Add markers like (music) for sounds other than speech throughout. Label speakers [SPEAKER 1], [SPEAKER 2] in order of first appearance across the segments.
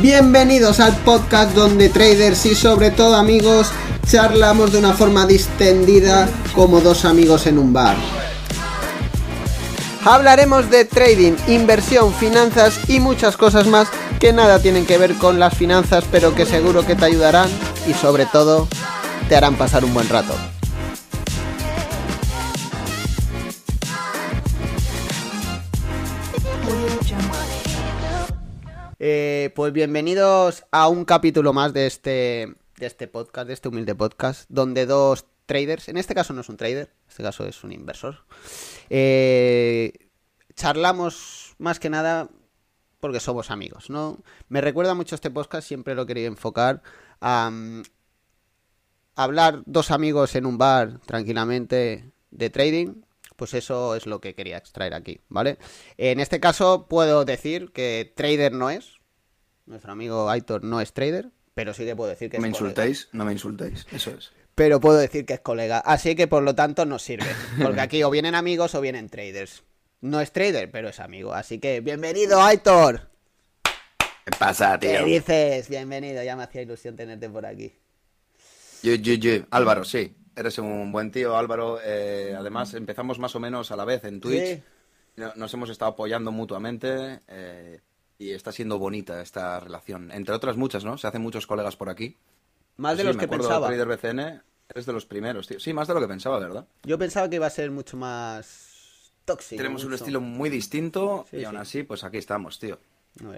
[SPEAKER 1] Bienvenidos al podcast donde traders y sobre todo amigos charlamos de una forma distendida como dos amigos en un bar. Hablaremos de trading, inversión, finanzas y muchas cosas más que nada tienen que ver con las finanzas pero que seguro que te ayudarán y sobre todo te harán pasar un buen rato. Eh, pues bienvenidos a un capítulo más de este, de este podcast, de este humilde podcast, donde dos traders, en este caso no es un trader, en este caso es un inversor, eh, charlamos más que nada porque somos amigos, ¿no? Me recuerda mucho este podcast, siempre lo querido enfocar a mm, hablar dos amigos en un bar tranquilamente de trading, pues eso es lo que quería extraer aquí, ¿vale? En este caso puedo decir que trader no es. Nuestro amigo Aitor no es trader, pero sí que puedo decir que
[SPEAKER 2] No
[SPEAKER 1] es
[SPEAKER 2] me
[SPEAKER 1] colega.
[SPEAKER 2] no me insultéis, eso es.
[SPEAKER 1] Pero puedo decir que es colega. Así que por lo tanto nos sirve. Porque aquí o vienen amigos o vienen traders. No es trader, pero es amigo. Así que bienvenido, Aitor.
[SPEAKER 2] ¿Qué pasa,
[SPEAKER 1] ¿Qué
[SPEAKER 2] tío?
[SPEAKER 1] dices? Bienvenido, ya me hacía ilusión tenerte por aquí.
[SPEAKER 2] Yo, yo, yo. Álvaro, sí. Eres un buen tío, Álvaro. Eh, además, empezamos más o menos a la vez en Twitch.
[SPEAKER 1] Sí.
[SPEAKER 2] No- Nos hemos estado apoyando mutuamente eh, y está siendo bonita esta relación. Entre otras muchas, ¿no? Se hacen muchos colegas por aquí.
[SPEAKER 1] Más de
[SPEAKER 2] Sí,
[SPEAKER 1] los
[SPEAKER 2] me
[SPEAKER 1] que pensaba.
[SPEAKER 2] de Trader BCN, eres de los primeros, tío. Sí, más de lo que pensaba, ¿verdad?
[SPEAKER 1] Yo pensaba que iba a ser mucho más tóxico.
[SPEAKER 2] Tenemos un estilo muy distinto
[SPEAKER 1] Sí,
[SPEAKER 2] y aún
[SPEAKER 1] sí.
[SPEAKER 2] así, pues aquí estamos, tío.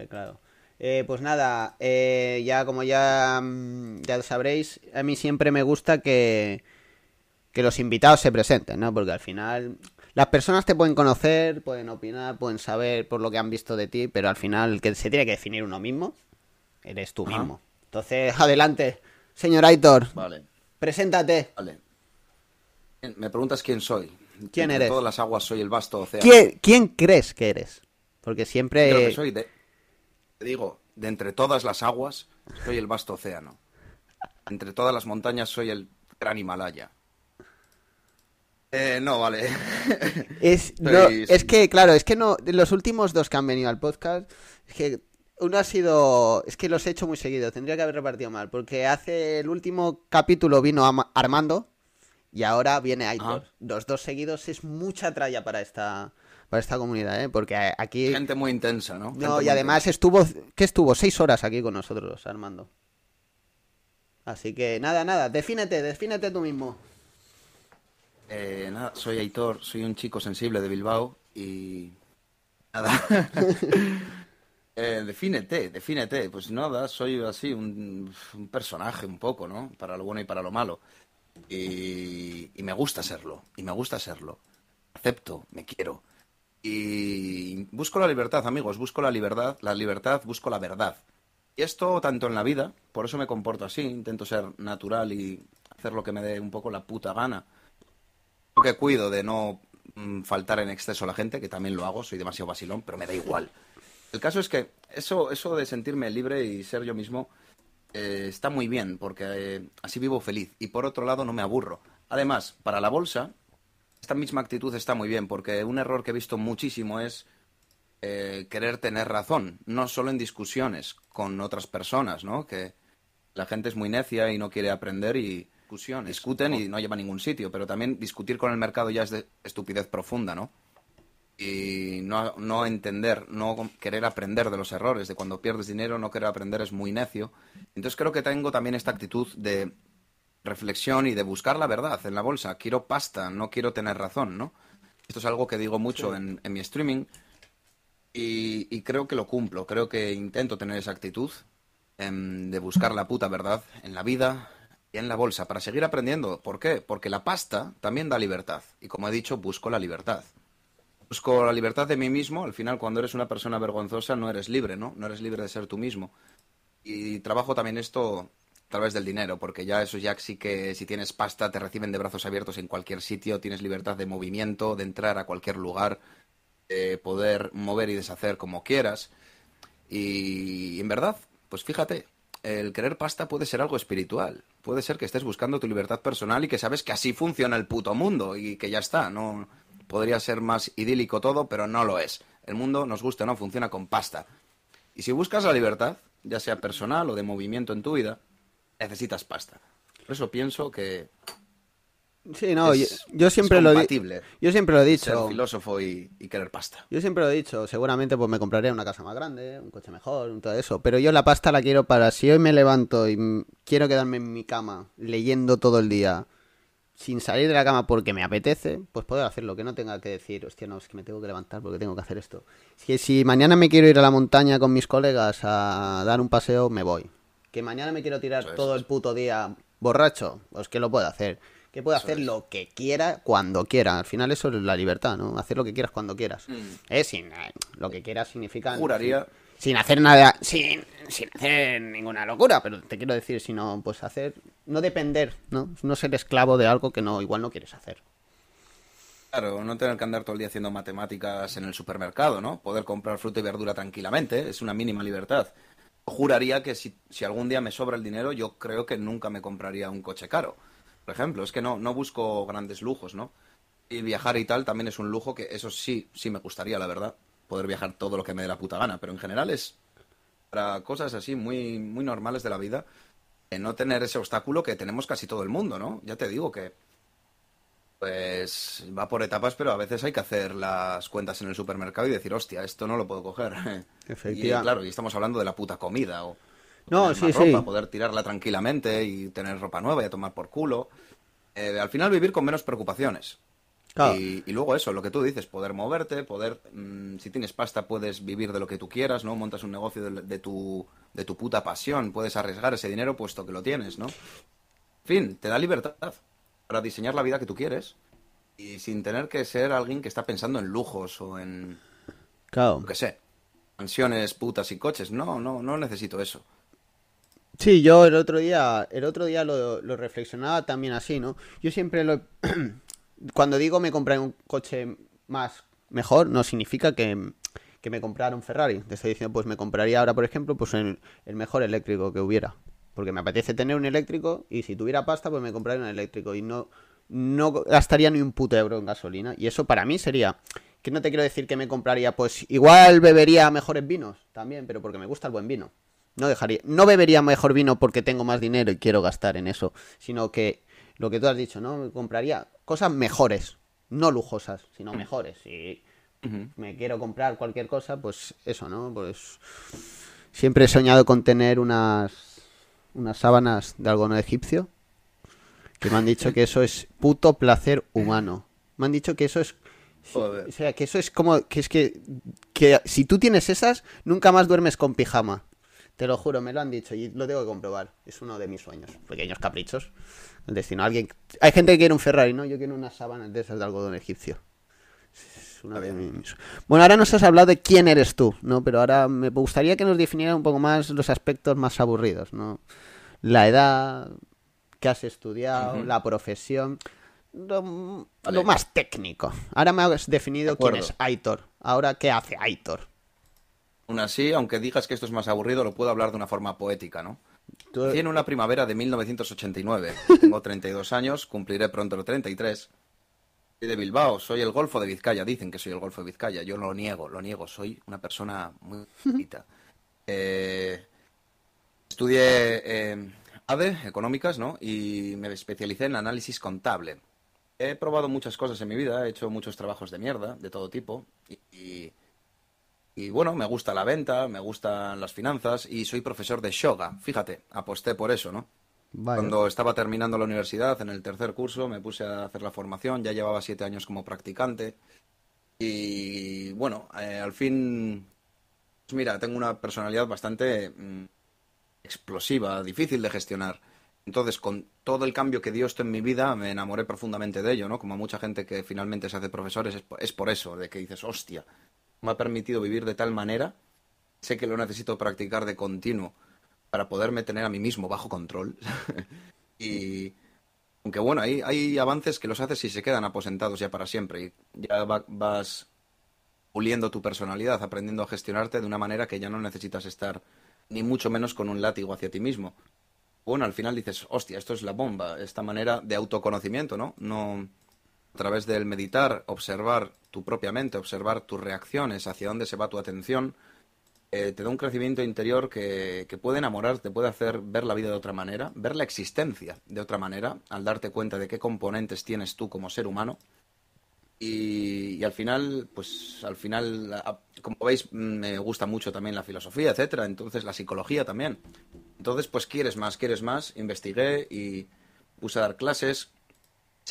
[SPEAKER 1] Claro. Eh, pues nada, eh, ya como ya, mm, ya sabréis, a mí siempre me gusta que, que los invitados se presenten, ¿no? Porque al final las personas te pueden conocer, pueden opinar, pueden saber por lo que han visto de ti, pero al final que se tiene que definir uno mismo eres tú
[SPEAKER 2] Ajá.
[SPEAKER 1] mismo. Entonces, (laughs) adelante, señor Aitor,
[SPEAKER 2] Vale,
[SPEAKER 1] preséntate.
[SPEAKER 2] vale. Me preguntas quién soy.
[SPEAKER 1] ¿Quién
[SPEAKER 2] Entre
[SPEAKER 1] eres?
[SPEAKER 2] todas las aguas soy el vasto océano.
[SPEAKER 1] ¿Quién, quién crees que eres? Porque
[SPEAKER 2] Creo
[SPEAKER 1] siempre...
[SPEAKER 2] que soy de. Te digo, de entre todas las aguas, soy el vasto océano. Entre todas las montañas, soy el gran Himalaya. Eh, no, vale. (laughs)
[SPEAKER 1] Es,
[SPEAKER 2] Estoy-
[SPEAKER 1] no, es que, claro, es que no, los últimos dos que han venido al podcast, es que uno ha sido, es que los he hecho muy seguido, tendría que haber repartido mal, porque hace el último capítulo vino Armando y ahora viene Aitor.
[SPEAKER 2] Ajá.
[SPEAKER 1] Los dos seguidos es mucha tralla para esta, para esta comunidad, ¿eh? Porque a- aquí...
[SPEAKER 2] Gente muy intensa, ¿no? Gente
[SPEAKER 1] No, y además estuvo, ¿qué estuvo? Seis horas aquí con nosotros, Armando. Así que nada, nada, defínete, defínete tú mismo.
[SPEAKER 2] Eh, nada, soy Aitor, soy un chico sensible de Bilbao y. Nada. (laughs) Eh, defínete, defínete. Pues nada, soy así, un, un personaje un poco, ¿no? Para lo bueno y para lo malo. Y, me gusta serlo, y me gusta serlo. Acepto, me quiero. Y busco la libertad, amigos, busco la libertad, la libertad, busco la verdad. Y esto tanto en la vida, por eso me comporto así, intento ser natural y hacer lo que me dé un poco la puta gana que cuido de no mm, faltar en exceso a la gente, que también lo hago, soy demasiado vacilón, pero me da igual. El caso es que eso, eso de sentirme libre y ser yo mismo eh, está muy bien, porque eh, así vivo feliz. Y por otro lado, no me aburro. Además, para la bolsa, esta misma actitud está muy bien, porque un error que he visto muchísimo es eh, querer tener razón, no solo en discusiones con otras personas, ¿no? Que la gente es muy necia y no quiere aprender y discuten y no lleva a ningún sitio, pero también discutir con el mercado ya es de estupidez profunda, ¿no? Y no, no entender, no querer aprender de los errores, de cuando pierdes dinero, no querer aprender es muy necio. Entonces creo que tengo también esta actitud de reflexión y de buscar la verdad en la bolsa. Quiero pasta, no quiero tener razón, ¿no? Esto es algo que digo mucho en, en mi streaming y, y creo que lo cumplo. Creo que intento tener esa actitud em, de buscar la puta verdad en la vida y en la bolsa para seguir aprendiendo. ¿Por qué? Porque la pasta también da libertad. Y como he dicho, busco la libertad. Busco la libertad de mí mismo. Al final, cuando eres una persona vergonzosa, no eres libre, ¿no? No eres libre de ser tú mismo. Y trabajo también esto a través del dinero, porque ya eso ya sí que si tienes pasta te reciben de brazos abiertos en cualquier sitio, tienes libertad de movimiento, de entrar a cualquier lugar, de poder mover y deshacer como quieras. Y en verdad, pues fíjate, el querer pasta puede ser algo espiritual. Puede ser que estés buscando tu libertad personal y que sabes que así funciona el puto mundo y que ya está. No podría ser más idílico todo, pero no lo es. El mundo, nos gusta o no, funciona con pasta. Y si buscas la libertad, ya sea personal o de movimiento en tu vida, necesitas pasta. Por eso pienso que
[SPEAKER 1] Sí, no, yo, yo siempre lo
[SPEAKER 2] compatible
[SPEAKER 1] yo siempre lo he
[SPEAKER 2] ser
[SPEAKER 1] dicho.
[SPEAKER 2] filósofo y, y querer pasta.
[SPEAKER 1] Yo siempre lo he dicho, seguramente pues me compraré una casa más grande, un coche mejor, todo eso, pero yo la pasta la quiero para si hoy me levanto y quiero quedarme en mi cama leyendo todo el día sin salir de la cama porque me apetece, pues puedo hacerlo, que no tenga que decir, hostia, no, es que me tengo que levantar porque tengo que hacer esto. Es que si mañana me quiero ir a la montaña con mis colegas a dar un paseo, me voy. Que mañana me quiero tirar todo el puto día borracho, pues que lo puedo hacer. Que puedo hacer lo que quiera cuando quiera. Al final eso es la libertad, ¿no? Hacer lo que quieras cuando quieras.
[SPEAKER 2] Mm.
[SPEAKER 1] Eh, sin, eh, lo que quieras significa...
[SPEAKER 2] Juraría,
[SPEAKER 1] Sin hacer nada, sin, sin hacer ninguna locura, pero te quiero decir, sino pues hacer, no depender, ¿no? No ser esclavo de algo que no igual no quieres hacer.
[SPEAKER 2] claro, no tener que andar todo el día haciendo matemáticas en el supermercado, ¿no? Poder comprar fruta y verdura tranquilamente, es una mínima libertad. Juraría que si, si algún día me sobra el dinero, yo creo que nunca me compraría un coche caro. Por ejemplo, es que no, no busco grandes lujos, ¿no? Y viajar y tal también es un lujo que eso sí, sí me gustaría, la verdad. Poder viajar todo lo que me dé la puta gana, pero en general es para cosas así muy, muy normales de la vida, eh, no tener ese obstáculo que tenemos casi todo el mundo, ¿no? Ya te digo que pues va por etapas, pero a veces hay que hacer las cuentas en el supermercado y decir, hostia, esto no lo puedo coger. (laughs) Y
[SPEAKER 1] Efectiva-
[SPEAKER 2] claro, y estamos hablando de la puta comida o
[SPEAKER 1] No,
[SPEAKER 2] tener
[SPEAKER 1] sí,
[SPEAKER 2] más
[SPEAKER 1] sí.
[SPEAKER 2] ropa, poder tirarla tranquilamente y tener ropa nueva y a tomar por culo. Eh, al final vivir con menos preocupaciones.
[SPEAKER 1] Claro.
[SPEAKER 2] Y, y luego eso, lo que tú dices, poder moverte, poder, mm, si tienes pasta, puedes vivir de lo que tú quieras, ¿no? Montas un negocio de, de tu, de tu puta pasión, puedes arriesgar ese dinero puesto que lo tienes, ¿no? En fin, te da libertad para diseñar la vida que tú quieres y sin tener que ser alguien que está pensando en lujos o en,
[SPEAKER 1] Claro.
[SPEAKER 2] lo que sé, mansiones, putas y coches. No, no, no necesito eso.
[SPEAKER 1] Sí, yo el otro día, el otro día lo, lo reflexionaba también así, ¿no? Yo siempre lo... (clears throat) Cuando digo me compré un coche más mejor, no significa que, me comprara un Ferrari. Te estoy diciendo, pues me compraría ahora, por ejemplo, pues el, el mejor eléctrico que hubiera. Porque me apetece tener un eléctrico y si tuviera pasta, pues me compraría un eléctrico y no, no gastaría ni un puto euro en gasolina. Y eso para mí sería... Que no te quiero decir que me compraría, pues igual bebería mejores vinos también, pero porque me gusta el buen vino. No dejaría, no bebería mejor vino porque tengo más dinero y quiero gastar en eso, sino que lo que tú has dicho, ¿no? Me compraría cosas mejores, no lujosas, sino mejores. Si me quiero comprar cualquier cosa, pues eso, ¿no? Pues siempre he soñado con tener unas unas sábanas de algodón egipcio que me han dicho que eso es puto placer humano. Me han dicho que eso es
[SPEAKER 2] Joder.
[SPEAKER 1] o sea, que eso es como que es que que si tú tienes esas, nunca más duermes con pijama. Te lo juro, me lo han dicho y lo tengo que comprobar. Es uno de mis sueños, pequeños caprichos. El destino. Alguien, hay gente que quiere un Ferrari, ¿no? Yo quiero unas sábanas de esas de algodón egipcio. Es. Bueno, ahora nos has hablado de quién eres tú, ¿no? Pero ahora me gustaría que nos definieran un poco más los aspectos más aburridos, ¿no? La edad, qué has estudiado, la profesión, lo,
[SPEAKER 2] Vale.
[SPEAKER 1] lo más técnico. Ahora me has definido
[SPEAKER 2] De
[SPEAKER 1] quién es Aitor. Ahora, ¿qué hace Aitor?
[SPEAKER 2] Aún así, aunque digas que esto es más aburrido, lo puedo hablar de una forma poética, ¿no? En una primavera de 1989. (laughs) Tengo 32 años, cumpliré pronto los 33. Soy de Bilbao, soy el Golfo de Vizcaya. Dicen que soy el Golfo de Vizcaya. Yo lo niego, lo niego. Soy una persona muy (laughs) bonita. Eh, estudié eh, ADE, económicas, ¿no? Y me especialicé en análisis contable. He probado muchas cosas en mi vida, he hecho muchos trabajos de mierda, de todo tipo. Y, y- y bueno, me gusta la venta, me gustan las finanzas y soy profesor de Shoga. Fíjate, aposté por eso, ¿no? Cuando estaba terminando la universidad, en el tercer curso, me puse a hacer la formación, ya llevaba siete años como practicante. Y bueno, eh, al fin, pues mira, tengo una personalidad bastante mm, explosiva, difícil de gestionar. Entonces, con todo el cambio que dio esto en mi vida, me enamoré profundamente de ello, ¿no? Como mucha gente que finalmente se hace profesores, es por, es por eso, de que dices, hostia, me ha permitido vivir de tal manera, sé que lo necesito practicar de continuo para poderme tener a mí mismo bajo control. (laughs) y aunque bueno, hay, hay avances que los haces y se quedan aposentados ya para siempre. Y ya va- vas puliendo tu personalidad, aprendiendo a gestionarte de una manera que ya no necesitas estar ni mucho menos con un látigo hacia ti mismo. Bueno, al final dices, hostia, esto es la bomba, esta manera de autoconocimiento, ¿no? No a través del meditar, observar tu propia mente, observar tus reacciones, hacia dónde se va tu atención, eh, te da un crecimiento interior que, que puede enamorar, te puede hacer ver la vida de otra manera, ver la existencia de otra manera, al darte cuenta de qué componentes tienes tú como ser humano. Y, y al final, pues al final, como veis, me gusta mucho también la filosofía, etcétera, entonces la psicología también. Entonces, pues quieres más, quieres más, investigué y puse a dar clases,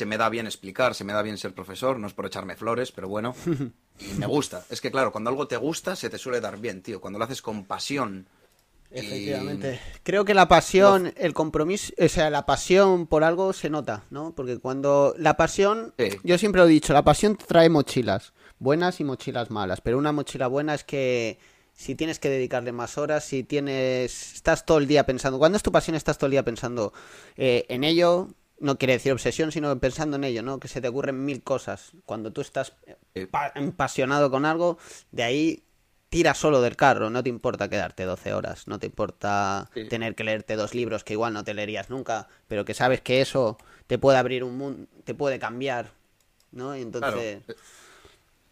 [SPEAKER 2] se me da bien explicar, se me da bien ser profesor, no es por echarme flores, pero bueno, (laughs) y me gusta. Es que claro, cuando algo te gusta, se te suele dar bien, tío. Cuando lo haces con pasión. y-
[SPEAKER 1] Efectivamente. Creo que la pasión, el compromiso, o sea, la pasión por algo se nota, ¿no? Porque cuando la pasión,
[SPEAKER 2] Sí.
[SPEAKER 1] yo siempre lo he dicho, la pasión trae mochilas, buenas y mochilas malas, pero una mochila buena es que si tienes que dedicarle más horas, si tienes, estás todo el día pensando, cuando es tu pasión estás todo el día pensando eh, en ello, no quiere decir obsesión, sino pensando en ello, ¿no? Que se te ocurren mil cosas. Cuando tú estás pa- apasionado con algo, de ahí tira solo del carro, no te importa quedarte 12 horas, no te importa
[SPEAKER 2] Sí.
[SPEAKER 1] tener que leerte dos libros que igual no te leerías nunca, pero que sabes que eso te puede abrir un mundo, te puede cambiar, ¿no? Y
[SPEAKER 2] Claro.
[SPEAKER 1] entonces,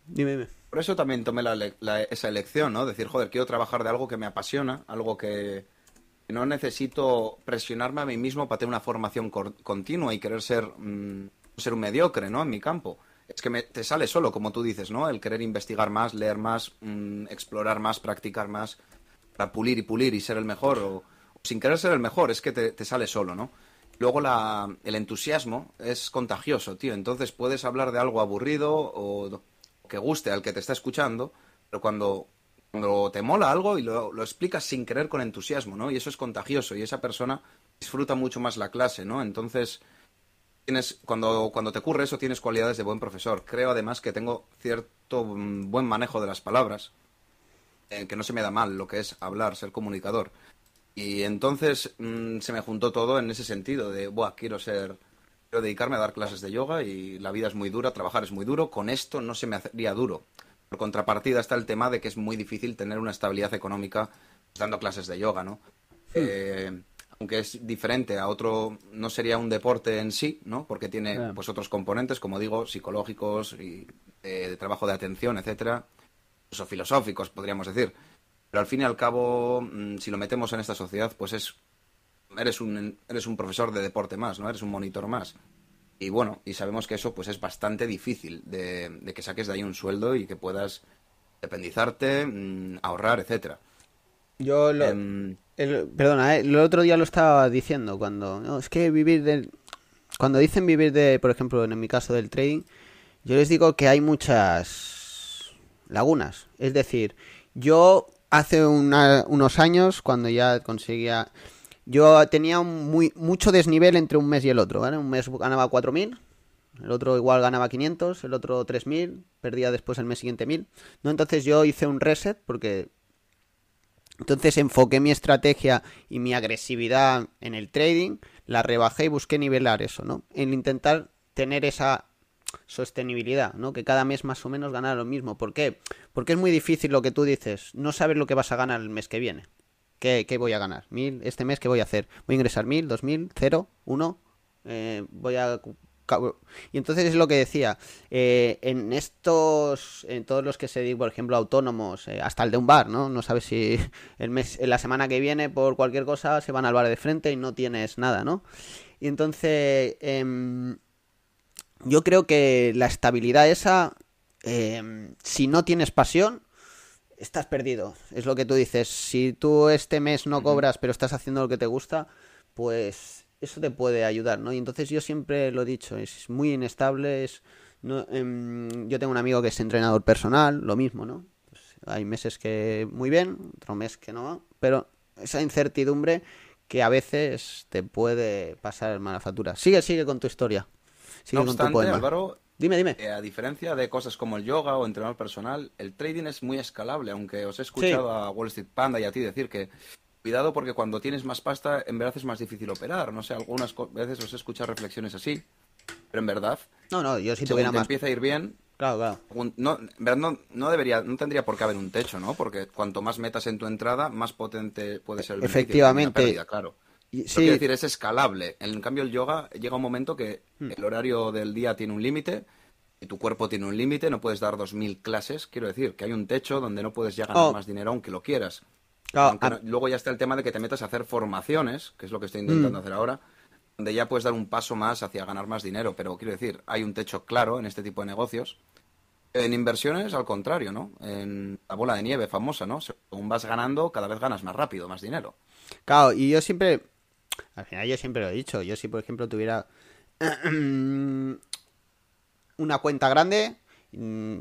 [SPEAKER 1] dime, dime.
[SPEAKER 2] Por eso también tomé la esa elección, ¿no? Decir, joder, quiero trabajar de algo que me apasiona, algo que no necesito presionarme a mí mismo para tener una formación continua y querer ser, mm, ser un mediocre, ¿no? En mi campo. Es que me- te sale solo, como tú dices, ¿no? El querer investigar más, leer más, mm, explorar más, practicar más, para pulir y pulir y ser el mejor, o, o sin querer ser el mejor, es que te, te sale solo, ¿no? Luego la, el entusiasmo es contagioso, tío. Entonces puedes hablar de algo aburrido o que guste al que te está escuchando, pero cuando, cuando te mola algo y lo, lo explicas sin querer con entusiasmo, ¿no? Y eso es contagioso y esa persona disfruta mucho más la clase, ¿no? Entonces, tienes, cuando, cuando te ocurre eso, tienes cualidades de buen profesor. Creo además que tengo cierto mm, buen manejo de las palabras, eh, que no se me da mal lo que es hablar, ser comunicador. Y entonces mm, se me juntó todo en ese sentido de, buah, quiero ser, quiero dedicarme a dar clases de yoga y la vida es muy dura, trabajar es muy duro, con esto no se me haría duro. Por contrapartida está el tema de que es muy difícil tener una estabilidad económica dando clases de yoga, ¿no? Eh, aunque es diferente a otro, no sería un deporte en sí, ¿no? Porque tiene pues otros componentes, como digo, psicológicos y eh, de trabajo de atención, etcétera, o filosóficos, podríamos decir. Pero al fin y al cabo, mm, si lo metemos en esta sociedad, pues es eres un eres un profesor de deporte más, ¿no? Eres un monitor más. Y bueno, y sabemos que eso pues es bastante difícil de, de que saques de ahí un sueldo y que puedas independizarte, mm, ahorrar, etcétera.
[SPEAKER 1] Yo lo,
[SPEAKER 2] Em,
[SPEAKER 1] el- perdona, ¿eh? el otro día lo estaba diciendo cuando, no, es que vivir del, cuando dicen vivir de, por ejemplo, en mi caso del trading, yo les digo que hay muchas lagunas. Es decir, yo hace una- unos años, cuando ya conseguía, yo tenía un muy, mucho desnivel entre un mes y el otro, ¿vale? Un mes ganaba 4.000, el otro igual ganaba 500, el otro 3.000, perdía después el mes siguiente 1.000. ¿no? Entonces yo hice un reset porque entonces enfoqué mi estrategia y mi agresividad en el trading, la rebajé y busqué nivelar eso, ¿no? En intentar tener esa sostenibilidad, ¿no? Que cada mes más o menos ganara lo mismo. ¿Por qué? Porque es muy difícil lo que tú dices, no sabes lo que vas a ganar el mes que viene. ¿Qué, qué voy a ganar? ¿Mil? ¿Este mes qué voy a hacer? ¿Voy a ingresar mil, dos mil, cero, uno? Eh, voy a y entonces es lo que decía, eh, en estos, en todos los que se digan, por ejemplo, autónomos, eh, hasta el de un bar, ¿no? No sabes si (laughs) el mes, la semana que viene, por cualquier cosa, se van al bar de frente y no tienes nada, ¿no? Y entonces, em, yo creo que la estabilidad esa, em, si no tienes pasión, estás perdido. Es lo que tú dices. Si tú este mes no cobras, pero estás haciendo lo que te gusta, pues eso te puede ayudar, ¿no? Y entonces yo siempre lo he dicho, es muy inestable, es... No, em, yo tengo un amigo que es entrenador personal, lo mismo, ¿no? Pues hay meses que muy bien, otro mes que no, pero esa incertidumbre que a veces te puede pasar mala factura. Sigue, sigue con tu historia. Sigue
[SPEAKER 2] no
[SPEAKER 1] con tu poema.
[SPEAKER 2] Álvaro,
[SPEAKER 1] Dime, dime.
[SPEAKER 2] eh, a diferencia de cosas como el yoga o entrenador personal, el trading es muy escalable, aunque os he escuchado a Wall Street Panda y a ti decir que cuidado porque cuando tienes más pasta, en verdad es más difícil operar. No sé, algunas veces os he escuchado reflexiones así, pero en verdad,
[SPEAKER 1] No, no, yo si tuviera más...
[SPEAKER 2] empieza a ir bien,
[SPEAKER 1] Claro, claro.
[SPEAKER 2] Un- No, en verdad no, no debería, no tendría por qué haber un techo, ¿no? Porque cuanto más metas en tu entrada, más potente puede ser el
[SPEAKER 1] Efectivamente.
[SPEAKER 2] pérdida, claro.
[SPEAKER 1] Y- sí.
[SPEAKER 2] quiero decir, es escalable. En cambio, el yoga llega un momento que
[SPEAKER 1] Hmm.
[SPEAKER 2] el horario del día tiene un límite y tu cuerpo tiene un límite, no puedes dar 2.000 clases. Quiero decir, que hay un techo donde no puedes ya ganar
[SPEAKER 1] Oh.
[SPEAKER 2] más dinero aunque lo quieras.
[SPEAKER 1] Claro,
[SPEAKER 2] Aunque
[SPEAKER 1] a-
[SPEAKER 2] no- luego ya está el tema de que te metas a hacer formaciones, que es lo que estoy intentando hacer ahora, donde ya puedes dar un paso más hacia ganar más dinero. Pero quiero decir, hay un techo claro en este tipo de negocios. En inversiones, al contrario, ¿no? En la bola de nieve famosa, ¿no? Según vas ganando, cada vez ganas más rápido, más dinero.
[SPEAKER 1] Claro, y yo siempre, al final yo siempre lo he dicho, yo si por ejemplo tuviera (clears throat) una cuenta grande, mm,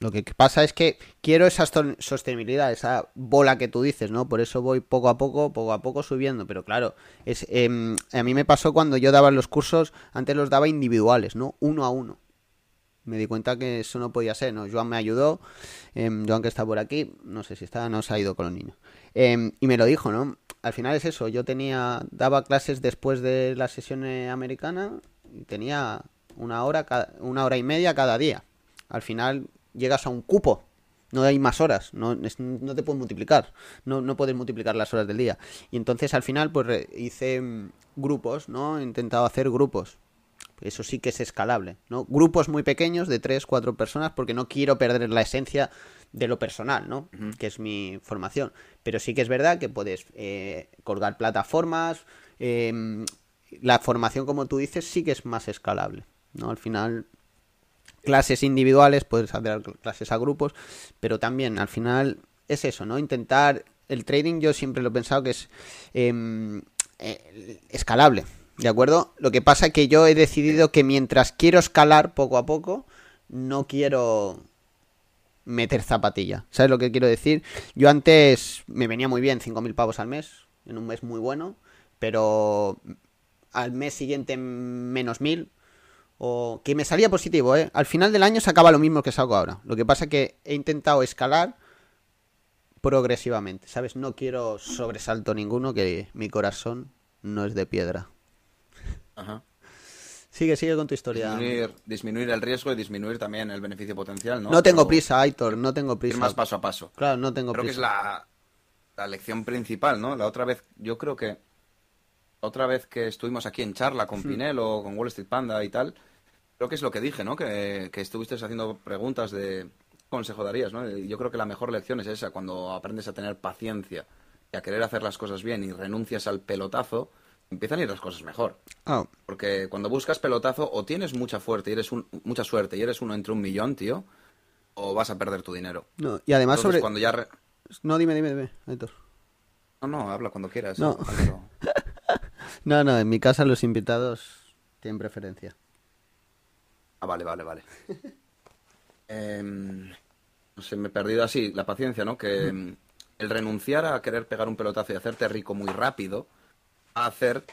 [SPEAKER 1] lo que pasa es que quiero esa sostenibilidad, esa bola que tú dices, ¿no? Por eso voy poco a poco, poco a poco subiendo, pero claro, es em, a mí me pasó cuando yo daba los cursos, antes los daba individuales, ¿no? Uno a uno. Me di cuenta que eso no podía ser, ¿no? Joan me ayudó, em, Joan que está por aquí, no sé si está, no se ha ido con los niños. Em, y me lo dijo, ¿no? Al final es eso, yo tenía, daba clases después de la sesión eh, americana y tenía una hora, cada- una hora y media cada día. Al final llegas a un cupo, no hay más horas, no, no te puedes multiplicar, no, no puedes multiplicar las horas del día. Y entonces al final pues hice mm, grupos, ¿no? He intentado hacer grupos. Eso sí que es escalable, ¿no? Grupos muy pequeños de 3, 4 personas porque no quiero perder la esencia de lo personal, ¿no? Que es mi formación. Pero sí que es verdad que puedes eh, colgar plataformas. eh, la formación, como tú dices, sí que es más escalable, ¿no? Al final, clases individuales, puedes hacer clases a grupos, pero también al final es eso, ¿no? Intentar... El trading yo siempre lo he pensado que es em, eh, escalable, ¿de acuerdo? Lo que pasa es que yo he decidido que mientras quiero escalar poco a poco, no quiero meter zapatilla. ¿Sabes lo que quiero decir? Yo antes me venía muy bien 5.000 pavos al mes, en un mes muy bueno, pero al mes siguiente menos 1.000, o que me salía positivo, ¿eh? Al final del año sacaba lo mismo que saco ahora. Lo que pasa es que he intentado escalar progresivamente, ¿sabes? No quiero sobresalto ninguno, que mi corazón no es de piedra.
[SPEAKER 2] Ajá.
[SPEAKER 1] Sigue, sigue con tu historia.
[SPEAKER 2] Disminuir, disminuir el riesgo y disminuir también el beneficio potencial, ¿no?
[SPEAKER 1] No tengo
[SPEAKER 2] Pero
[SPEAKER 1] prisa, Aitor, no tengo
[SPEAKER 2] Ir
[SPEAKER 1] prisa.
[SPEAKER 2] más paso a paso.
[SPEAKER 1] Claro, no tengo
[SPEAKER 2] Creo que es la, la lección principal, ¿no? La otra vez, yo creo que otra vez que estuvimos aquí en charla con Pinelo, con Wall Street Panda y tal, creo que es lo que dije, ¿no? Que, que estuviste haciendo preguntas de ¿qué consejo darías, ¿no? Yo creo que la mejor lección es esa, cuando aprendes a tener paciencia y a querer hacer las cosas bien y renuncias al pelotazo, empiezan a ir las cosas mejor.
[SPEAKER 1] Ah,
[SPEAKER 2] Porque cuando buscas pelotazo, o tienes mucha fuerte y eres un, mucha suerte y eres uno entre un millón, tío, o vas a perder tu dinero.
[SPEAKER 1] no, y además
[SPEAKER 2] Entonces,
[SPEAKER 1] sobre...
[SPEAKER 2] cuando ya... re-
[SPEAKER 1] No, dime, dime, dime, Aitor.
[SPEAKER 2] No, no, habla cuando quieras.
[SPEAKER 1] No. (laughs) No, no, en mi casa los invitados tienen preferencia.
[SPEAKER 2] Ah, vale, vale, vale. (laughs) Em, no sé, me he perdido así la paciencia, ¿no? Que em, el renunciar a querer pegar un pelotazo y hacerte rico muy rápido a hacer...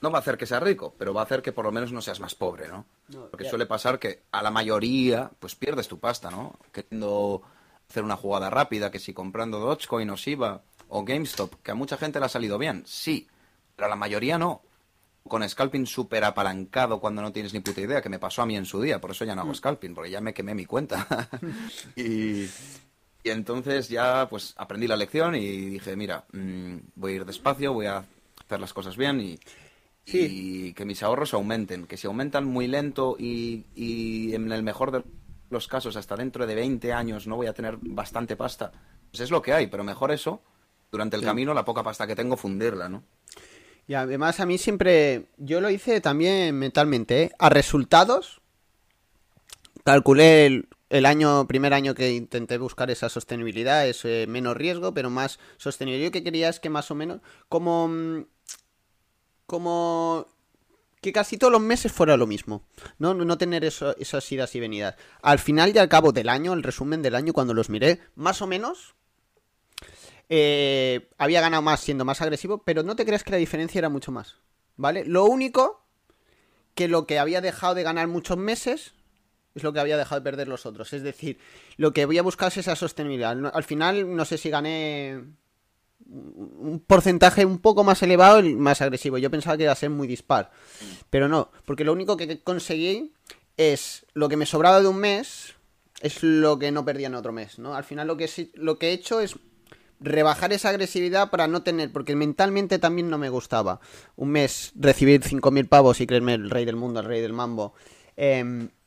[SPEAKER 2] No va a hacer que seas rico, pero va a hacer que por lo menos no seas más pobre, ¿no?
[SPEAKER 1] No,
[SPEAKER 2] Porque
[SPEAKER 1] ya.
[SPEAKER 2] suele pasar que a la mayoría, pues pierdes tu pasta, ¿no? Queriendo hacer una jugada rápida, que si comprando Dogecoin o Shiba o GameStop, que a mucha gente le ha salido bien, sí, pero a la mayoría no. Con scalping súper apalancado cuando no tienes ni puta idea, que me pasó a mí en su día, por eso ya no hago scalping, porque ya me quemé mi cuenta. (laughs) y, y entonces ya pues aprendí la lección y dije, mira, mm, voy a ir despacio, voy a hacer las cosas bien y,
[SPEAKER 1] Sí.
[SPEAKER 2] y que mis ahorros aumenten. Que si aumentan muy lento y, y en el mejor de los casos hasta dentro de 20 años no voy a tener bastante pasta, pues es lo que hay, pero mejor eso, durante el
[SPEAKER 1] Sí.
[SPEAKER 2] camino la poca pasta que tengo fundirla, ¿no?
[SPEAKER 1] Y además a mí siempre, yo lo hice también mentalmente, ¿eh? A resultados, calculé el, el año, primer año que intenté buscar esa sostenibilidad, es eh, menos riesgo, pero más sostenibilidad. Yo que quería es que más o menos, como, mm, como que casi todos los meses fuera lo mismo, no, no tener esas idas y venidas. Al final y al cabo del año, el resumen del año, cuando los miré, más o menos, eh, había ganado más siendo más agresivo, pero no te creas que la diferencia era mucho más, ¿vale? Lo único que lo que había dejado de ganar muchos meses es lo que había dejado de perder los otros. Es decir, lo que voy a buscar es esa sostenibilidad. Al final, no sé si gané un porcentaje un poco más elevado y más agresivo. Yo pensaba que iba a ser muy dispar, pero no, porque lo único que conseguí es lo que me sobraba de un mes, es lo que no perdía en otro mes, ¿no? Al final lo que, lo que he hecho es rebajar esa agresividad para no tener, porque mentalmente también no me gustaba. Un mes recibir 5.000 pavos y creerme el rey del mundo, el rey del mambo.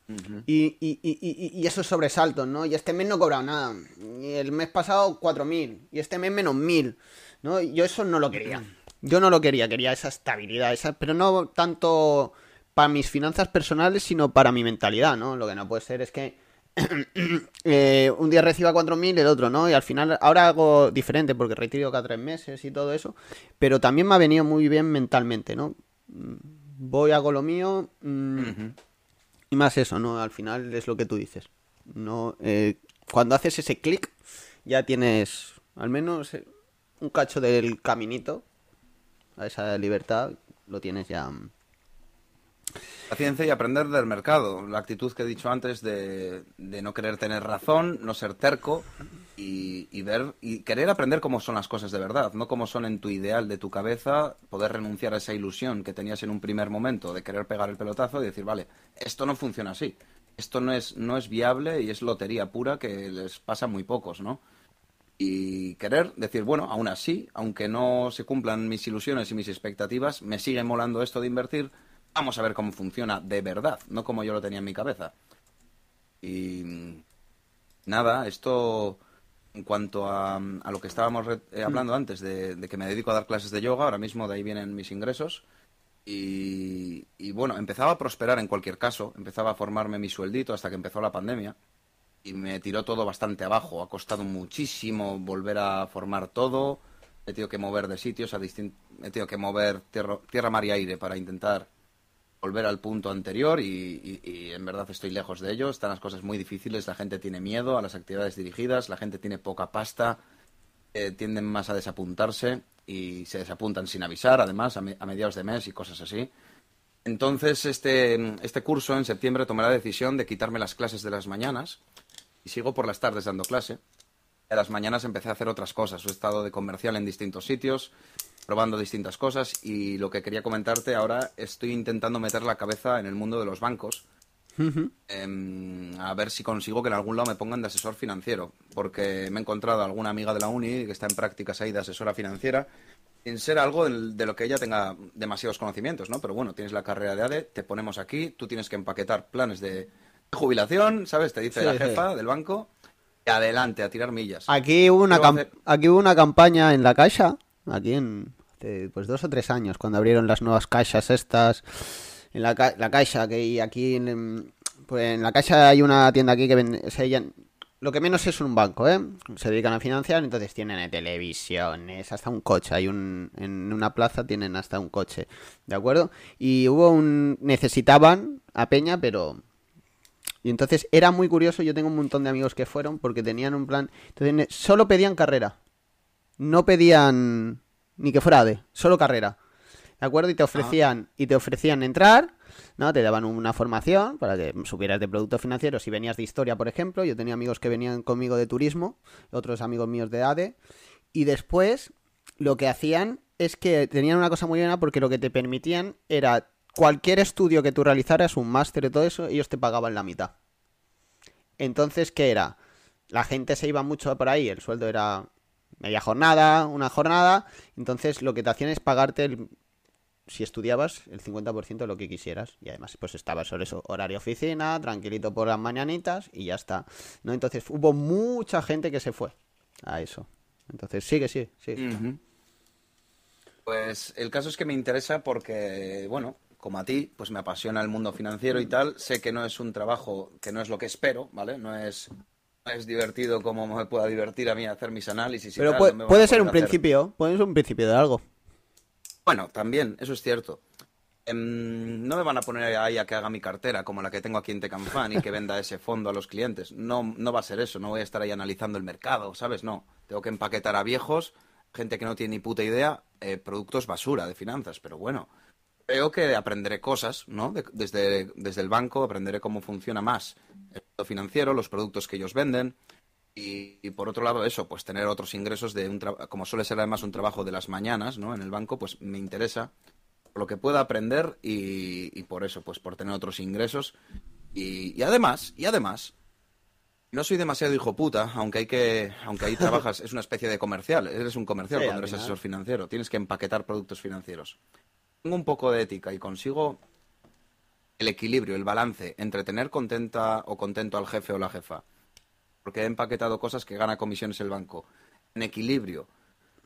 [SPEAKER 1] Em, y, y, y, y, esos sobresaltos, ¿no? Y este mes no he cobrado nada. Y el mes pasado 4.000. Y este mes menos 1.000. ¿no? Yo eso no lo quería. Yo no lo quería, quería esa estabilidad, esa, pero no tanto para mis finanzas personales, sino para mi mentalidad, ¿no? Lo que no puede ser es que (clears throat) eh, un día reciba 4.000, el otro, ¿no? Y al final, ahora hago diferente porque retiro cada tres meses y todo eso, pero también me ha venido muy bien mentalmente, ¿no? Mm, voy, hago lo mío mm, y más eso, ¿no? Al final es lo que tú dices. No, eh, cuando haces ese clic, ya tienes al menos eh, un cacho del caminito a esa libertad, lo tienes ya mm,
[SPEAKER 2] Paciencia y aprender del mercado. La actitud que he dicho antes de, no querer tener razón, no ser terco y, ver y querer aprender cómo son las cosas de verdad, no cómo son en tu ideal de tu cabeza, poder renunciar a esa ilusión que tenías en un primer momento de querer pegar el pelotazo y decir, vale, esto no funciona así. Esto no es, no es viable y es lotería pura que les pasa muy pocos, ¿no? y querer decir, bueno, aún así, aunque no se cumplan mis ilusiones y mis expectativas, me sigue molando esto de invertir, vamos a ver cómo funciona de verdad, no como yo lo tenía en mi cabeza. Y nada, esto en cuanto a, lo que estábamos eh, hablando antes, de, que me dedico a dar clases de yoga, ahora mismo de ahí vienen mis ingresos. Y, y, bueno, empezaba a prosperar en cualquier caso, empezaba a formarme mi sueldito hasta que empezó la pandemia y me tiró todo bastante abajo. Ha costado muchísimo volver a formar todo. He tenido que mover de sitios, a he tenido que mover tierra, tierra, mar y aire para intentar volver al punto anterior y, en verdad estoy lejos de ello. Están las cosas muy difíciles, la gente tiene miedo a las actividades dirigidas, la gente tiene poca pasta, eh, tienden más a desapuntarse y se desapuntan sin avisar, además, a, mediados de mes y cosas así. Entonces, este, este curso en septiembre tomé la decisión de quitarme las clases de las mañanas y sigo por las tardes dando clase. A las mañanas empecé a hacer otras cosas. He estado de comercial en distintos sitios, probando distintas cosas y lo que quería comentarte ahora estoy intentando meter la cabeza en el mundo de los bancos. Em, a ver si consigo que en algún lado me pongan de asesor financiero, porque me he encontrado alguna amiga de la uni que está en prácticas ahí de asesora financiera, sin ser algo de, lo que ella tenga demasiados conocimientos, ¿no? Pero bueno, tienes la carrera de ADE, te ponemos aquí, tú tienes que empaquetar planes de jubilación, ¿sabes? Te dice la jefa del banco, y adelante, a tirar millas.
[SPEAKER 1] Aquí hubo una, aquí hubo una campaña en la Caixa, aquí en, pues dos o tres años, cuando abrieron las nuevas caixas estas, en la, la caixa, que aquí en, pues en la caixa hay una tienda aquí que vende, lo que menos es un banco, ¿eh? Se dedican a financiar, entonces tienen televisiones, hasta un coche, hay un, en una plaza tienen hasta un coche, ¿de acuerdo? Y hubo un, necesitaban a Peña, pero... Y entonces era muy curioso, yo tengo un montón de amigos que fueron porque tenían un plan, entonces solo pedían carrera, no pedían ni que fuera de, solo carrera. ¿De acuerdo? Y te ofrecían, y te ofrecían entrar, ¿no? Te daban una formación para que supieras de productos financieros si venías de historia, por ejemplo. Yo tenía amigos que venían conmigo de turismo, otros amigos míos de ADE. Y después lo que hacían es que tenían una cosa muy buena porque lo que te permitían era cualquier estudio que tú realizaras, un máster y todo eso, ellos te pagaban la mitad. Entonces, ¿qué era? La gente se iba mucho por ahí, el sueldo era media jornada, una jornada. Entonces lo que te hacían es pagarte, el, si estudiabas, el 50% de lo que quisieras. Y además, pues estabas sobre eso, horario oficina, tranquilito por las mañanitas y ya está. ¿no? Entonces hubo mucha gente que se fue a eso. Entonces sigue, sí, sí.
[SPEAKER 2] Pues el caso es que me interesa porque, bueno, como a ti, pues me apasiona el mundo financiero y tal. Sé que no es un trabajo, que no es lo que espero, ¿vale? No es es divertido como me pueda divertir a mí hacer mis análisis.
[SPEAKER 1] Pero puede, ser un principio, puede ser un principio de algo.
[SPEAKER 2] Bueno, también, eso es cierto. Em, no me van a poner ahí a que haga mi cartera como la que tengo aquí en Tecamfan y que venda ese fondo a los clientes. No, no va a ser eso, no voy a estar ahí analizando el mercado, ¿sabes? No, tengo que empaquetar a viejos, gente que no tiene ni puta idea, eh, productos basura de finanzas, pero bueno, creo que aprenderé cosas, ¿no? desde, desde el banco aprenderé cómo funciona más el mundo financiero, los productos que ellos venden. Y, por otro lado, eso, pues tener otros ingresos de un como suele ser además un trabajo de las mañanas, ¿no? En el banco, pues me interesa lo que pueda aprender y, por eso, pues por tener otros ingresos. Y, además, y además, no soy demasiado hijo puta, aunque hay que, aunque ahí trabajas, (laughs) es una especie de comercial, eres un comercial cuando eres asesor financiero, tienes que empaquetar productos financieros. Tengo un poco de ética y consigo el equilibrio, el balance entre tener contenta o contento al jefe o la jefa, porque he empaquetado cosas que gana comisiones el banco, en equilibrio,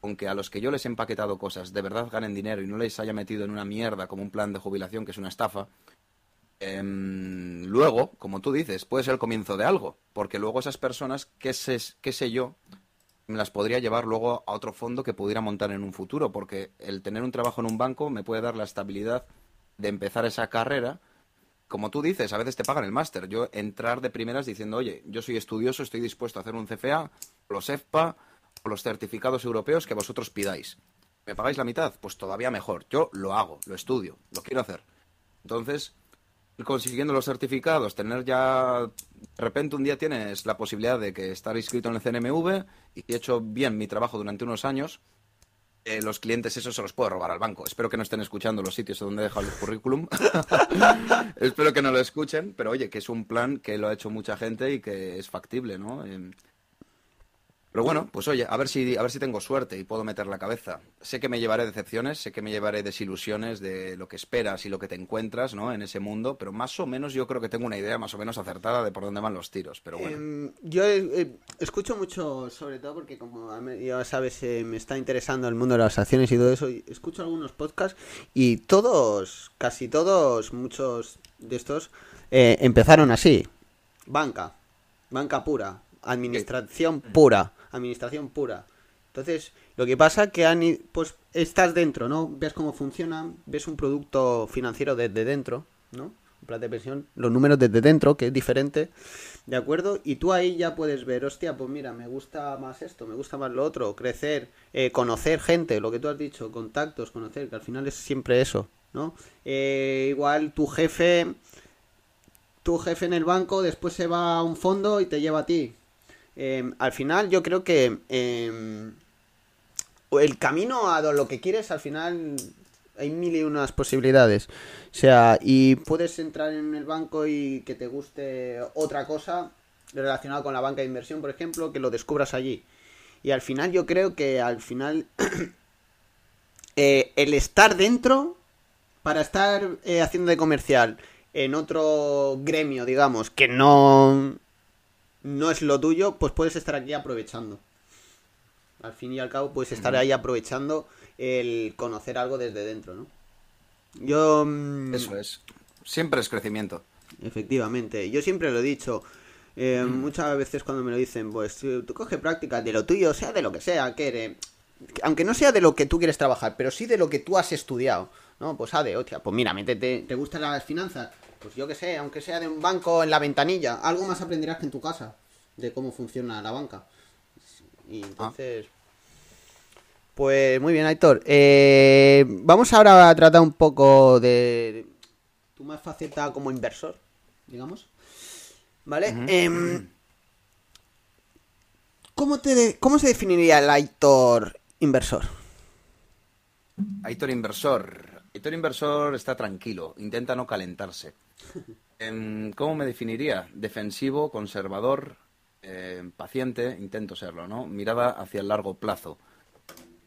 [SPEAKER 2] aunque a los que yo les he empaquetado cosas de verdad ganen dinero y no les haya metido en una mierda como un plan de jubilación que es una estafa, em, luego, como tú dices, puede ser el comienzo de algo, porque luego esas personas, qué sé, qué sé yo, me las podría llevar luego a otro fondo que pudiera montar en un futuro, porque el tener un trabajo en un banco me puede dar la estabilidad de empezar esa carrera como tú dices, a veces te pagan el máster. Yo entrar de primeras diciendo, oye, yo soy estudioso, estoy dispuesto a hacer un CFA, los EFPA los certificados europeos que vosotros pidáis. ¿Me pagáis la mitad? Pues todavía mejor. Yo lo hago, lo estudio, lo quiero hacer. Entonces, consiguiendo los certificados, tener ya, de repente un día tienes la posibilidad de que estar inscrito en el CNMV y he hecho bien mi trabajo durante unos años, eh, los clientes eso se los puedo robar al banco. Espero que no estén escuchando los sitios donde he dejado el currículum. (laughs) Espero que no lo escuchen, pero oye, que es un plan que lo ha hecho mucha gente y que es factible, ¿no? Eh, pero bueno, pues oye, a ver si a ver si tengo suerte y puedo meter la cabeza. Sé que me llevaré decepciones, sé que me llevaré desilusiones de lo que esperas y lo que te encuentras, ¿no? En ese mundo, pero más o menos yo creo que tengo una idea más o menos acertada de por dónde van los tiros, pero bueno.
[SPEAKER 1] Em, yo eh, escucho mucho, sobre todo porque como ya sabes, eh, me está interesando el mundo de las acciones y todo eso, escucho algunos podcasts y todos, casi todos, muchos de estos eh, empezaron así. Banca, banca pura, administración pura administración pura. Entonces, lo que pasa que pues estás dentro, ¿no? Ves cómo funciona, ves un producto financiero desde dentro, ¿no? Un plan de pensión, los números desde dentro, que es diferente, ¿de acuerdo? Y tú ahí ya puedes ver, hostia, pues mira, me gusta más esto, me gusta más lo otro, crecer, eh, conocer gente, lo que tú has dicho, contactos, conocer, que al final es siempre eso, ¿no? Eh, igual tu jefe, tu jefe en el banco después se va a un fondo y te lleva a ti, Em, al final yo creo que em, el camino a lo que quieres al final hay mil y unas posibilidades. O sea, y puedes entrar en el banco y que te guste otra cosa relacionada con la banca de inversión, por ejemplo, que lo descubras allí. Y al final yo creo que al final (coughs) eh, el estar dentro para estar eh, haciendo de comercial en otro gremio, digamos, que no no es lo tuyo, pues puedes estar aquí aprovechando. Al fin y al cabo, puedes estar ahí aprovechando el conocer algo desde dentro, ¿no? Yo...
[SPEAKER 2] Mm, Eso es. Siempre es crecimiento.
[SPEAKER 1] Efectivamente. Yo siempre lo he dicho. Eh, muchas veces cuando me lo dicen, pues tú coge práctica de lo tuyo, sea de lo que sea, que aunque no sea de lo que tú quieres trabajar, pero sí de lo que tú has estudiado, ¿no? Pues ah, de, hostia, pues mira, métete, ¿te gustan las finanzas? Pues yo que sé, aunque sea de un banco en la ventanilla, algo más aprenderás que en tu casa de cómo funciona la banca. Y entonces... Pues muy bien, Aitor. Eh, vamos ahora a tratar un poco de tu más faceta como inversor, digamos. ¿Vale? Em, ¿cómo, te ¿Cómo se definiría el Aitor inversor?
[SPEAKER 2] Aitor inversor. Aitor inversor está tranquilo, intenta no calentarse. ¿Cómo me definiría? Defensivo, conservador, eh, paciente, intento serlo, ¿no? Mirada hacia el largo plazo.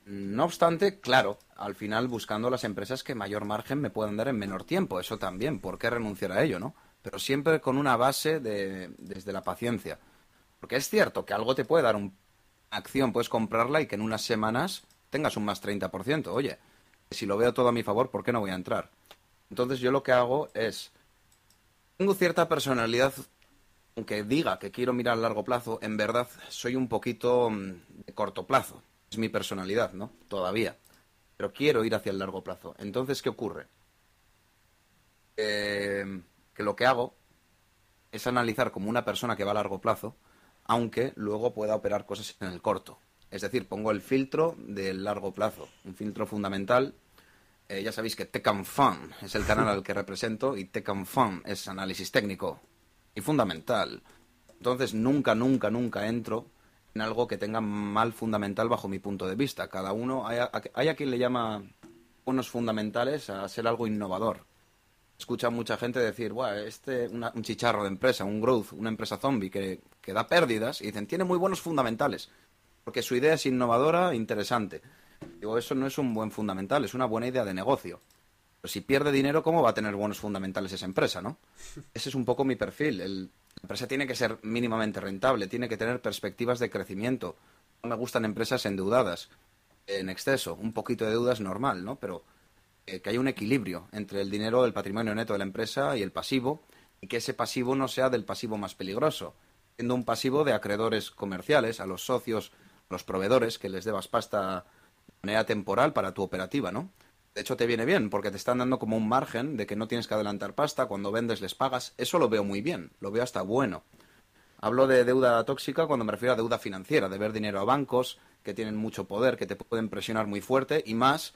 [SPEAKER 2] No obstante, claro, al final buscando las empresas que mayor margen me puedan dar en menor tiempo, eso también, ¿por qué renunciar a ello, no? Pero siempre con una base de, desde la paciencia. Porque es cierto que algo te puede dar una acción, puedes comprarla y que en unas semanas tengas un más 30%. Oye, si lo veo todo a mi favor, ¿por qué no voy a entrar? Entonces yo lo que hago es tengo cierta personalidad, aunque diga que quiero mirar a largo plazo, en verdad soy un poquito mm, de corto plazo. Es mi personalidad, ¿no? Todavía. Pero quiero ir hacia el largo plazo. Entonces, ¿qué ocurre? que lo que hago es analizar como una persona que va a largo plazo, aunque luego pueda operar cosas en el corto. Es decir, pongo el filtro del largo plazo, un filtro fundamental eh, ya sabéis que Tech and Fun es el canal al que (laughs) represento y Tech and Fun es análisis técnico y fundamental. Entonces nunca, nunca, nunca entro en algo que tenga mal fundamental bajo mi punto de vista. Cada uno, hay a, quien le llama unos fundamentales a ser algo innovador. escucha mucha gente decir, Buah, este un chicharro de empresa, un growth, una empresa zombie que, que da pérdidas, y dicen, tiene muy buenos fundamentales, porque su idea es innovadora, interesante. Digo, eso no es un buen fundamental, es una buena idea de negocio. Pero si pierde dinero, ¿cómo va a tener buenos fundamentales esa empresa, no? Ese es un poco mi perfil. El, la empresa tiene que ser mínimamente rentable, tiene que tener perspectivas de crecimiento. No me gustan empresas endeudadas en exceso. Un poquito de deuda es normal, ¿no? Pero eh, que haya un equilibrio entre el dinero del patrimonio neto de la empresa y el pasivo, y que ese pasivo no sea del pasivo más peligroso, siendo un pasivo de acreedores comerciales, a los socios, los proveedores, que les debas pasta manera temporal para tu operativa, ¿no? De hecho, te viene bien, porque te están dando como un margen de que no tienes que adelantar pasta, cuando vendes les pagas. Eso lo veo muy bien, lo veo hasta bueno. Hablo de deuda tóxica cuando me refiero a deuda financiera, de ver dinero a bancos que tienen mucho poder, que te pueden presionar muy fuerte y más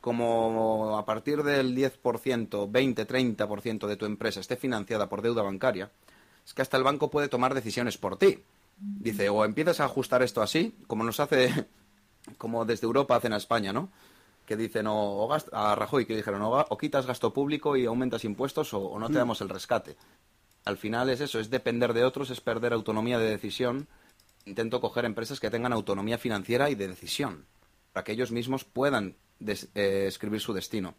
[SPEAKER 2] como a partir del 10%, 20, 30% de tu empresa esté financiada por deuda bancaria, es que hasta el banco puede tomar decisiones por ti. Dice, o empiezas a ajustar esto así, como nos hace, como desde Europa hacen a España, ¿no? Que dicen, o, a Rajoy, que dijeron, o, quitas gasto público y aumentas impuestos o, no te mm. damos el rescate. Al final es eso, es depender de otros, es perder autonomía de decisión. Intento coger empresas que tengan autonomía financiera y de decisión, para que ellos mismos puedan eh, escribir su destino.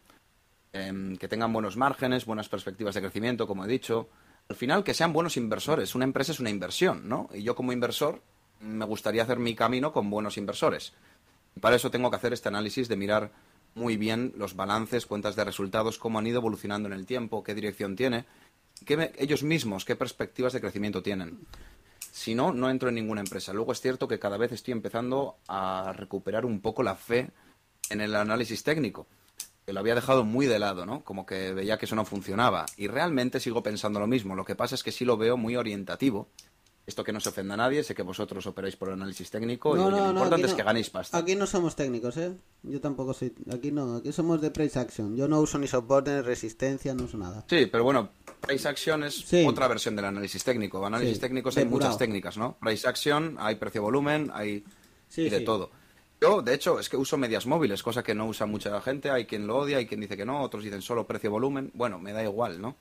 [SPEAKER 2] Em, que tengan buenos márgenes, buenas perspectivas de crecimiento, como he dicho. Al final, que sean buenos inversores. Una empresa es una inversión, ¿no? Y yo como inversor me gustaría hacer mi camino con buenos inversores. Y para eso tengo que hacer este análisis de mirar muy bien los balances, cuentas de resultados, cómo han ido evolucionando en el tiempo, qué dirección tiene, qué ellos mismos, qué perspectivas de crecimiento tienen. Si no, no entro en ninguna empresa. Luego es cierto que cada vez estoy empezando a recuperar un poco la fe en el análisis técnico. Que lo había dejado muy de lado, ¿no? Como que veía que eso no funcionaba. Y realmente sigo pensando lo mismo. Lo que pasa es que sí lo veo muy orientativo. Esto que no se ofenda a nadie, sé que vosotros operáis por análisis técnico y lo importante es que ganéis pasta.
[SPEAKER 1] Aquí no somos técnicos, ¿eh? Yo tampoco soy. Aquí no, aquí somos de price action. Yo no uso ni soporte, ni resistencia, no uso nada.
[SPEAKER 2] Sí, pero bueno, price action es otra versión del análisis técnico. Análisis técnico hay muchas técnicas, ¿no? Price action, hay precio-volumen, hay de todo. Yo, de hecho, es que uso medias móviles, cosa que no usa mucha gente. Hay quien lo odia, hay quien dice que no, otros dicen solo precio-volumen. Bueno, me da igual, ¿no?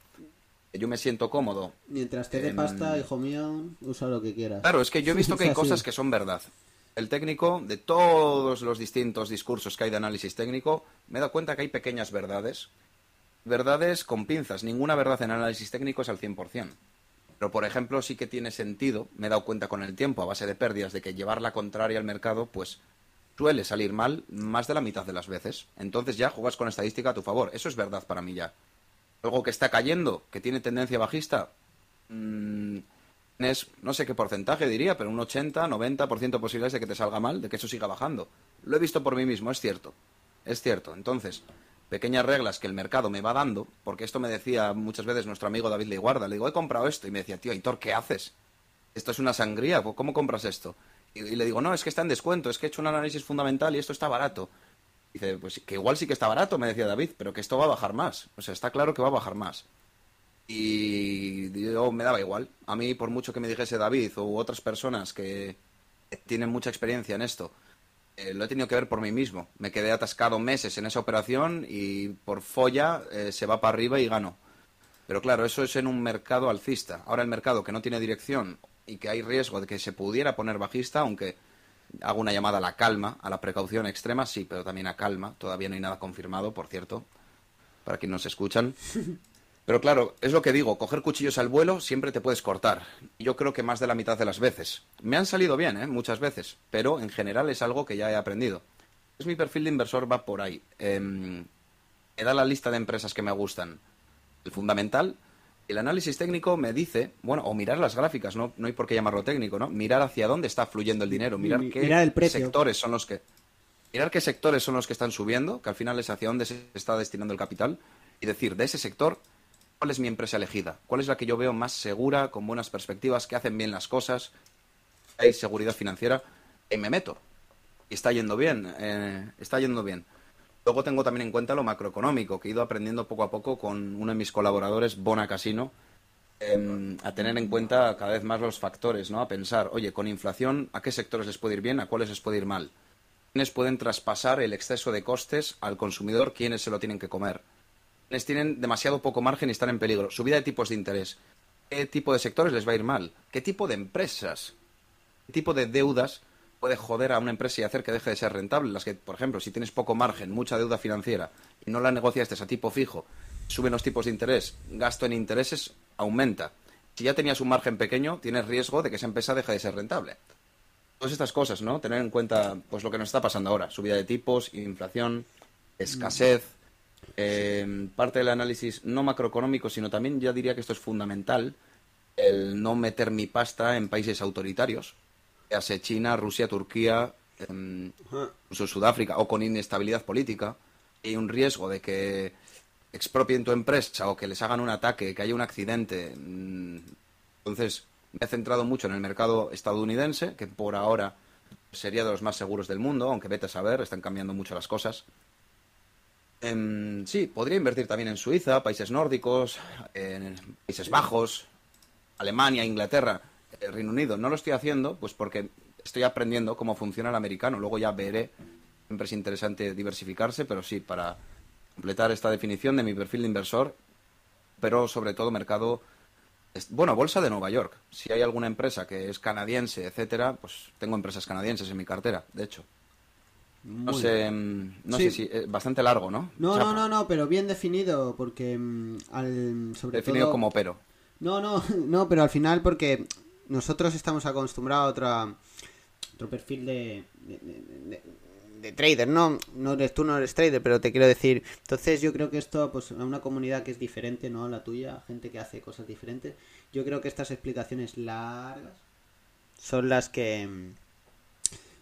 [SPEAKER 2] Yo me siento cómodo.
[SPEAKER 1] Mientras te dé pasta, hijo mío, usa lo que quieras.
[SPEAKER 2] Claro, es que yo he visto (laughs) que hay cosas que son verdad. El técnico, de todos los distintos discursos que hay de análisis técnico, me he dado cuenta que hay pequeñas verdades. Verdades con pinzas. Ninguna verdad en análisis técnico es al 100%. Pero, por ejemplo, sí que tiene sentido, me he dado cuenta con el tiempo, a base de pérdidas, de que llevar la contraria al mercado, pues suele salir mal más de la mitad de las veces. Entonces ya juegas con estadística a tu favor. Eso es verdad para mí ya. Algo que está cayendo, que tiene tendencia bajista, mm, es, no sé qué porcentaje diría, pero un 80, 90% de posibilidades de que te salga mal, de que eso siga bajando. Lo he visto por mí mismo, es cierto. Es cierto. Entonces, pequeñas reglas que el mercado me va dando, porque esto me decía muchas veces nuestro amigo David Leiguarda, le digo, he comprado esto, y me decía, tío, Hitor, ¿qué haces? Esto es una sangría, ¿cómo compras esto? Y, le digo, no, es que está en descuento, es que he hecho un análisis fundamental y esto está barato. Dice, pues que igual sí que está barato, me decía David, pero que esto va a bajar más. O sea, está claro que va a bajar más. Y yo me daba igual. A mí, por mucho que me dijese David u otras personas que tienen mucha experiencia en esto, eh, lo he tenido que ver por mí mismo. Me quedé atascado meses en esa operación y por folla eh, se va para arriba y gano. Pero claro, eso es en un mercado alcista. Ahora el mercado que no tiene dirección y que hay riesgo de que se pudiera poner bajista, aunque hago una llamada a la calma, a la precaución extrema, sí, pero también a calma. Todavía no hay nada confirmado, por cierto, para quienes nos escuchan. (laughs) Pero claro, es lo que digo, coger cuchillos al vuelo siempre te puedes cortar. Yo creo que más de la mitad de las veces. Me han salido bien, ¿eh? muchas veces, pero en general es algo que ya he aprendido. Es mi perfil de inversor va por ahí. Eh, he dado la lista de empresas que me gustan. El fundamental, el análisis técnico me dice, bueno, o mirar las gráficas, no, no hay por qué llamarlo técnico, ¿no? Mirar hacia dónde está fluyendo el dinero, mirar qué sectores son los que mirar qué sectores son los que están subiendo, que al final es hacia dónde se está destinando el capital y decir, de ese sector, ¿cuál es mi empresa elegida? ¿Cuál es la que yo veo más segura, con buenas perspectivas, que hacen bien las cosas? Hay seguridad financiera y me meto. Y está yendo bien, eh, está yendo bien. Luego tengo también en cuenta lo macroeconómico, que he ido aprendiendo poco a poco con uno de mis colaboradores, Bona Casino, em, a tener en cuenta cada vez más los factores, ¿no? A pensar, oye, con inflación, ¿a qué sectores les puede ir bien? ¿A cuáles les puede ir mal? ¿Quiénes pueden traspasar el exceso de costes al consumidor? ¿Quiénes se lo tienen que comer? les tienen demasiado poco margen y están en peligro. Subida de tipos de interés. ¿Qué tipo de sectores les va a ir mal? ¿Qué tipo de empresas? ¿Qué tipo de deudas puede joder a una empresa y hacer que deje de ser rentable? Las que, por ejemplo, si tienes poco margen, mucha deuda financiera y no la negociaste a tipo fijo, suben los tipos de interés, gasto en intereses aumenta. Si ya tenías un margen pequeño, tienes riesgo de que esa empresa deje de ser rentable. Todas estas cosas, ¿no? Tener en cuenta pues lo que nos está pasando ahora, subida de tipos, inflación, escasez, eh, parte del análisis no macroeconómico, sino también ya diría que esto es fundamental, el no meter mi pasta en países autoritarios, ya sea China, Rusia, Turquía, em, incluso Sudáfrica, o con inestabilidad política, y un riesgo de que expropien tu empresa o que les hagan un ataque, que haya un accidente. Mm, entonces, me he centrado mucho en el mercado estadounidense, que por ahora sería de los más seguros del mundo, aunque vete a saber, están cambiando mucho las cosas. Em, sí, podría invertir también en Suiza, países nórdicos, en Países Bajos, Alemania, Inglaterra, el Reino Unido. No lo estoy haciendo, pues porque estoy aprendiendo cómo funciona el americano. Luego ya veré. Siempre es interesante diversificarse, pero sí, para completar esta definición de mi perfil de inversor, pero sobre todo mercado, bueno, bolsa de Nueva York. Si hay alguna empresa que es canadiense, etcétera, pues tengo empresas canadienses en mi cartera, de hecho. No sé, mm, no sé si es eh, bastante largo, ¿no?
[SPEAKER 1] No, no, no, no, pero bien definido porque mm, al sobre
[SPEAKER 2] definido como pero.
[SPEAKER 1] No, no, (laughs) no, pero al final porque nosotros estamos acostumbrados a otra otro perfil de, de trader, no, no eres tú, no eres trader, pero te quiero decir, entonces yo creo que esto, pues a una comunidad que es diferente, ¿no? A la tuya, gente que hace cosas diferentes, yo creo que estas explicaciones largas son las que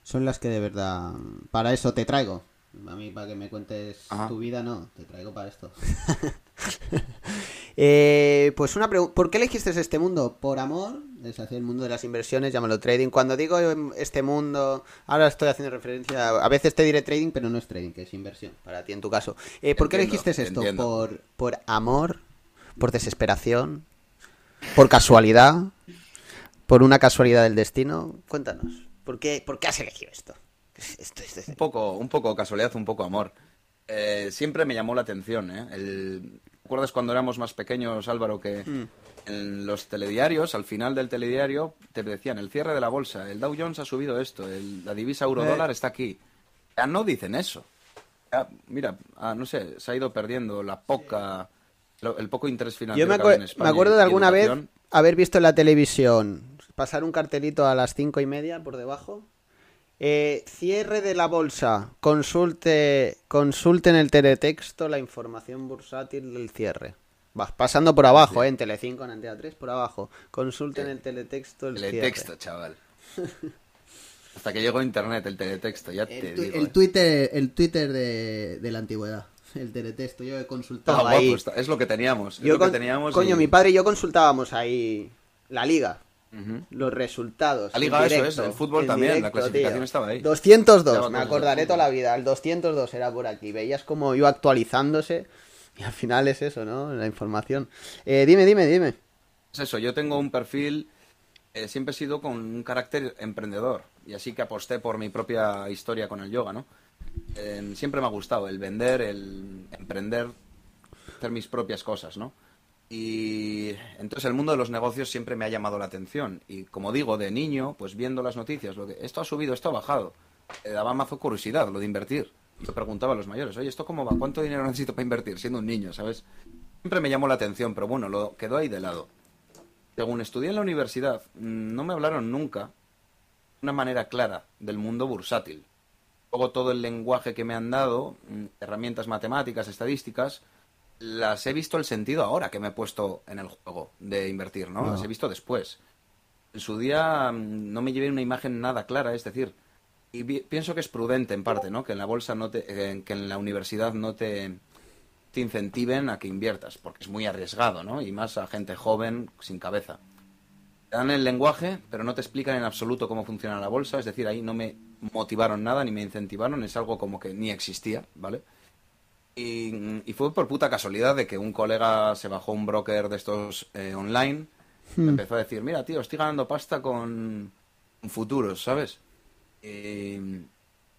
[SPEAKER 1] son las que de verdad para eso te traigo. A mí para que me cuentes tu vida no, te traigo para esto. (laughs) (laughs) Eh, pues una pregunta, ¿por qué elegiste este mundo? ¿Por amor? Es decir, el mundo de las inversiones, llámalo trading. Cuando digo este mundo, ahora estoy haciendo referencia, a veces te diré trading, pero no es trading, que es inversión, para ti en tu caso. Eh, ¿Por qué elegiste esto? ¿Por, ¿Por amor? ¿Por desesperación? ¿Por casualidad? ¿Por una casualidad del destino? Cuéntanos, ¿por qué, por qué has elegido esto?
[SPEAKER 2] Un, poco, un poco casualidad, un poco amor. Eh, siempre me llamó la atención, ¿eh? El, ¿Recuerdas cuando éramos más pequeños, Álvaro, que mm. En los telediarios, al final del telediario, te decían el cierre de la bolsa, el Dow Jones ha subido esto, la divisa euro-dólar eh. está aquí? Ya no dicen eso. mira, ah, no sé, se ha ido perdiendo la poca, el poco interés financiero.
[SPEAKER 1] Yo me, me acuerdo de alguna vez haber visto en la televisión pasar un cartelito a las cinco y media por debajo eh, cierre de la bolsa. Consulte, consulte en el teletexto la información bursátil del cierre. Vas pasando por abajo, eh, en Telecinco, en Antena 3, por abajo. Consulte en el teletexto el
[SPEAKER 2] teletexto, chaval. (laughs) Hasta que llegó internet, el teletexto, ya te
[SPEAKER 1] el,
[SPEAKER 2] digo.
[SPEAKER 1] El
[SPEAKER 2] eh.
[SPEAKER 1] Twitter, el Twitter de, la antigüedad. El teletexto, yo he consultado ahí.
[SPEAKER 2] es lo que teníamos. lo que teníamos
[SPEAKER 1] coño, mi padre y yo consultábamos ahí la liga los resultados.
[SPEAKER 2] La liga eso es, el fútbol también, la clasificación estaba ahí.
[SPEAKER 1] 202, me acordaré toda la vida, el 202 era por aquí, veías como iba actualizándose (laughs) y al final es eso, ¿no? La información. Eh, dime, dime, dime.
[SPEAKER 2] Es eso, yo tengo un perfil, eh, siempre he sido con un carácter emprendedor y así que aposté por mi propia historia con el yoga, ¿no? Eh, siempre me ha gustado el vender, el emprender, hacer mis propias cosas, ¿no? Y entonces el mundo de los negocios siempre me ha llamado la atención. Y como digo, de niño, pues viendo las noticias, lo que esto ha subido, esto ha bajado, me daba mazo curiosidad lo de invertir. Yo preguntaba a los mayores, oye, ¿esto cómo va? ¿Cuánto dinero necesito para invertir? Siendo un niño, ¿sabes? Siempre me llamó la atención, pero bueno, lo quedó ahí de lado. Según estudié en la universidad, mm, no me hablaron nunca de una manera clara del mundo bursátil. Luego todo el lenguaje que me han dado, mm, herramientas matemáticas, estadísticas, las he visto el sentido ahora que me he puesto en el juego de invertir, ¿no? Las he visto después. En su día mm, no me llevé una imagen nada clara, es decir, y pienso que es prudente en parte, ¿no? Que en la bolsa no te, eh, que en la universidad no te, te incentiven a que inviertas, porque es muy arriesgado, ¿no? Y más a gente joven sin cabeza. Te dan el lenguaje, pero no te explican en absoluto cómo funciona la bolsa, es decir, ahí no me motivaron nada ni me incentivaron, es algo como que ni existía, ¿vale? Y, fue por puta casualidad de que un colega se bajó un broker de estos eh, online. Hmm. empezó a decir, mira, tío, estoy ganando pasta con futuros, ¿sabes? Y,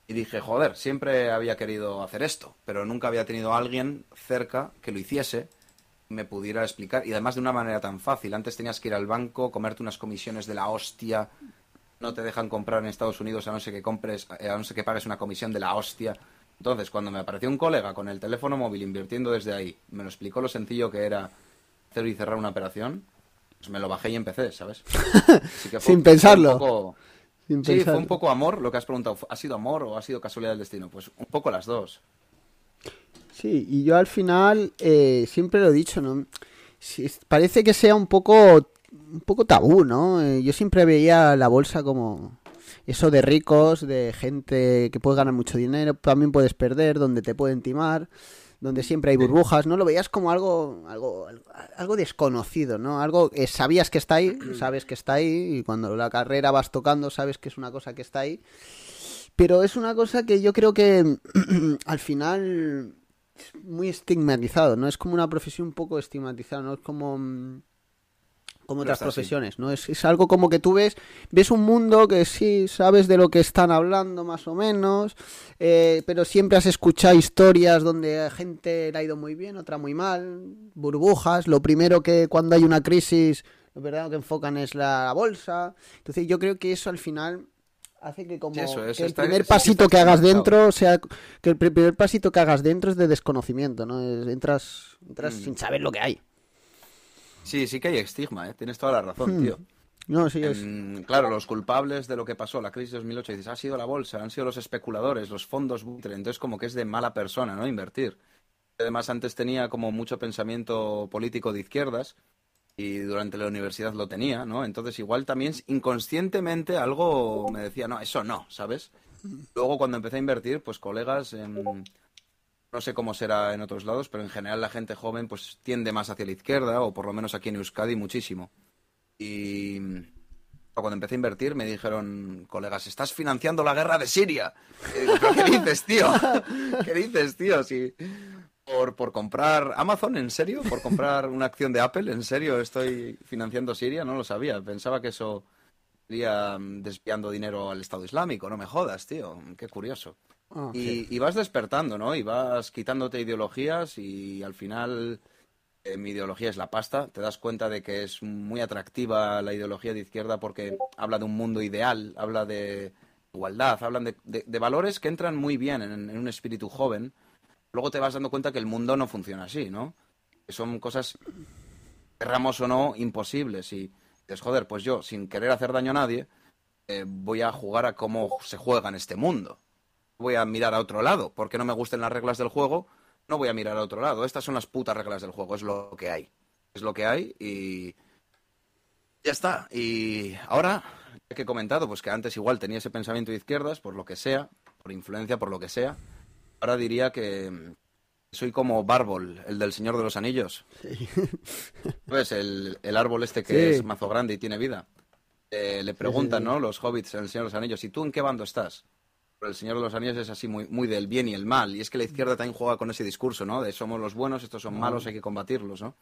[SPEAKER 2] Y dije, joder, siempre había querido hacer esto, pero nunca había tenido a alguien cerca que lo hiciese me pudiera explicar. Y además de una manera tan fácil. Antes tenías que ir al banco, comerte unas comisiones de la hostia. No te dejan comprar en Estados Unidos a no ser que compres, a no ser que pagues una comisión de la hostia. Entonces, cuando me apareció un colega con el teléfono móvil invirtiendo desde ahí, me lo explicó lo sencillo que era hacer y cerrar una operación, pues me lo bajé y empecé, ¿sabes? (laughs)
[SPEAKER 1] Sin pensarlo
[SPEAKER 2] sí, fue un poco amor, lo que has preguntado. ¿Ha sido amor o ha sido casualidad del destino? Pues un poco las dos.
[SPEAKER 1] Sí, y yo al final eh, siempre lo he dicho, ¿no? parece que sea un poco, un poco tabú, ¿no? Eh, yo siempre veía la bolsa como eso de ricos, de gente que puede ganar mucho dinero, también puedes perder, donde te pueden timar donde siempre hay burbujas, ¿no? Lo veías como algo, algo, algo desconocido, ¿no? Algo que sabías que está ahí, (clears throat) sabes que está ahí, y cuando la carrera vas tocando sabes que es una cosa que está ahí. Pero es una cosa que yo creo que (clears throat) al final es muy estigmatizado, ¿no? Es como una profesión un poco estigmatizada, ¿no? Es como mm, como otras profesiones, ¿no? Es, algo como que tú ves, ves un mundo que sí sabes de lo que están hablando más o menos, eh, pero siempre has escuchado historias donde gente le ha ido muy bien, otra muy mal, burbujas, lo primero que cuando hay una crisis, lo verdad que enfocan es la, bolsa, entonces yo creo que eso al final hace que como el primer pasito que hagas dentro sea que el primer pasito que hagas dentro es de desconocimiento, ¿no? entras entras mm. sin saber lo que hay.
[SPEAKER 2] Sí, sí que hay estigma, ¿eh? tienes toda la razón, hmm. tío.
[SPEAKER 1] No, sí es.
[SPEAKER 2] claro, los culpables de lo que pasó, la crisis de 2008, dices, ha sido la bolsa, han sido los especuladores, los fondos buitre, entonces como que es de mala persona, ¿no? Invertir. Además, antes tenía como mucho pensamiento político de izquierdas y durante la universidad lo tenía, ¿no? Entonces igual también inconscientemente algo me decía, no, eso no, ¿sabes? Luego cuando empecé a invertir, pues colegas... En no sé cómo será en otros lados, pero en general la gente joven pues tiende más hacia la izquierda, o por lo menos aquí en Euskadi muchísimo. Y cuando empecé a invertir me dijeron, colegas, estás financiando la guerra de Siria. qué (laughs) dices, tío? ¿Qué dices, tío? Si por, por comprar Amazon, ¿en serio? ¿Por comprar una acción de Apple? ¿En serio estoy financiando Siria? No lo sabía. Pensaba que eso iría desviando dinero al Estado Islámico. No me jodas, tío. Qué curioso. Ah, y, vas despertando, ¿no? Y vas quitándote ideologías y al final eh, mi ideología es la pasta. Te das cuenta de que es muy atractiva la ideología de izquierda porque habla de un mundo ideal, habla de igualdad, hablan de, valores que entran muy bien en, un espíritu joven. Luego te vas dando cuenta que el mundo no funciona así, ¿no? Que son cosas, querramos o no, imposibles. Y dices, joder, pues yo, sin querer hacer daño a nadie, eh, voy a jugar a cómo se juega en este mundo voy a mirar a otro lado. Porque no me gusten las reglas del juego, no voy a mirar a otro lado. Estas son las putas reglas del juego, es lo que hay. Es lo que hay y ya está. Y ahora, que he comentado, pues que antes igual tenía ese pensamiento de izquierdas, por lo que sea, por influencia, por lo que sea, ahora diría que soy como Barbol, el del Señor de los Anillos. Pues el, árbol este que es mazo grande y tiene vida. Eh, le preguntan, ¿no? Los hobbits en el Señor de los Anillos, ¿y tú en qué bando estás? El Señor de los Anillos es así muy, muy del bien y el mal. Y es que la izquierda también juega con ese discurso, ¿no? De somos los buenos, estos son malos, hay que combatirlos, ¿no?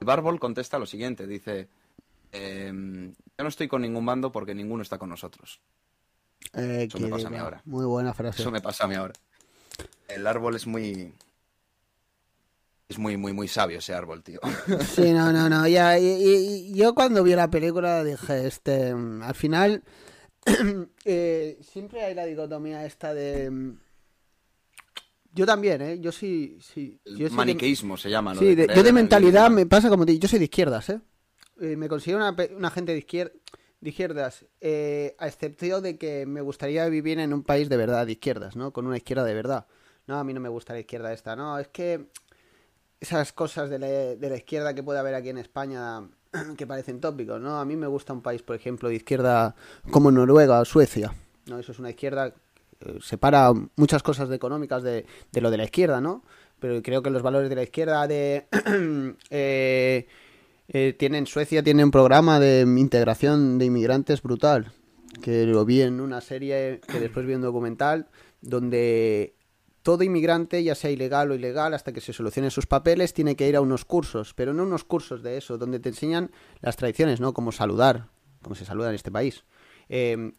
[SPEAKER 2] Y Barbol contesta lo siguiente, dice, em, yo no estoy con ningún bando porque ninguno está con nosotros.
[SPEAKER 1] Eh, Eso me pasa a mí ahora. Muy buena frase.
[SPEAKER 2] Eso me pasa a mí ahora. El árbol es muy... Es muy, muy, muy sabio ese árbol, tío.
[SPEAKER 1] Sí, no, no, no. Ya, y, yo cuando vi la película dije, este, al final (coughs) Eh, siempre hay la dicotomía esta de... Mm, yo también, ¿eh? Yo sí... sí yo
[SPEAKER 2] maniqueísmo se llama,
[SPEAKER 1] ¿no? Sí, yo de mentalidad me pasa como... Yo soy de izquierdas, ¿eh? eh me considero una, gente de, de izquierdas, eh, a excepción de que me gustaría vivir en un país de verdad, de izquierdas, ¿no? Con una izquierda de verdad. No, a mí no me gusta la izquierda esta, no, es que esas cosas de la, de la izquierda que puede haber aquí en España (clears throat) que parecen tópicos, ¿no? A mí me gusta un país, por ejemplo, de izquierda como Noruega o Suecia, ¿no? Eso es una izquierda que separa muchas cosas de económicas de, lo de la izquierda, ¿no? Pero creo que los valores de la izquierda de... (clears throat) eh, eh, tienen, Suecia tiene un programa de integración de inmigrantes brutal, que lo vi en una serie que después vi un documental donde todo inmigrante, ya sea ilegal o ilegal, hasta que se solucionen sus papeles, tiene que ir a unos cursos, pero no unos cursos de eso, donde te enseñan las tradiciones, ¿no? Cómo saludar, cómo se saluda en este país. Em,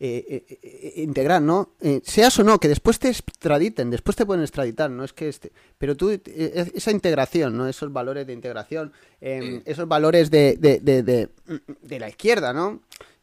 [SPEAKER 1] eh, eh, eh, integrar, ¿no? seas o no, que después te extraditen, después te pueden extraditar, no es que este, pero tú, esa integración, ¿no? Esos valores de integración, em, esos valores de, de, de, de, la izquierda, ¿no?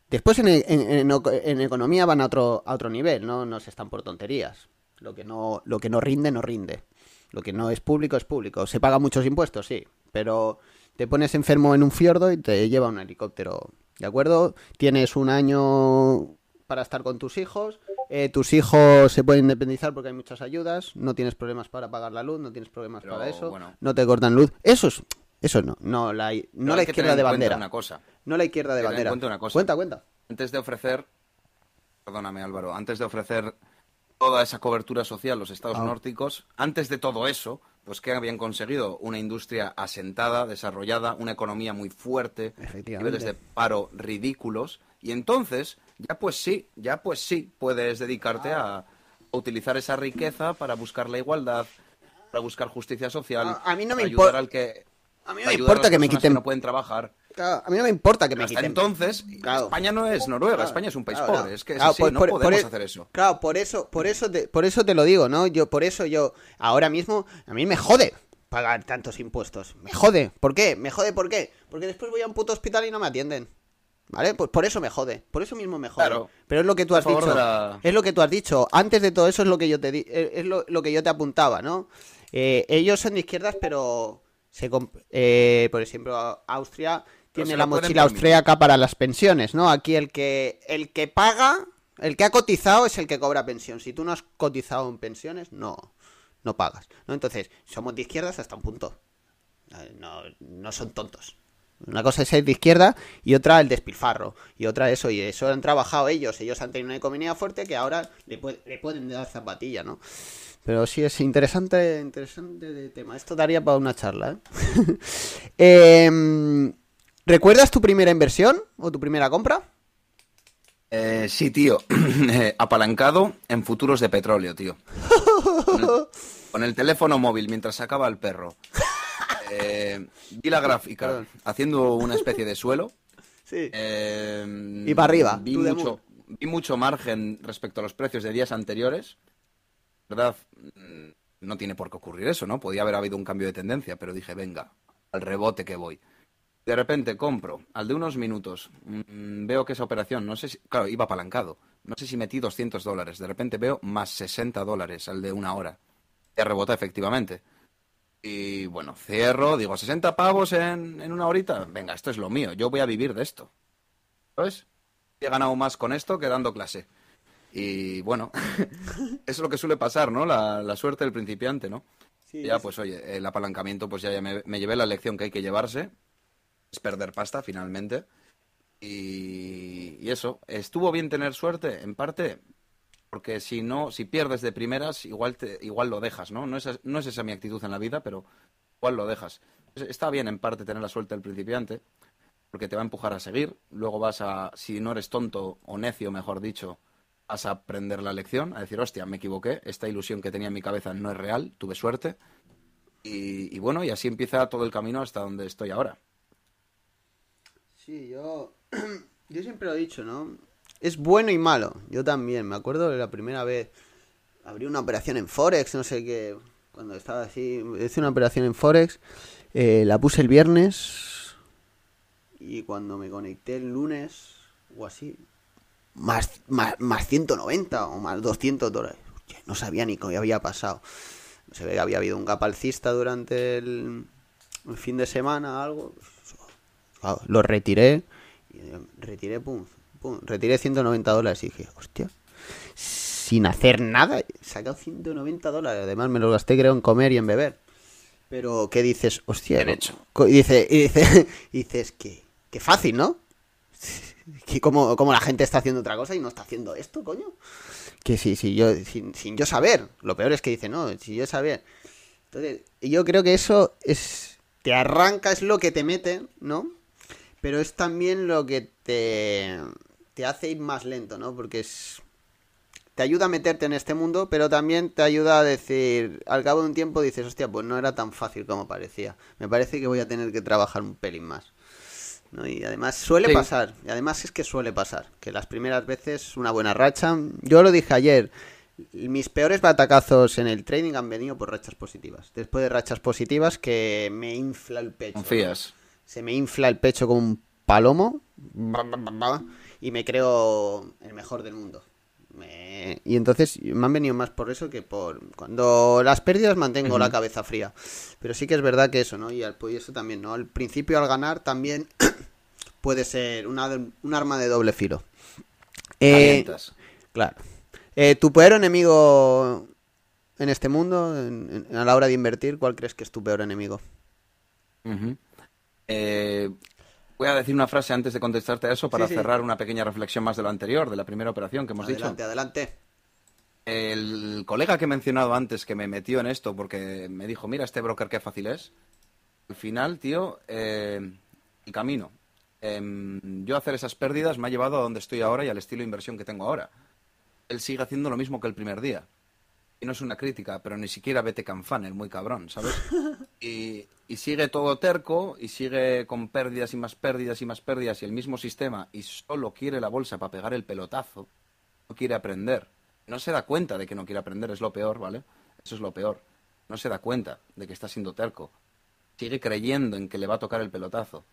[SPEAKER 1] Después en, en, en, economía van a otro, a otro nivel, ¿no? No se están por tonterías. Lo que no, lo que no rinde, no rinde. Lo que no es público, es público. Se pagan muchos impuestos, sí, pero te pones enfermo en un fiordo y te lleva un helicóptero, ¿de acuerdo? Tienes un año para estar con tus hijos. Eh, tus hijos se pueden independizar porque hay muchas ayudas. No tienes problemas para pagar la luz, no tienes problemas para eso. No te cortan luz. Eso es, eso no. No la, no la izquierda de bandera.
[SPEAKER 2] Una cosa.
[SPEAKER 1] No la izquierda de bandera.
[SPEAKER 2] Una cosa.
[SPEAKER 1] Cuenta, cuenta.
[SPEAKER 2] Antes de ofrecer, perdóname Álvaro, antes de ofrecer toda esa cobertura social los estados ah. nórdicos, antes de todo eso, pues que habían conseguido una industria asentada, desarrollada, una economía muy fuerte, niveles de paro ridículos, y entonces ya pues sí, ya pues sí, puedes dedicarte a, utilizar esa riqueza para buscar la igualdad, para buscar justicia social,
[SPEAKER 1] a, mí no me
[SPEAKER 2] ayudar al que
[SPEAKER 1] a mí no me importa que me quiten
[SPEAKER 2] no pueden trabajar.
[SPEAKER 1] A mí no me importa que me
[SPEAKER 2] Hasta
[SPEAKER 1] quiten.
[SPEAKER 2] entonces, España no es Noruega, España es un país pobre, es que no podemos e- hacer eso.
[SPEAKER 1] Claro, por eso, por eso te, por eso te lo digo, ¿no? Yo por eso yo ahora mismo a mí me jode pagar tantos impuestos. Me jode. ¿Por qué? Me jode ¿por qué? Porque después voy a un puto hospital y no me atienden. ¿Vale? Pues por eso me jode. Por eso mismo me jode. Pero es lo que tú has dicho. Es lo que tú has dicho. Antes de todo eso es lo que yo te di eh, es lo, que yo te apuntaba, ¿no? Eh, ellos son de izquierdas, pero se eh, por ejemplo, Austria tiene la mochila austríaca para las pensiones, ¿no? Aquí el que el que paga, el que ha cotizado es el que cobra pensión. Si tú no has cotizado en pensiones, no no pagas, ¿no? Entonces, somos de izquierdas hasta un punto. No, no son tontos. Una cosa es ser de izquierda y otra el despilfarro. Y otra eso, y eso han trabajado ellos. Ellos han tenido una economía fuerte que ahora le, pueden dar zapatilla, ¿no? Pero sí es interesante, interesante de tema. Esto daría para una charla, ¿eh? (laughs) Em, ¿Recuerdas tu primera inversión o tu primera compra?
[SPEAKER 2] Eh, sí, tío. (clears throat) Apalancado en futuros de petróleo, tío. Con el, (laughs) teléfono móvil mientras sacaba el perro. Eh, vi la gráfica haciendo una especie de suelo.
[SPEAKER 1] Sí.
[SPEAKER 2] Eh,
[SPEAKER 1] y para arriba.
[SPEAKER 2] Vi mucho, vi mucho margen respecto a los precios de días anteriores. ¿Verdad? Mm, no tiene por qué ocurrir eso, ¿no? Podía haber habido un cambio de tendencia, pero dije, venga, al rebote que voy. De repente compro, al de unos minutos, mm, veo que esa operación, no sé si, claro, iba apalancado, no sé si metí 200 dólares, de repente veo más 60 dólares al de una hora. Ya rebota efectivamente. Y bueno, cierro, digo, 60 pavos en, en una horita, venga, esto es lo mío, yo voy a vivir de esto. ¿Sabes? He ganado más con esto que dando clase. Y bueno, eso (laughs) es lo que suele pasar, ¿no? La, suerte del principiante, ¿no? ya, pues oye, el apalancamiento, pues ya, me, me llevé la lección que hay que llevarse es perder pasta finalmente. Y, eso, ¿estuvo bien tener suerte? En parte, porque si no, si pierdes de primeras, igual, te, igual lo dejas, ¿no? No es, no es esa mi actitud en la vida, pero igual lo dejas. Está bien en parte tener la suerte del principiante, porque te va a empujar a seguir. Luego vas a, si no eres tonto o necio, mejor dicho, vas a aprender la lección, a decir, hostia, me equivoqué, esta ilusión que tenía en mi cabeza no es real, tuve suerte. y bueno, y así empieza todo el camino hasta donde estoy ahora.
[SPEAKER 1] Sí, yo, (clears throat) yo siempre lo he dicho, ¿no? Es bueno y malo. Yo también. Me acuerdo de la primera vez. Abrí una operación en Forex, no sé qué. Cuando estaba así. Hice una operación en Forex. Eh, la puse el viernes. Y cuando me conecté el lunes. O así. Más, más, más 190 o más 200 dólares. no sabía ni qué había pasado. Se ve que había habido un gap alcista durante el, el fin de semana, algo lo retiré. retiré, pum, pum, retiré 190 dólares y dije, hostia, sin hacer nada, he sacado 190 dólares. Además, me lo gasté, creo, en comer y en beber. Pero, ¿qué dices? Hostia,
[SPEAKER 2] hecho.
[SPEAKER 1] Y, dice, y dice, (laughs) dices que, que fácil, ¿no? (laughs) Que como, como la gente está haciendo otra cosa y no está haciendo esto, coño. Que sí, sí, yo, sin, sin yo saber. Lo peor es que dice, no, si yo saber. Entonces, yo creo que eso es. Te arranca, es lo que te mete, ¿no? Pero es también lo que te, te hace ir más lento, ¿no? Porque es, te ayuda a meterte en este mundo, pero también te ayuda a decir, al cabo de un tiempo dices, hostia, pues no era tan fácil como parecía. Me parece que voy a tener que trabajar un pelín más. ¿no? Y además suele
[SPEAKER 2] Sí.
[SPEAKER 1] pasar, y además es que suele pasar, que las primeras veces una buena racha. Yo lo dije ayer, mis peores batacazos en el trading han venido por rachas positivas. Después de rachas positivas que me infla el pecho.
[SPEAKER 2] Confías.
[SPEAKER 1] Se me infla el pecho como un palomo y me creo el mejor del mundo. Me- Y entonces me han venido más por eso que por... Cuando las pérdidas mantengo la cabeza fría. Pero sí que es verdad que eso, ¿no? Y, al- y eso también, ¿no? Al principio al ganar también (coughs) puede ser una, un arma de doble filo. Eh, claro. Eh, ¿Tu peor enemigo en este mundo, en- en- a la hora de invertir, cuál crees que es tu peor enemigo?
[SPEAKER 2] Eh, voy a decir una frase antes de contestarte a eso para
[SPEAKER 1] Sí, sí.
[SPEAKER 2] cerrar una pequeña reflexión más de lo anterior, de la primera operación que hemos
[SPEAKER 1] adelante,
[SPEAKER 2] dicho.
[SPEAKER 1] adelante.
[SPEAKER 2] El colega que he mencionado antes que me metió en esto porque me dijo, mira este broker qué fácil es. Al final, tío, eh, el camino. Em, yo hacer esas pérdidas me ha llevado a donde estoy ahora y al estilo de inversión que tengo ahora. Él sigue haciendo lo mismo que el primer día. Y no es una crítica, pero ni siquiera vete canfaner, muy cabrón, ¿sabes? Y, sigue todo terco y sigue con pérdidas y más pérdidas y más pérdidas y el mismo sistema y solo quiere la bolsa para pegar el pelotazo. No quiere aprender. No se da cuenta de que no quiere aprender, es lo peor, ¿vale? Eso es lo peor. No se da cuenta de que está siendo terco. Sigue creyendo en que le va a tocar el pelotazo.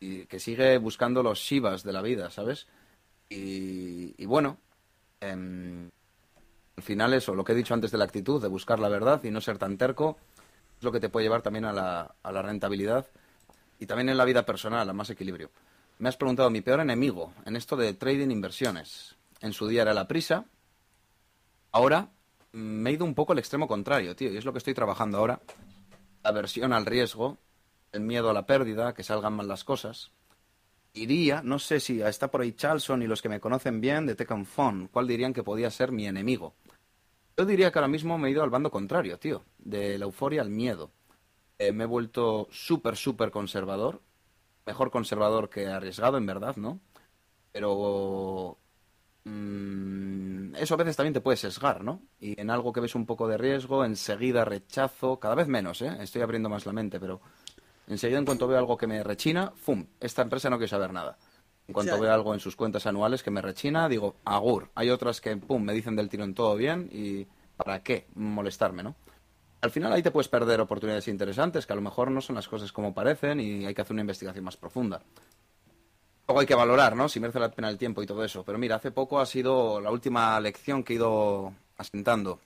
[SPEAKER 2] Y que sigue buscando los shivas de la vida, ¿sabes? Y, y bueno, em, al final eso, lo que he dicho antes de la actitud, de buscar la verdad y no ser tan terco, es lo que te puede llevar también a la, a la rentabilidad y también en la vida personal, a más equilibrio. Me has preguntado mi peor enemigo en esto de trading inversiones. En su día era la prisa. Ahora mm, me he ido un poco al extremo contrario, tío, y es lo que estoy trabajando ahora. Aversión al riesgo, el miedo a la pérdida, que salgan mal las cosas. Iría, no sé si está por ahí Charlson y los que me conocen bien de Fun, ¿cuál dirían que podía ser mi enemigo? Yo diría que ahora mismo me he ido al bando contrario, tío, de la euforia al miedo. Eh, me he vuelto súper, súper conservador, mejor conservador que arriesgado, en verdad, ¿no? Pero mm, eso a veces también te puede sesgar, ¿no? Y en algo que ves un poco de riesgo, enseguida rechazo, cada vez menos, ¿eh? Estoy abriendo más la mente, pero enseguida en cuanto veo algo que me rechina, ¡fum! Esta empresa no quiere saber nada. En cuanto
[SPEAKER 1] Sí.
[SPEAKER 2] veo algo en sus cuentas anuales que me rechina, digo, agur. Hay otras que, pum, me dicen del tirón todo bien y ¿para qué molestarme, no? Al final ahí te puedes perder oportunidades interesantes que a lo mejor no son las cosas como parecen y hay que hacer una investigación más profunda. Luego hay que valorar, ¿no? Si merece la pena el tiempo y todo eso. Pero mira, hace poco ha sido la última lección que he ido asentando.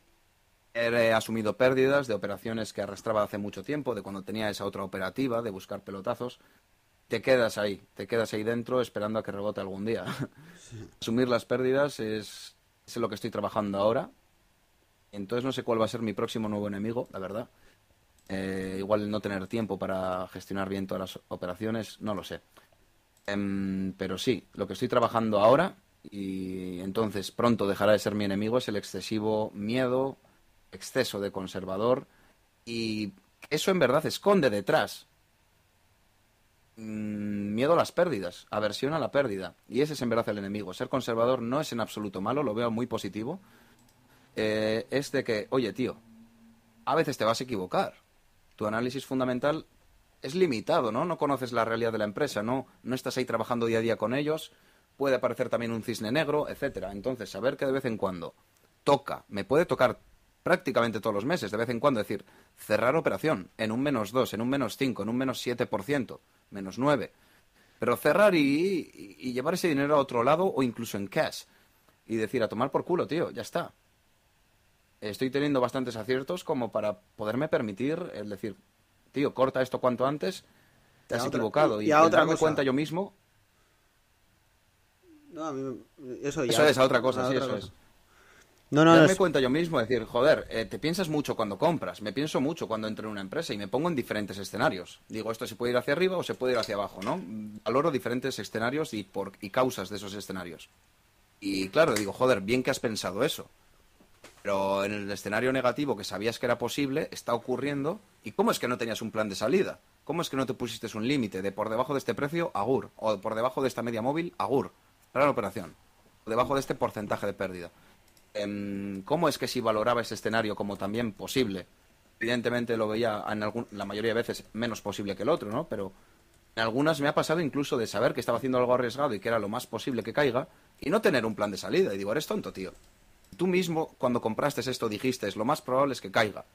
[SPEAKER 2] He asumido pérdidas de operaciones que arrastraba hace mucho tiempo, de cuando tenía esa otra operativa de buscar pelotazos. Te quedas ahí, te quedas ahí dentro esperando a que rebote algún día. (laughs) Asumir las pérdidas es, es lo que estoy trabajando ahora. Entonces no sé cuál va a ser mi próximo nuevo enemigo, la verdad. Eh, igual no tener tiempo para gestionar bien todas las operaciones, no lo sé. Em, pero sí, lo que estoy trabajando ahora, y entonces pronto dejará de ser mi enemigo, es el excesivo miedo, exceso de conservador, y eso en verdad esconde detrás mm, miedo a las pérdidas, aversión a la pérdida, y ese es en verdad el enemigo. Ser conservador no es en absoluto malo, lo veo muy positivo. Eh, es de que, oye tío, a veces te vas a equivocar. Tu análisis fundamental es limitado, ¿no? No conoces la realidad de la empresa, no, no estás ahí trabajando día a día con ellos, puede aparecer también un cisne negro, etcétera. Entonces, saber que de vez en cuando toca, me puede tocar prácticamente todos los meses, de vez en cuando decir, cerrar operación en un menos 2, en un menos 5, en un menos 7%, menos 9. Pero cerrar y, y- y llevar ese dinero a otro lado o incluso en cash. Y decir, a tomar por culo, tío, ya está. Estoy teniendo bastantes aciertos como para poderme permitir el decir, tío, corta esto cuanto antes, te has
[SPEAKER 1] otra-
[SPEAKER 2] equivocado.
[SPEAKER 1] y
[SPEAKER 2] Y,
[SPEAKER 1] a
[SPEAKER 2] el
[SPEAKER 1] otra
[SPEAKER 2] darme
[SPEAKER 1] cosa.
[SPEAKER 2] cuenta yo mismo,
[SPEAKER 1] No, a mí eso ya.
[SPEAKER 2] eso es a otra cosa,
[SPEAKER 1] a
[SPEAKER 2] sí,
[SPEAKER 1] otra
[SPEAKER 2] eso
[SPEAKER 1] cosa.
[SPEAKER 2] es.
[SPEAKER 1] No, no,
[SPEAKER 2] darme
[SPEAKER 1] es-
[SPEAKER 2] cuenta yo mismo, decir, joder, eh, te piensas mucho cuando compras, me pienso mucho cuando entro en una empresa y me pongo en diferentes escenarios. Digo, esto se puede ir hacia arriba o se puede ir hacia abajo, ¿no? Valoro diferentes escenarios y, por, y causas de esos escenarios. Y claro, digo, joder, bien que has pensado eso. Pero en el escenario negativo que sabías que era posible, está ocurriendo. ¿Y cómo es que no tenías un plan de salida? ¿Cómo es que no te pusiste un límite de por debajo de este precio, agur? O por debajo de esta media móvil, agur. La operación. O debajo de este porcentaje de pérdida. Em, ¿Cómo es que si valoraba ese escenario como también posible? Evidentemente lo veía en algún, la mayoría de veces menos posible que el otro, ¿no? Pero En algunas me ha pasado incluso de saber que estaba haciendo algo arriesgado y que era lo más posible que caiga y no tener un plan de salida. Y digo, eres tonto, tío. Tú mismo, cuando compraste esto, dijiste, lo más probable es que caiga.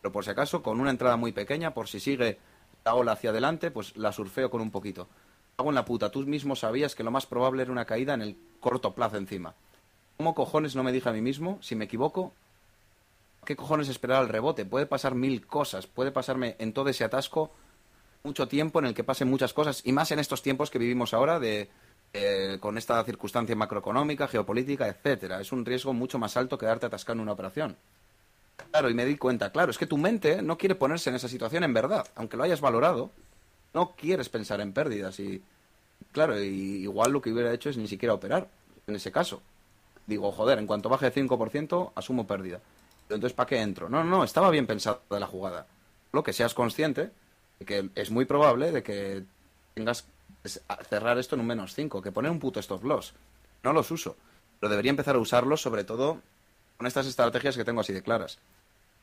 [SPEAKER 2] Pero por si acaso, con una entrada muy pequeña, por si sigue la ola hacia adelante, pues la surfeo con un poquito. Hago en la puta, tú mismo sabías que lo más probable era una caída en el corto plazo encima. ¿Cómo cojones no me dije a mí mismo, si me equivoco, qué cojones esperar al rebote? Puede pasar mil cosas, puede pasarme en todo ese atasco mucho tiempo en el que pasen muchas cosas, y más en estos tiempos que vivimos ahora de eh, con esta circunstancia macroeconómica, geopolítica, etcétera. Es un riesgo mucho más alto que darte atascado en una operación. Claro, y me di cuenta, claro, es que tu mente no quiere ponerse en esa situación en verdad, aunque lo hayas valorado, no quieres pensar en pérdidas y claro, y igual lo que hubiera hecho es ni siquiera operar en ese caso. Digo, joder, en cuanto baje de 5%, asumo pérdida. Entonces, ¿para qué entro? No, no, no, estaba bien pensada la jugada. Lo que seas consciente de que es muy probable de que tengas cerrar esto en un menos 5, que poner un puto stop loss. No los uso, pero debería empezar a usarlos sobre todo con estas estrategias que tengo así de claras.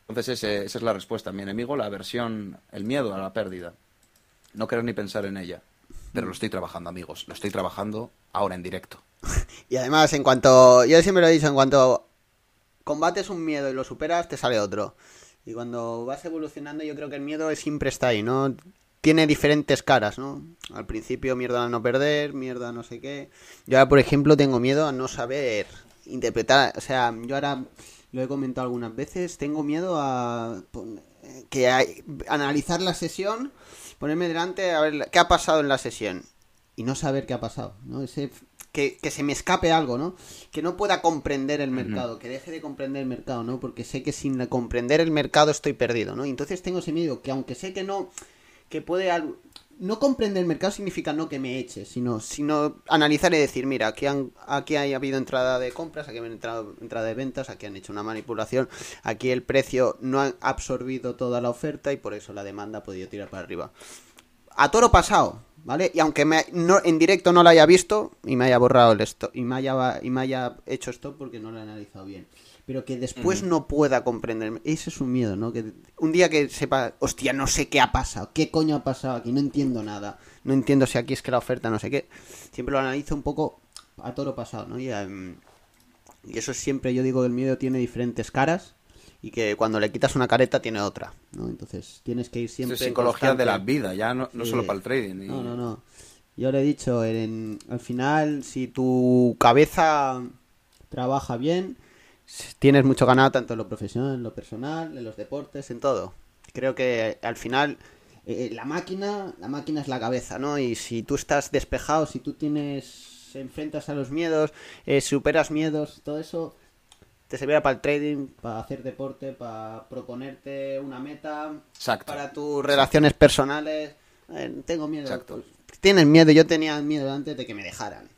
[SPEAKER 2] Entonces esa es la respuesta. Mi enemigo, la aversión, el miedo a la pérdida. No querer ni pensar en ella. Pero lo estoy trabajando, amigos. Lo estoy trabajando ahora en directo. (laughs)
[SPEAKER 1] Y además, en cuanto... Yo siempre lo he dicho, en cuanto combates un miedo y lo superas, te sale otro. Y cuando vas evolucionando, yo creo que el miedo siempre está ahí, ¿no? tiene diferentes caras, ¿no? Al principio mierda a no perder, mierda a no sé qué. Yo ahora, por ejemplo, tengo miedo a no saber interpretar, o sea, yo ahora lo he comentado algunas veces, tengo miedo a que hay, analizar la sesión, ponerme delante a ver qué ha pasado en la sesión y no saber qué ha pasado, ¿no? Ese que, que, se me escape algo, ¿no? Que no pueda comprender el mercado, que deje de comprender el mercado, ¿no? Porque sé que sin comprender el mercado estoy perdido, ¿no? Entonces tengo ese miedo que aunque sé que no que puede... No comprender el mercado significa no que me eche, sino, sino analizar y decir, mira, aquí, han, aquí ha habido entrada de compras, aquí ha entrado entrada de ventas, aquí han hecho una manipulación, aquí el precio no ha absorbido toda la oferta y por eso la demanda ha podido tirar para arriba. A toro pasado, ¿vale? Y aunque me, no, en directo no lo haya visto y me haya borrado el stop y me haya, y me haya hecho stop porque no lo he analizado bien pero que después no pueda comprender. Ese es un miedo, ¿no? Que un día que sepa, hostia, no sé qué ha pasado, qué coño ha pasado aquí, no entiendo nada, no entiendo si aquí es que la oferta no sé qué. Siempre lo analizo un poco a toro pasado, ¿no? Y, em, y eso siempre, yo digo que el miedo tiene diferentes caras y que cuando le quitas una careta tiene otra, ¿no? Entonces tienes que ir siempre...
[SPEAKER 2] Es psicología de la vida, ya no, no solo para el trading.
[SPEAKER 1] No, no, no. Yo le he dicho, en, al final, si tu cabeza trabaja bien tienes mucho ganado tanto en lo profesional, en lo personal, en los deportes, en todo. Creo que al final eh, la máquina, la máquina es la cabeza, ¿no? Y si tú estás despejado, si tú tienes, enfrentas a los miedos, eh, superas miedos, todo eso te servirá para el trading, para hacer deporte, para proponerte una meta, para tus relaciones personales. Eh, tengo miedo. Exacto. tienes miedo, yo tenía miedo antes de que me dejaran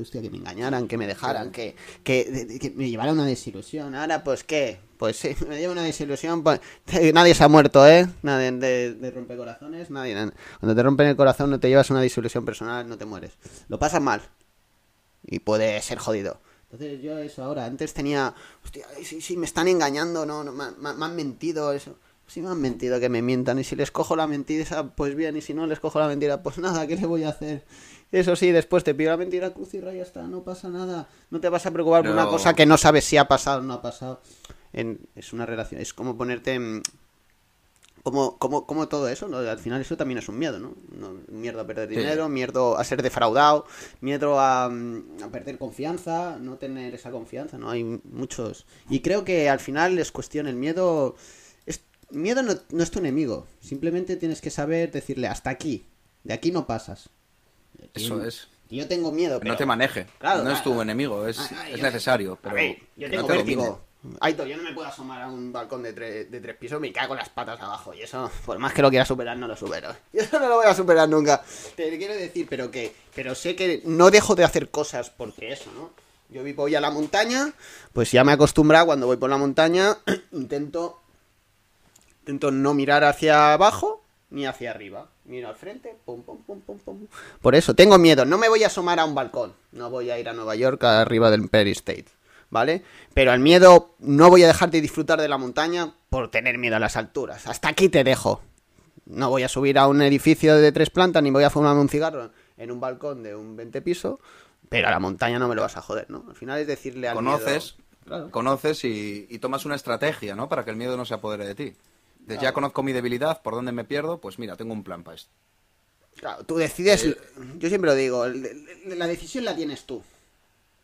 [SPEAKER 1] Hostia, que me engañaran, que me dejaran, que, que, me llevara una desilusión. Ahora, pues, ¿qué? Pues sí, (laughs) me lleva una desilusión. Pues, nadie se ha muerto, ¿eh? Nadie de, de rompecorazones, nadie. Cuando te rompen el corazón no te llevas una desilusión personal, no te mueres. Lo pasas mal. Y puede ser jodido. Entonces yo eso ahora, antes tenía, hostia, sí, sí, me están engañando, no, no me, han mentido, eso. Si me han mentido, que me mientan. Y si les cojo la mentira, pues bien. Y si no les cojo la mentira, pues nada, ¿qué le voy a hacer? Eso sí, después te pido la mentira cruz y raya está, no pasa nada. No te vas a preocupar por una cosa que no sabes si ha pasado o no ha pasado. es una relación, es como ponerte como, como, como todo eso, ¿no? al final eso también es un miedo, ¿no? miedo a perder dinero, miedo a ser defraudado, miedo a, a, perder confianza, no tener esa confianza, ¿no? Hay muchos... Y creo que al final es cuestión, el miedo... Es, miedo no, no es tu enemigo, simplemente tienes que saber decirle hasta aquí, de aquí no pasas.
[SPEAKER 2] Eso es.
[SPEAKER 1] Yo tengo miedo.
[SPEAKER 2] no te maneje. no es tu enemigo, es, ah, es necesario. Pero
[SPEAKER 1] yo tengo vértigo. Aito, yo no me puedo asomar a un balcón de, de tres pisos, me cago las patas abajo. Y eso, por más que lo quiera superar, no lo supero. (laughs) Yo eso no lo voy a superar nunca. Te quiero decir, pero que. Pero sé que no dejo de hacer cosas porque eso, ¿no? Yo voy a la montaña, pues ya me he acostumbrado cuando voy por la montaña, (clears throat) intento. Intento no mirar hacia abajo ni hacia arriba. Miro al frente, pum, pum, pum, pum, pum. Por eso, tengo miedo. No me voy a asomar a un balcón. No voy a ir a Nueva York arriba del Empire State. ¿Vale? Pero al miedo no voy a dejar de disfrutar de la montaña por tener miedo a las alturas. Hasta aquí te dejo. no voy a subir a un edificio de tres plantas ni voy a fumarme un cigarro en un balcón de un 20 piso, pero a la montaña no me lo vas a joder, ¿no? Al final es decirle al
[SPEAKER 2] Conoces,
[SPEAKER 1] miedo- Claro.
[SPEAKER 2] conoces y, y tomas una estrategia, ¿no? Para que el miedo no se apodere de ti. De, Ya conozco mi debilidad, por dónde me pierdo, pues mira, tengo un plan para esto.
[SPEAKER 1] Claro, tú decides,
[SPEAKER 2] Eh,
[SPEAKER 1] yo siempre lo digo, el- el- la decisión la tienes tú.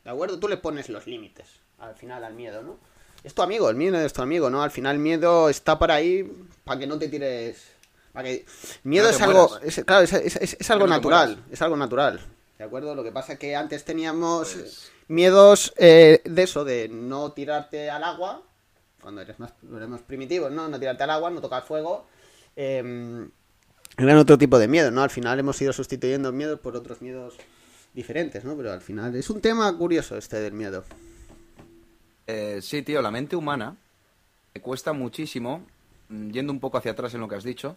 [SPEAKER 1] ¿De acuerdo? Tú le pones los límites al final al miedo, ¿no? Es tu amigo, el miedo es tu amigo, ¿no? Al final el miedo está para ahí para que no te tires... Para que... Miedo
[SPEAKER 2] No
[SPEAKER 1] es algo, es, claro, es, es- es- es algo
[SPEAKER 2] no
[SPEAKER 1] natural, es algo natural. ¿De acuerdo? Lo que pasa es que antes teníamos
[SPEAKER 2] Pues-
[SPEAKER 1] miedos eh, de eso, de no tirarte al agua, cuando eres más, eres más primitivo, ¿no? No tirarte al agua, no tocar fuego. em, eran otro tipo de miedo, ¿no? Al final hemos ido sustituyendo miedos por otros miedos diferentes, ¿no? Pero al final es un tema curioso este del miedo.
[SPEAKER 2] Eh, sí, tío, la mente humana me cuesta muchísimo, mm, yendo un poco hacia atrás en lo que has dicho,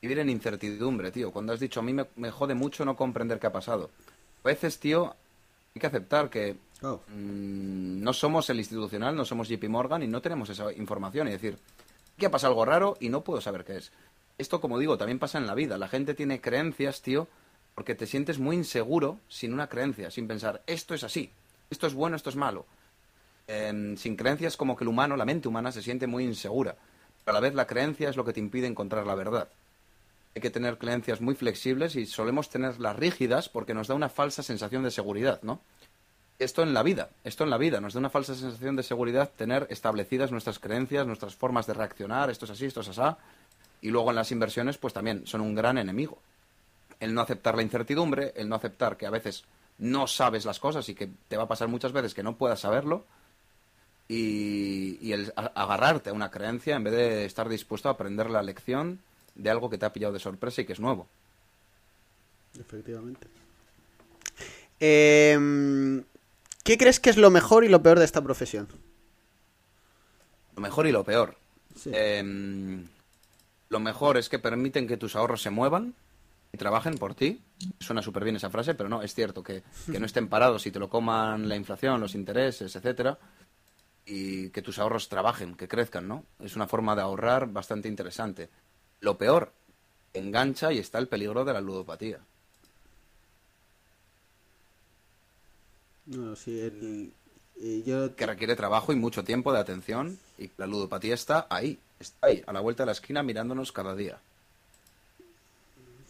[SPEAKER 2] vivir en incertidumbre, tío. Cuando has dicho, a mí me, me jode mucho no comprender qué ha pasado. A veces, tío, hay que aceptar que
[SPEAKER 1] Oh.
[SPEAKER 2] mm, no somos el institucional, no somos JP Morgan y no tenemos esa información. Y decir, que ha pasado algo raro y no puedo saber qué es. Esto, como digo, también pasa en la vida. La gente tiene creencias, tío, porque te sientes muy inseguro sin una creencia, sin pensar, esto es así, esto es bueno, esto es malo. Em, sin creencias como que el humano, la mente humana, se siente muy insegura. Pero a la vez la creencia es lo que te impide encontrar la verdad. Hay que tener creencias muy flexibles y solemos tenerlas rígidas porque nos da una falsa sensación de seguridad, ¿no? Esto en la vida, esto en la vida, nos da una falsa sensación de seguridad tener establecidas nuestras creencias, nuestras formas de reaccionar, esto es así, esto es así. Y luego en las inversiones, pues también son un gran enemigo. El no aceptar la incertidumbre, el no aceptar que a veces no sabes las cosas y que te va a pasar muchas veces que no puedas saberlo, y, y el agarrarte a una creencia en vez de estar dispuesto a aprender la lección de algo que te ha pillado de sorpresa y que es nuevo.
[SPEAKER 1] Efectivamente. Em, ¿Qué crees que es lo mejor y lo peor de esta profesión?
[SPEAKER 2] Lo mejor y lo peor.
[SPEAKER 1] Sí.
[SPEAKER 2] Em, lo mejor es que permiten que tus ahorros se muevan y trabajen por ti. Suena súper bien esa frase, pero no, es cierto que, que no estén parados y te lo coman la inflación, los intereses, etcétera, y que tus ahorros trabajen, que crezcan, ¿no? Es una forma de ahorrar bastante interesante. Lo peor, engancha y está el peligro de la ludopatía.
[SPEAKER 1] No, sí, el- eh, yo
[SPEAKER 2] que requiere trabajo y mucho tiempo de atención y la ludopatía está ahí, está ahí, a la vuelta de la esquina mirándonos cada día.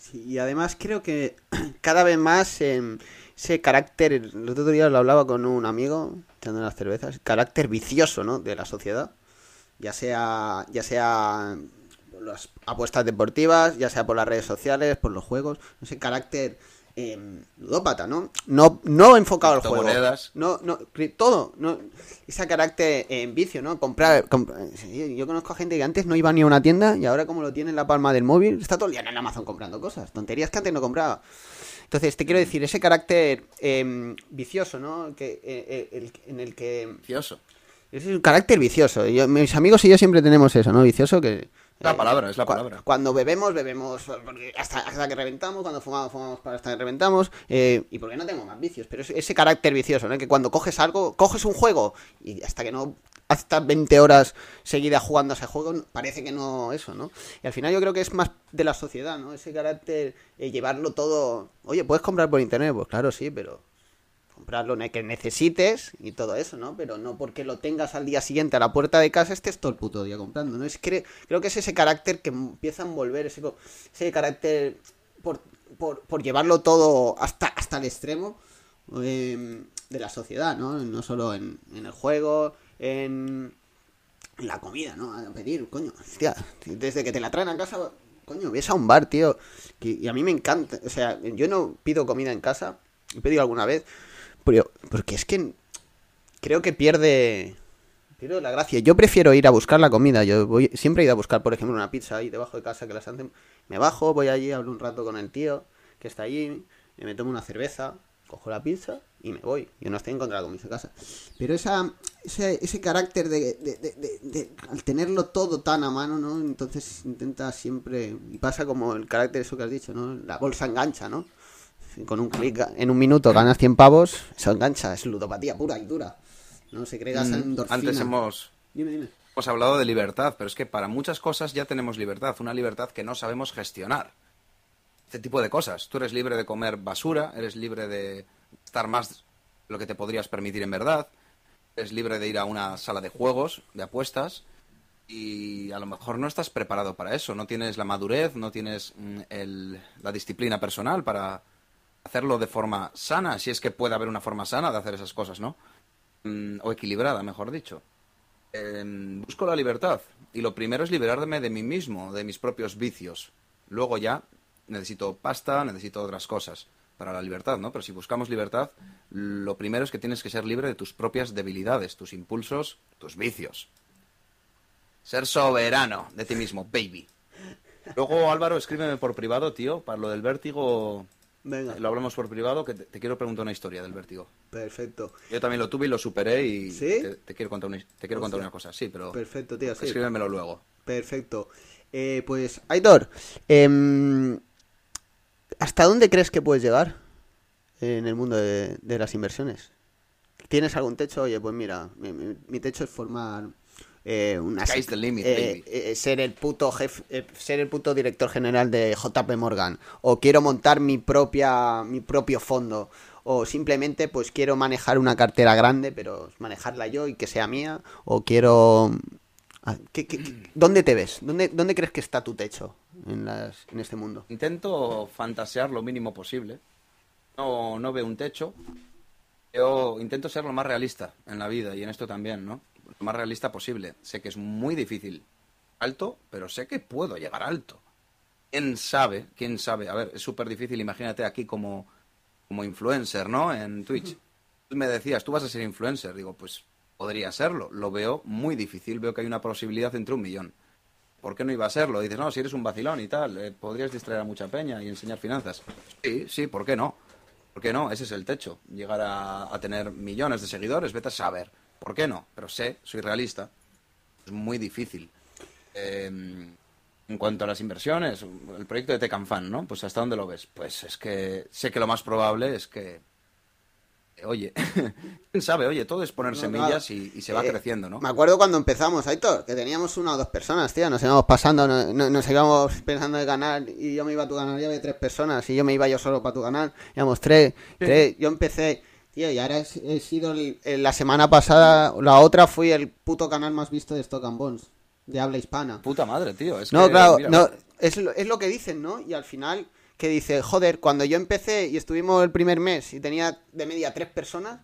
[SPEAKER 1] Sí, y además creo que (clears throat) cada vez más em, ese carácter, el otro día lo hablaba con un amigo, echando unas cervezas, carácter vicioso, ¿no? De la sociedad, ya sea, ya sea las apuestas deportivas, ya sea por las redes sociales, por los juegos, ese carácter em, ludópata, ¿no? No, no enfocado al juego. No, no, todo, no, ese carácter en vicio, ¿no? Comprar, comp- yo conozco a gente que antes no iba ni a una tienda y ahora como lo tiene en la palma del móvil, está todo el día en Amazon comprando cosas, tonterías que antes no compraba. Entonces, te quiero decir, ese carácter em, vicioso, ¿no? Que, eh, eh, el- en el que...
[SPEAKER 2] Vicioso.
[SPEAKER 1] Es un carácter vicioso. Yo- mis amigos y yo siempre tenemos eso, ¿no? Vicioso que...
[SPEAKER 2] Es la palabra, es la palabra.
[SPEAKER 1] Cuando bebemos, bebemos hasta, hasta que reventamos. Cuando fumamos, fumamos hasta que reventamos. eh, y porque no tengo más vicios. Pero ese, ese carácter vicioso, ¿no? Que cuando coges algo, coges un juego y hasta que no hasta 20 horas seguidas jugando a ese juego, parece que no eso, ¿no? Y al final yo creo que es más de la sociedad, ¿no? Ese carácter, eh, llevarlo todo... Oye, ¿puedes comprar por internet? Pues claro, sí, pero comprar lo que necesites y todo eso, ¿no? Pero no porque lo tengas al día siguiente a la puerta de casa estés todo el puto día comprando, ¿no? Es cre- creo que es ese carácter que empieza a envolver, ese, ese carácter por, por, llevarlo todo hasta, hasta el extremo eh, de la sociedad, ¿no? No solo en, el juego, en la comida, ¿no? A pedir, coño, hostia, desde que te la traen a casa, coño, ves a un bar, tío, y a mí me encanta, o sea, yo no pido comida en casa, he pedido alguna vez, porque es que creo que pierde pierde la gracia. Yo prefiero ir a buscar la comida. Yo voy siempre he ido a buscar, por ejemplo, una pizza ahí debajo de casa que las hacen. Me bajo, voy allí, hablo un rato con el tío que está allí, me tomo una cerveza, cojo la pizza y me voy. Yo no estoy en contra de casa. Pero esa, ese, ese carácter de- de- al tenerlo todo tan a mano, ¿no? Entonces intenta siempre y pasa como el carácter eso que has dicho, ¿no? La bolsa engancha, ¿no? Con un clic en un minuto ganas 100 pavos, eso engancha, es ludopatía pura y dura. No se crea esa
[SPEAKER 2] Mm. Antes hemos,
[SPEAKER 1] Dime, dime.
[SPEAKER 2] Hemos hablado de libertad, pero es que para muchas cosas ya tenemos libertad, una libertad que no sabemos gestionar. Este tipo de cosas. Tú eres libre de comer basura, eres libre de estar más lo que te podrías permitir en verdad, eres libre de ir a una sala de juegos, de apuestas, y a lo mejor no estás preparado para eso, no tienes la madurez, no tienes mm, el- la disciplina personal para hacerlo de forma sana, si es que puede haber una forma sana de hacer esas cosas, ¿no? Mm, o equilibrada, mejor dicho. Em, busco la libertad y lo primero es liberarme de mí mismo, de mis propios vicios. Luego ya necesito pasta, necesito otras cosas para la libertad, ¿no? Pero si buscamos libertad, lo primero es que tienes que ser libre de tus propias debilidades, tus impulsos, tus vicios. Ser soberano de ti mismo, baby. (laughs) Luego, Álvaro, escríbeme por privado, tío, para lo del vértigo.
[SPEAKER 1] Venga,
[SPEAKER 2] Lo hablamos por privado, que te, te quiero preguntar una historia del vértigo.
[SPEAKER 1] perfecto.
[SPEAKER 2] Yo también lo tuve y lo superé y
[SPEAKER 1] ¿Sí?
[SPEAKER 2] te, te quiero contar una, te quiero contar una cosa, sí, pero
[SPEAKER 1] Perfecto, tío, sí.
[SPEAKER 2] escríbemelo luego.
[SPEAKER 1] Perfecto. Eh, pues, Aitor, em, ¿hasta dónde crees que puedes llegar en el mundo de, de las inversiones? ¿Tienes algún techo? Oye, pues mira, mi, mi- mi techo es formar eh, una...
[SPEAKER 2] The limit,
[SPEAKER 1] eh, eh, ser el puto jefe, eh, ser el puto director general de JP Morgan. O quiero montar mi propia, mi propio fondo. O simplemente, pues quiero manejar una cartera grande, pero manejarla yo y que sea mía. O quiero Ah, ¿qué- qué- qué- dónde te ves? ¿Dónde, ¿Dónde crees que está tu techo en, las, en este mundo?
[SPEAKER 2] Intento fantasear lo mínimo posible. No, no veo un techo. Yo intento ser lo más realista en la vida y en esto también, ¿no? Lo más realista posible. Sé que es muy difícil alto, pero sé que puedo llegar alto. ¿Quién sabe? ¿Quién sabe? A ver, es súper difícil. Imagínate aquí como, como influencer, ¿no? En Twitch. Tú me decías, tú vas a ser influencer. Digo, pues podría serlo. Lo veo muy difícil. Veo que hay una posibilidad entre un millón. ¿Por qué no iba a serlo? Dices, no, si eres un vacilón y tal, eh, podrías distraer a mucha peña y enseñar finanzas. Sí, sí, ¿por qué no? ¿Por qué no? Ese es el techo. Llegar a, a tener millones de seguidores, vete a saber. ¿Por qué no? Pero sé, soy realista. Es muy difícil. Eh, en cuanto a las inversiones, el proyecto de Tecanfan, ¿no? Pues ¿hasta dónde lo ves? Pues es que sé que lo más probable es que... eh, Oye, (laughs) quién sabe, oye, todo es poner
[SPEAKER 1] No,
[SPEAKER 2] semillas y, y se va
[SPEAKER 1] Eh,
[SPEAKER 2] creciendo, ¿no?
[SPEAKER 1] Me acuerdo cuando empezamos, Aitor, que teníamos una o dos personas, tío. Nos íbamos pasando, no- no- nos íbamos pensando de canal y yo me iba a tu canal y había tres personas y yo me iba yo solo para tu canal. Íbamos tres, tres. Yo empecé, tío, y ahora he, he sido el- el- la semana pasada, la otra fui el puto canal más visto de Stock and Bonds, de habla hispana.
[SPEAKER 2] Puta madre, tío. Es
[SPEAKER 1] No,
[SPEAKER 2] que,
[SPEAKER 1] claro,
[SPEAKER 2] mira,
[SPEAKER 1] no, es, lo, es lo que dicen, ¿no? Y al final, que dice, joder, cuando yo empecé y estuvimos el primer mes y tenía de media tres personas,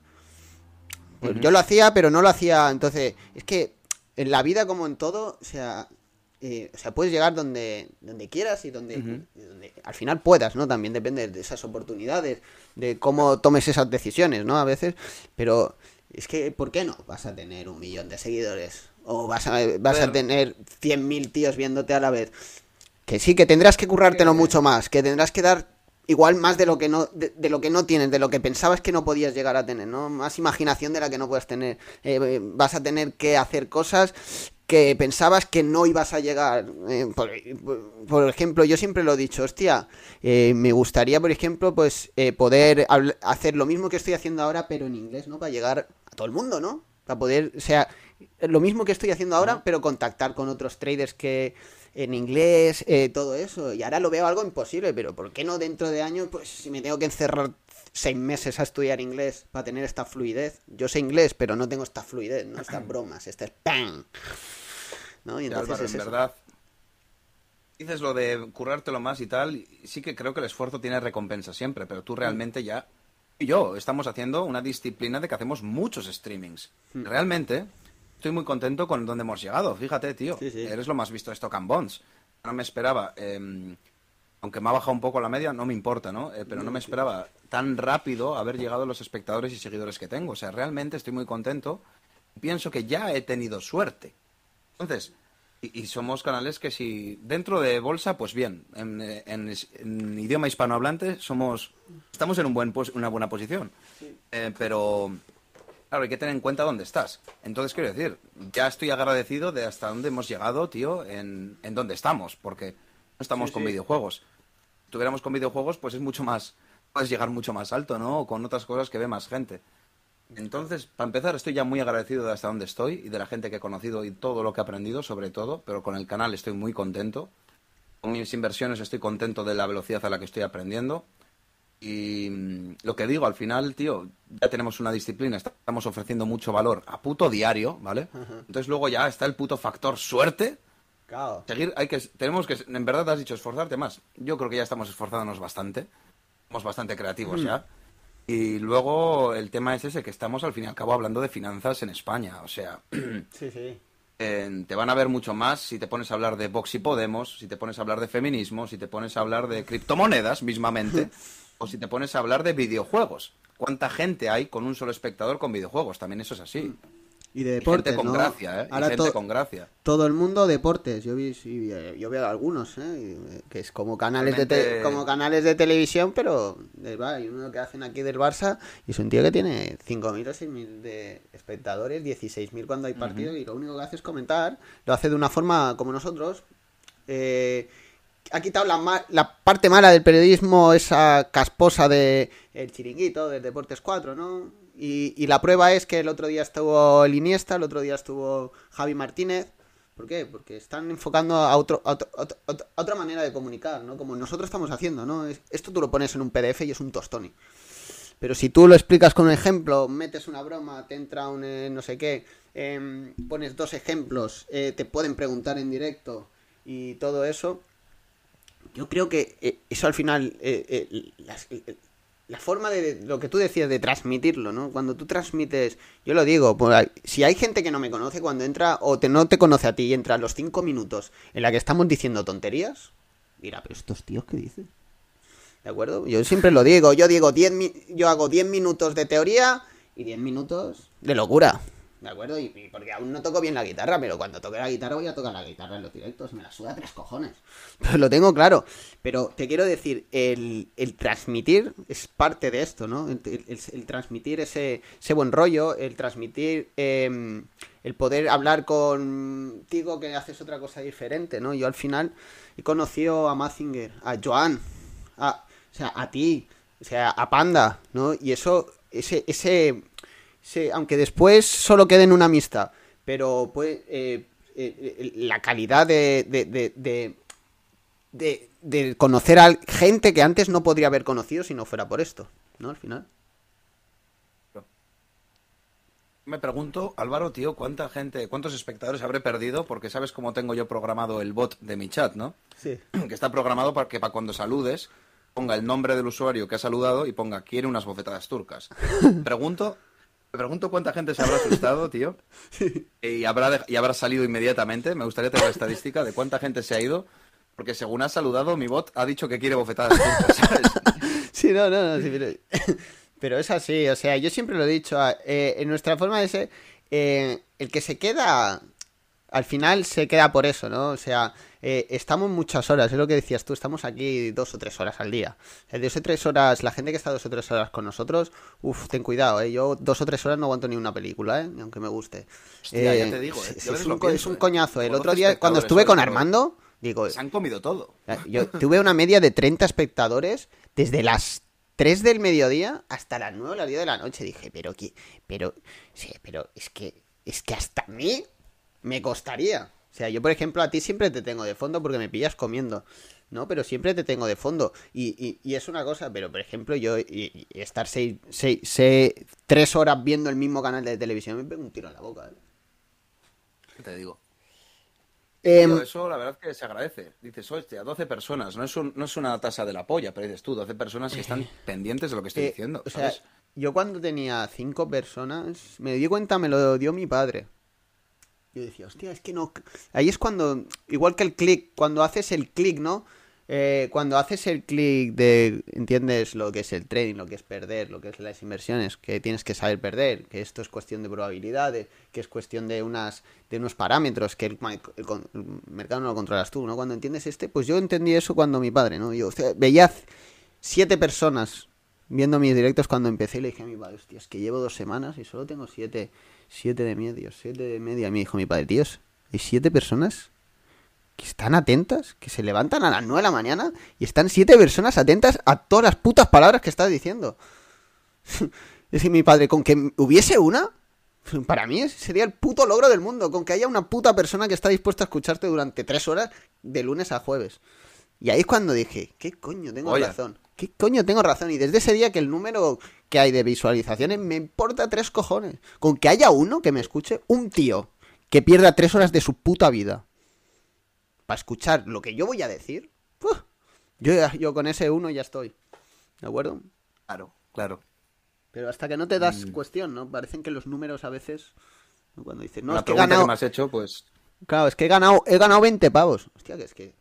[SPEAKER 1] pues yo lo hacía, pero no lo hacía. Entonces, es que en la vida, como en todo, o sea, eh, o sea puedes llegar donde, donde quieras y donde, al final puedas, ¿no? También depende de esas oportunidades, de cómo tomes esas decisiones, ¿no? A veces, pero es que, ¿por qué no vas a tener un millón de seguidores? O vas a, vas a tener 100.000 tíos viéndote a la vez. Que sí, que tendrás que currártelo mucho más, que tendrás que dar igual más de lo que no de, de lo que no tienes, de lo que pensabas que no podías llegar a tener, ¿no? Más imaginación de la que no puedes tener. Eh, vas a tener que hacer cosas que pensabas que no ibas a llegar. Eh, por, por ejemplo, yo siempre lo he dicho, hostia, eh, me gustaría, por ejemplo, pues eh, poder hacer lo mismo que estoy haciendo ahora, pero en inglés, ¿no? Para llegar a todo el mundo, ¿no? Para poder, o sea, lo mismo que estoy haciendo ahora, pero contactar con otros traders que en inglés, eh, todo eso. Y ahora lo veo algo imposible, pero ¿por qué no dentro de años, pues si me tengo que encerrar seis meses a estudiar inglés para tener esta fluidez? Yo sé inglés, pero no tengo esta fluidez, no estas (clears throat) bromas, este es ¡pam! ¿No? Y entonces
[SPEAKER 2] Álvaro,
[SPEAKER 1] es
[SPEAKER 2] en verdad. Dices lo de currártelo más y tal, y sí que creo que el esfuerzo tiene recompensa siempre, pero tú realmente ya y yo estamos haciendo una disciplina de que hacemos muchos streamings.
[SPEAKER 1] Hmm.
[SPEAKER 2] Realmente estoy muy contento con donde hemos llegado. Fíjate, tío,
[SPEAKER 1] Sí, sí.
[SPEAKER 2] eres lo más visto de Stock and Bonds. No me esperaba, eh, aunque me ha bajado un poco la media, no me importa, ¿no? Eh, pero no me esperaba tan rápido haber llegado a los espectadores y seguidores que tengo. O sea, realmente estoy muy contento. Pienso que ya he tenido suerte. Entonces, y, y somos canales que si dentro de bolsa, pues bien, en, eh, en es- en idioma hispanohablante somos estamos en un buen una buena posición. Eh, pero claro, hay que tener en cuenta dónde estás. Entonces quiero decir, ya estoy agradecido de hasta dónde hemos llegado, tío, en, en dónde estamos, porque no estamos
[SPEAKER 1] Sí,
[SPEAKER 2] con
[SPEAKER 1] sí.
[SPEAKER 2] videojuegos. Si tuviéramos con videojuegos, pues es mucho más, puedes llegar mucho más alto, ¿no? O con otras cosas que ve más gente. Entonces, para empezar, estoy ya muy agradecido de hasta donde estoy y de la gente que he conocido y todo lo que he aprendido, sobre todo, pero con el canal estoy muy contento. Con mis inversiones estoy contento de la velocidad a la que estoy aprendiendo. Y mm, lo que digo, al final, tío, ya tenemos una disciplina, estamos ofreciendo mucho valor a puto diario, ¿vale? Entonces luego ya está el puto factor suerte.
[SPEAKER 1] Claro.
[SPEAKER 2] Seguir, hay que, tenemos que, en verdad has dicho, esforzarte más. Yo creo que ya estamos esforzándonos bastante. Somos bastante creativos ya. Y luego el tema es ese, que estamos al fin y al cabo hablando de finanzas en España. O sea, (clears throat)
[SPEAKER 1] Sí, sí.
[SPEAKER 2] eh, te van a ver mucho más si te pones a hablar de Vox y Podemos, si te pones a hablar de feminismo, si te pones a hablar de criptomonedas mismamente, (laughs) o si te pones a hablar de videojuegos. ¿Cuánta gente hay con un solo espectador con videojuegos? También eso es así.
[SPEAKER 1] Y de
[SPEAKER 2] Y
[SPEAKER 1] deportes,
[SPEAKER 2] gente con
[SPEAKER 1] ¿no?
[SPEAKER 2] gracia, ¿eh? Y
[SPEAKER 1] Ahora
[SPEAKER 2] gente con gracia.
[SPEAKER 1] todo el mundo deportes. Yo vi, sí, eh, yo veo algunos, ¿eh? Y, eh, que es como canales de te- como canales de televisión, pero del Bar- hay uno que hacen aquí del Barça y es un tío que tiene 5.000 o 6.000 de espectadores, 16.000 cuando hay partido y lo único que hace es comentar. Lo hace de una forma como nosotros. Eh, ha quitado la, la parte mala del periodismo, esa casposa de el chiringuito, del Deportes 4, ¿no? Y, la prueba es que el otro día estuvo el Iniesta, el otro día estuvo Javi Martínez. ¿Por qué? Porque están enfocando a, otro, a, otro- a otro- a otra manera de comunicar, ¿no? Como nosotros estamos haciendo, ¿no? Es- Esto tú lo pones en un PDF y es un tostoni. Pero si tú lo explicas con un ejemplo, metes una broma, te entra un eh, no sé qué, em, pones dos ejemplos, eh, te pueden preguntar en directo y todo eso, yo creo que eh, eso al final, eh, eh, las- la forma de lo que tú decías de transmitirlo, ¿no? Cuando tú transmites, yo lo digo, pues, si hay gente que no me conoce cuando entra o te, no te conoce a ti y entra los cinco minutos en la que estamos diciendo tonterías, mira, pero estos tíos qué dicen. ¿De acuerdo? Yo siempre lo digo, yo digo 10 mi- yo hago 10 minutos de teoría y 10 minutos de locura. ¿De acuerdo? Y, porque aún no toco bien la guitarra, pero cuando toque la guitarra voy a tocar la guitarra en los directos, me la suda tres cojones. (laughs) Pero lo tengo claro. Pero te quiero decir, el, el transmitir es parte de esto, ¿no? El, transmitir ese, ese buen rollo, el transmitir, eh, el poder hablar contigo que haces otra cosa diferente, ¿no? Yo al final he conocido a Mazinger, a Joan, a, o sea, a ti, o sea, a Panda, ¿no? Y eso, ese, ese, ese- aunque después solo quede en una amistad, pero pues eh, eh, eh, la calidad de, de, de, de, de- de conocer a gente que antes no podría haber conocido si no fuera por esto, ¿no? Al final.
[SPEAKER 2] Me pregunto, Álvaro, tío, ¿cuánta gente, cuántos espectadores habré perdido? Porque sabes cómo tengo yo programado el bot de mi chat, ¿no?
[SPEAKER 1] Sí. (clears throat)
[SPEAKER 2] Que está programado para que para cuando saludes ponga el nombre del usuario que ha saludado y ponga quiere unas bofetadas turcas. (laughs) Pregunto, me pregunto cuánta gente se habrá asustado, (laughs) tío. Y habrá, y habrá salido inmediatamente. Me gustaría tener la estadística de cuánta gente se ha ido. Porque según ha saludado, mi bot ha dicho que quiere bofetadas. (laughs)
[SPEAKER 1] Sí, no, no, no, sí, pero, (coughs) pero es así, o sea, yo siempre lo he dicho, a- eh, en nuestra forma de ser, eh, el que se queda, al final se queda por eso, ¿no? O sea, eh, estamos muchas horas, es lo que decías tú, estamos aquí dos o tres horas al día. Eh, dos o tres horas, la gente que está dos o tres horas con nosotros, uff, ten cuidado, ¿eh? Yo dos o tres horas no aguanto ni una película, ¿eh? Aunque me guste.
[SPEAKER 2] Hostia,
[SPEAKER 1] Eh,
[SPEAKER 2] ya te digo, ¿eh?
[SPEAKER 1] es, es un, es un coñazo. El otro día, cuando estuve con Armando, digo,
[SPEAKER 2] Se han comido todo.
[SPEAKER 1] yo tuve una media de 30 espectadores desde las 3 del mediodía hasta las 9 o las 10 de la noche. Dije, pero que, pero, sí, pero es que, es que hasta mí me costaría. O sea, yo por ejemplo a ti siempre te tengo de fondo porque me pillas comiendo, ¿no? Pero siempre te tengo de fondo. Y, y- y es una cosa, pero por ejemplo yo y- estar seis, seis, seis- tres horas viendo el mismo canal de televisión me pego un tiro en la boca. ¿eh?
[SPEAKER 2] ¿Qué te digo? Tío, eso la verdad que se agradece. Dices, hostia, 12 personas. No es, un- no es una tasa de la polla, pero dices tú, 12 personas que están (laughs) pendientes de lo que estoy
[SPEAKER 1] Eh,
[SPEAKER 2] diciendo.
[SPEAKER 1] o sea,
[SPEAKER 2] ¿sabes?
[SPEAKER 1] yo cuando tenía cinco personas, me di cuenta, me lo dio mi padre. Yo decía, hostia, es que no. Ahí es cuando, igual que el clic, cuando haces el clic, ¿no? Eh, cuando haces el clic de, entiendes lo que es el trading, lo que es perder, lo que es las inversiones, que tienes que saber perder, que esto es cuestión de probabilidades, que es cuestión de unas, de unos parámetros, que el, el el mercado no lo controlas tú, ¿no? Cuando entiendes este, pues yo entendí eso cuando mi padre, ¿no? Yo veía siete personas viendo mis directos cuando empecé y le dije a mi padre, hostia, es que llevo dos semanas y solo tengo siete, siete de medios, siete de media. Me dijo mi padre, tíos, hay siete personas que están atentas, que se levantan a las nueve de la mañana y están siete personas atentas a todas las putas palabras que estás diciendo. (laughs) Decía mi padre, con que hubiese una, para mí sería el puto logro del mundo, con que haya una puta persona que está dispuesta a escucharte durante tres horas de lunes a jueves. Y ahí es cuando dije, ¿qué coño tengo razón? ¿Qué coño tengo razón? Y desde ese día que el número que hay de visualizaciones me importa tres cojones. Con que haya uno que me escuche, un tío que pierda tres horas de su puta vida para escuchar lo que yo voy a decir, yo, yo con ese uno ya estoy. ¿De acuerdo?
[SPEAKER 2] Claro, claro.
[SPEAKER 1] Pero hasta que no te das mm. cuestión, ¿no? Parecen que los números a veces. Cuando dices, no,
[SPEAKER 2] es que he ganado. Que me has hecho, pues.
[SPEAKER 1] Claro, es que he ganado, he ganado 20 pavos. Hostia, que es que.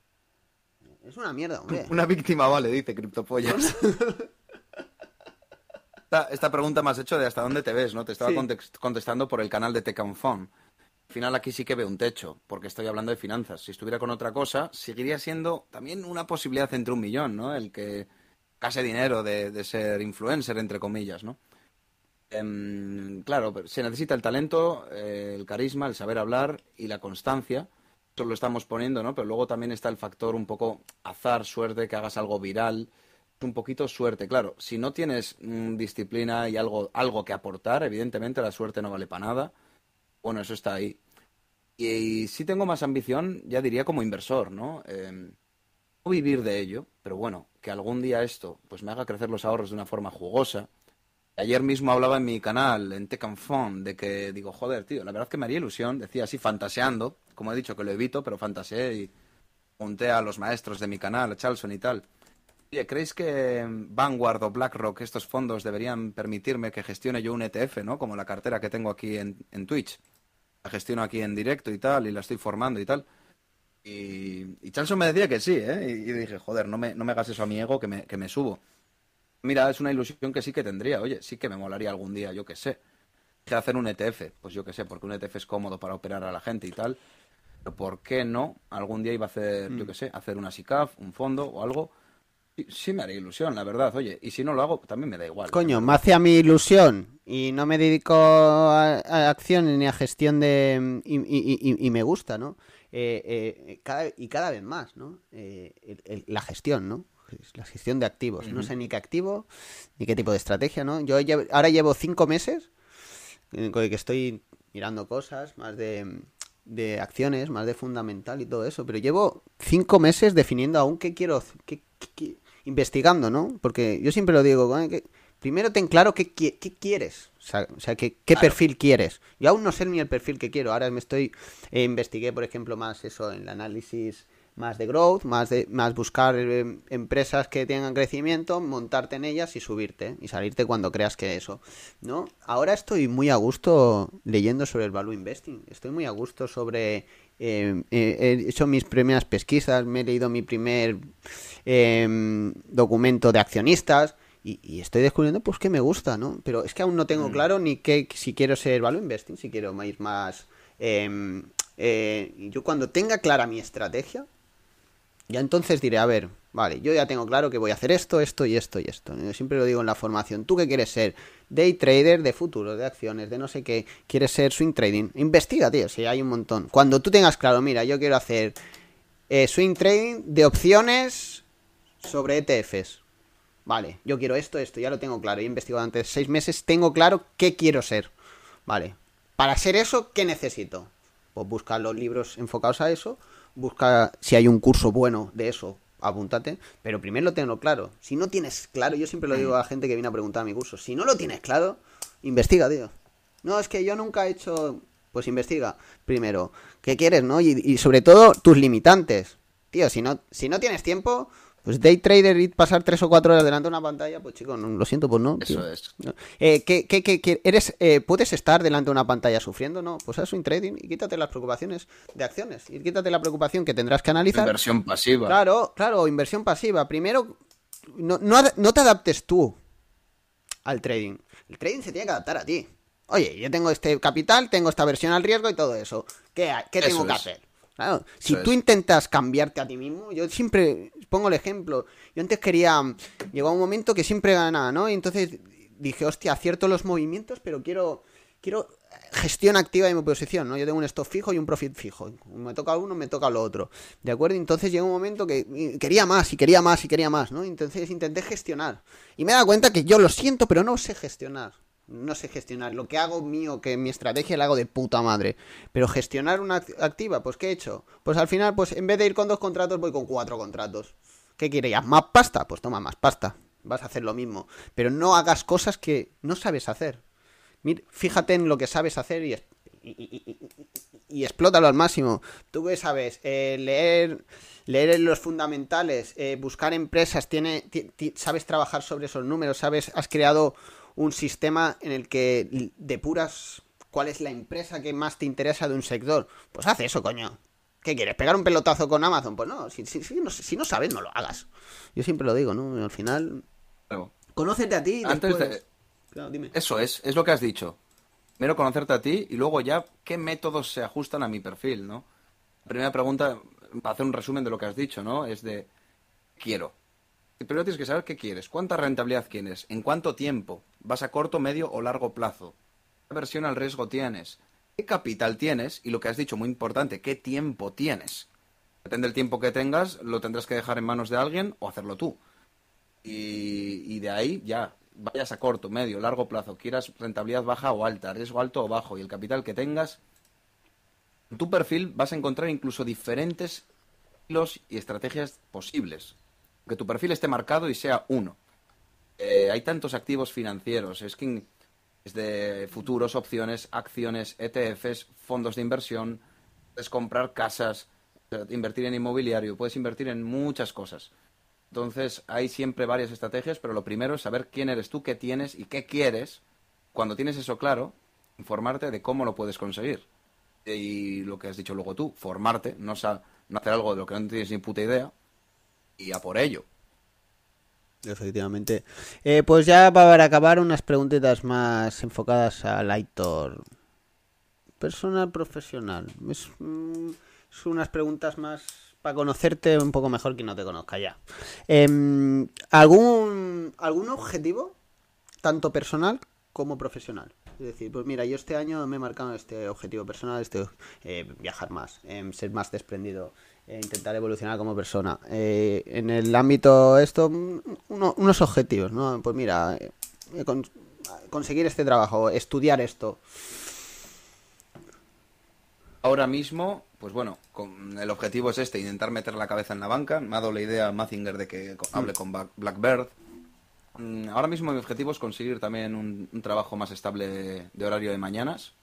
[SPEAKER 1] Es una mierda, hombre. (laughs)
[SPEAKER 2] Una víctima vale, dice Criptopollas. (laughs) esta, esta, pregunta me has hecho de hasta dónde te ves, ¿no? Te estaba contestando por el canal de Tecanfon. Al final aquí sí que veo un techo, porque estoy hablando de finanzas. Si estuviera con otra cosa, seguiría siendo también una posibilidad entre un millón, ¿no? El que case dinero de, ser influencer, entre comillas, ¿no? Em, claro, se necesita el talento, eh, el carisma, el saber hablar y la constancia. Lo estamos poniendo, ¿no? Pero luego también está el factor un poco azar, suerte, que hagas algo viral. Un poquito suerte, claro. Si no tienes mm, disciplina y algo, algo que aportar, evidentemente la suerte no vale para nada. Bueno, eso está ahí. Y, si tengo más ambición, ya diría como inversor, ¿no? Eh, vivir de ello, pero bueno, que algún día esto pues me haga crecer los ahorros de una forma jugosa. Ayer mismo hablaba en mi canal, en Tech and de que digo, joder, tío, la verdad que me haría ilusión, decía así, fantaseando, como he dicho que lo evito, pero fantaseé y junté a los maestros de mi canal, a Charlson y tal. Oye, ¿creéis que Vanguard o BlackRock, estos fondos, deberían permitirme que gestione yo un ETF, ¿no? Como la cartera que tengo aquí en, en Twitch la gestiono aquí en directo y tal, y la estoy formando y tal. Y, y Chanson me decía que sí, ¿eh? Y, dije, joder, no me, no me hagas eso a mi ego, que me, que me subo. Mira, es una ilusión que sí que tendría. Oye, sí que me molaría algún día, yo qué sé. Que hacer un ETF, pues yo qué sé, porque un ETF es cómodo para operar a la gente y tal. ¿Por qué no? Algún día iba a hacer, yo mm. qué sé, hacer una SICAF, un fondo o algo. Sí, me haría ilusión, la verdad. Oye, y si no lo hago, también me da igual.
[SPEAKER 1] Coño, me hace a mi ilusión y no me dedico a, acción ni a gestión de... y, me gusta, ¿no? Eh, eh, cada, y cada vez más, ¿no? Eh, la gestión, ¿no? La gestión de activos. No sé ni qué activo, ni qué tipo de estrategia, ¿no? Yo ahora llevo cinco meses que estoy mirando cosas más de, de acciones, más de fundamental y todo eso, pero llevo cinco meses definiendo aún qué quiero, qué, investigando, ¿no? Porque yo siempre lo digo, que primero ten claro qué, qué, quieres, o sea, qué, qué perfil quieres. Yo aún no sé ni el perfil que quiero, ahora me estoy, eh, investigué, por ejemplo, más eso en el análisis más de growth, más de más buscar eh, empresas que tengan crecimiento, montarte en ellas y subirte y salirte cuando creas que eso, ¿no? Ahora estoy muy a gusto leyendo sobre el value investing, estoy muy a gusto sobre eh, he hecho mis primeras pesquisas, me he leído mi primer em, documento de accionistas y, estoy descubriendo pues que me gusta, ¿no? Pero es que aún no tengo mm. claro ni que si quiero ser value investing, si quiero ir más... Em, eh, yo cuando tenga clara mi estrategia, ya entonces diré, a ver, vale, yo ya tengo claro que voy a hacer esto, esto y esto y esto. Siempre lo digo en la formación. ¿Tú qué quieres ser? Day trader de futuros, de acciones, de no sé qué. ¿Quieres ser swing trading? Investiga, tío, si hay un montón. Cuando tú tengas claro, mira, yo quiero hacer eh, swing trading de opciones sobre ETFs. Vale, yo quiero esto, esto, ya lo tengo claro. He investigado antes seis meses, tengo claro qué quiero ser. Vale, para ser eso, ¿qué necesito? Pues buscar los libros enfocados a eso busca si hay un curso bueno de eso, apúntate, pero primero lo tengo claro. Si no tienes claro, yo siempre lo digo a la gente que viene a preguntar a mi curso, si no lo tienes claro, investiga, tío. No, es que yo nunca he hecho, pues investiga primero, ¿qué quieres, no? Y, y sobre todo tus limitantes. Tío, si no, si no tienes tiempo, pues day trader y pasar tres o cuatro horas delante de una pantalla, pues chicos, no, lo siento, pues no.
[SPEAKER 2] Eso es.
[SPEAKER 1] Eh, ¿qué, qué, qué, eres, eh, ¿Puedes estar delante de una pantalla sufriendo? No, pues haz un trading y quítate las preocupaciones de acciones. Y quítate la preocupación que tendrás que analizar.
[SPEAKER 2] Inversión pasiva.
[SPEAKER 1] Claro, claro, inversión pasiva. Primero, no, no, te adaptes tú al trading. El trading se tiene que adaptar a ti. Oye, yo tengo este capital, tengo esta versión al riesgo y todo eso. ¿Qué, qué tengo que hacer? Claro, si tú intentas cambiarte a ti mismo, yo siempre pongo el ejemplo. Yo antes quería. Llegó un momento que siempre ganaba, ¿no? Y entonces dije, hostia, acierto los movimientos, pero quiero. Quiero gestión activa de mi posición, ¿no? Yo tengo un stop fijo y un profit fijo. Me toca uno, me toca lo otro. ¿De acuerdo? Entonces llegó un momento que quería más y quería más y quería más, ¿no? Entonces intenté gestionar. Y me he dado cuenta que yo lo siento, pero no sé gestionar. No sé gestionar. Lo que hago mío, que mi estrategia la hago de puta madre. Pero gestionar una activa, pues ¿qué he hecho? Pues al final, pues en vez de ir con dos contratos, voy con cuatro contratos. ¿Qué quiere ya? ¿Más pasta? Pues toma más pasta. Vas a hacer lo mismo. Pero no hagas cosas que no sabes hacer. fíjate en lo que sabes hacer y, y, explótalo al máximo. Tú sabes, eh, leer, leer los fundamentales, eh, buscar empresas, tiene, sabes trabajar sobre esos números, sabes, has creado un sistema en el que depuras cuál es la empresa que más te interesa de un sector. Pues haz eso, coño. ¿Qué quieres? ¿Pegar un pelotazo con Amazon? Pues no, si, no, sabes, no lo hagas. Yo siempre lo digo, ¿no? Al final... Conócete a ti. Antes de...
[SPEAKER 2] Eso es, es lo que has dicho. Primero conocerte a ti y luego ya qué métodos se ajustan a mi perfil, ¿no? La primera pregunta, para hacer un resumen de lo que has dicho, ¿no? Es de, quiero. Primero tienes que saber qué quieres, cuánta rentabilidad quieres, en cuánto tiempo, vas a corto, medio o largo plazo, qué versión al riesgo tienes, qué capital tienes y lo que has dicho, muy importante, qué tiempo tienes. Depende del tiempo que tengas, lo tendrás que dejar en manos de alguien o hacerlo tú. Y, y de ahí ya, vayas a corto, medio, largo plazo, quieras rentabilidad baja o alta, riesgo alto o bajo y el capital que tengas, en tu perfil vas a encontrar incluso diferentes estilos y estrategias posibles. Que tu perfil esté marcado y sea uno. Eh, hay tantos activos financieros, es que es de futuros, opciones, acciones, ETFs, fondos de inversión, puedes comprar casas, eh, invertir en inmobiliario, puedes invertir en muchas cosas. Entonces, hay siempre varias estrategias, pero lo primero es saber quién eres tú, qué tienes y qué quieres. Cuando tienes eso claro, informarte de cómo lo puedes conseguir. Y lo que has dicho luego tú, formarte, no, no hacer algo de lo que no tienes ni puta idea, y a por ello.
[SPEAKER 1] Efectivamente. Eh, pues ya para acabar, unas preguntitas más enfocadas al Aitor. Personal profesional. Es, mm, unas preguntas más para conocerte un poco mejor que no te conozca ya. Em, ¿algún, ¿Algún objetivo, tanto personal como profesional? Es decir, pues mira, yo este año me he marcado este objetivo personal, este eh, viajar más, em, ser más desprendido, eh, intentar evolucionar como persona. Eh, en el ámbito esto, unos objetivos, ¿no? Pues mira, conseguir este trabajo, estudiar esto.
[SPEAKER 2] Ahora mismo pues bueno, el objetivo es este, intentar meter la cabeza en la banca. Me ha dado la idea Mazinger de que hable con Blackbird. Mm, ahora mismo mi objetivo es conseguir también un, trabajo más estable de, horario de mañanas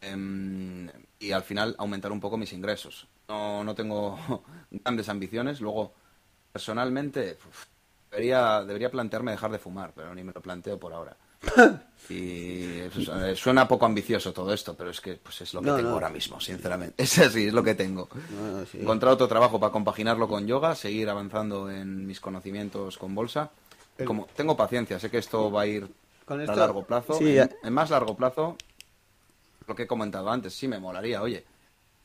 [SPEAKER 2] em, y al final aumentar un poco mis ingresos. No, no tengo (laughs) grandes ambiciones. Luego, personalmente, debería, debería plantearme dejar de fumar, pero ni me lo planteo por ahora. (laughs) Y suena poco ambicioso todo esto, pero es que pues es lo que tengo ahora mismo, sinceramente. (laughs) Es así, es lo que tengo. Encontrar otro trabajo para compaginarlo con yoga, seguir avanzando en mis conocimientos con bolsa. Como tengo paciencia, sé que esto va a ir a largo plazo. en, más largo plazo, lo que he comentado antes, sí me molaría, oye,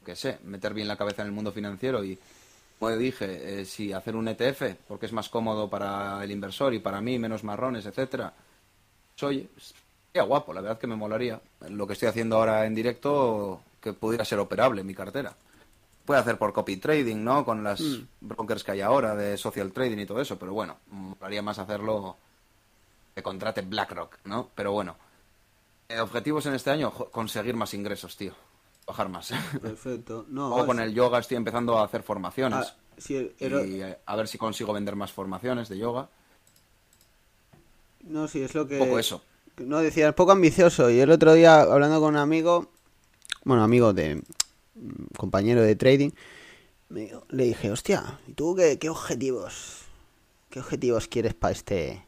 [SPEAKER 2] que sé, meter bien la cabeza en el mundo financiero y, como dije, eh, si hacer un ETF, porque es más cómodo para el inversor y para mí, menos marrones, etcétera oye, sería guapo, la verdad que me molaría. Lo que estoy haciendo ahora en directo, que pudiera ser operable mi cartera. Puede hacer por copy trading, ¿no? Con las mm. brokers que hay ahora de social trading y todo eso, pero bueno, molaría más hacerlo que contrate BlackRock, ¿no? Pero bueno, eh, objetivos en este año, conseguir más ingresos, tío. Bajar más.
[SPEAKER 1] Perfecto.
[SPEAKER 2] No, con el yoga estoy empezando a hacer formaciones. Ah, y eh, a ver si consigo vender más formaciones de yoga.
[SPEAKER 1] No, sí, es lo que...
[SPEAKER 2] Poco eso.
[SPEAKER 1] No, decía, es poco ambicioso. Y el otro día, hablando con un amigo, bueno, amigo de... Mm, compañero de trading, le dije, hostia, ¿y tú qué, qué objetivos? ¿Qué objetivos quieres para este,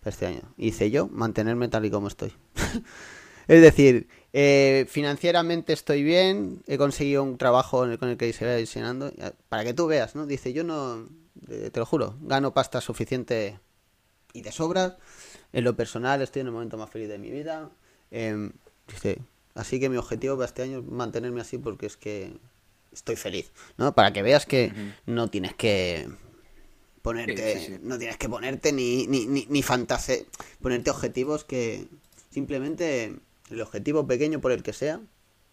[SPEAKER 1] para este año? Y dice yo, mantenerme tal y como estoy. (laughs) es decir, eh, financieramente estoy bien, he conseguido un trabajo con el que se va diseñando, para que tú veas, ¿no? Dice, yo no, te lo juro, gano pasta suficiente y de sobra. En lo personal estoy en el momento más feliz de mi vida. Em, así que mi objetivo para este año es mantenerme así porque es que estoy feliz, ¿no? Para que veas que no tienes que ponerte, no tienes que ponerte ni, ni, ni, ni fantase, ponerte objetivos que simplemente el objetivo pequeño por el que sea,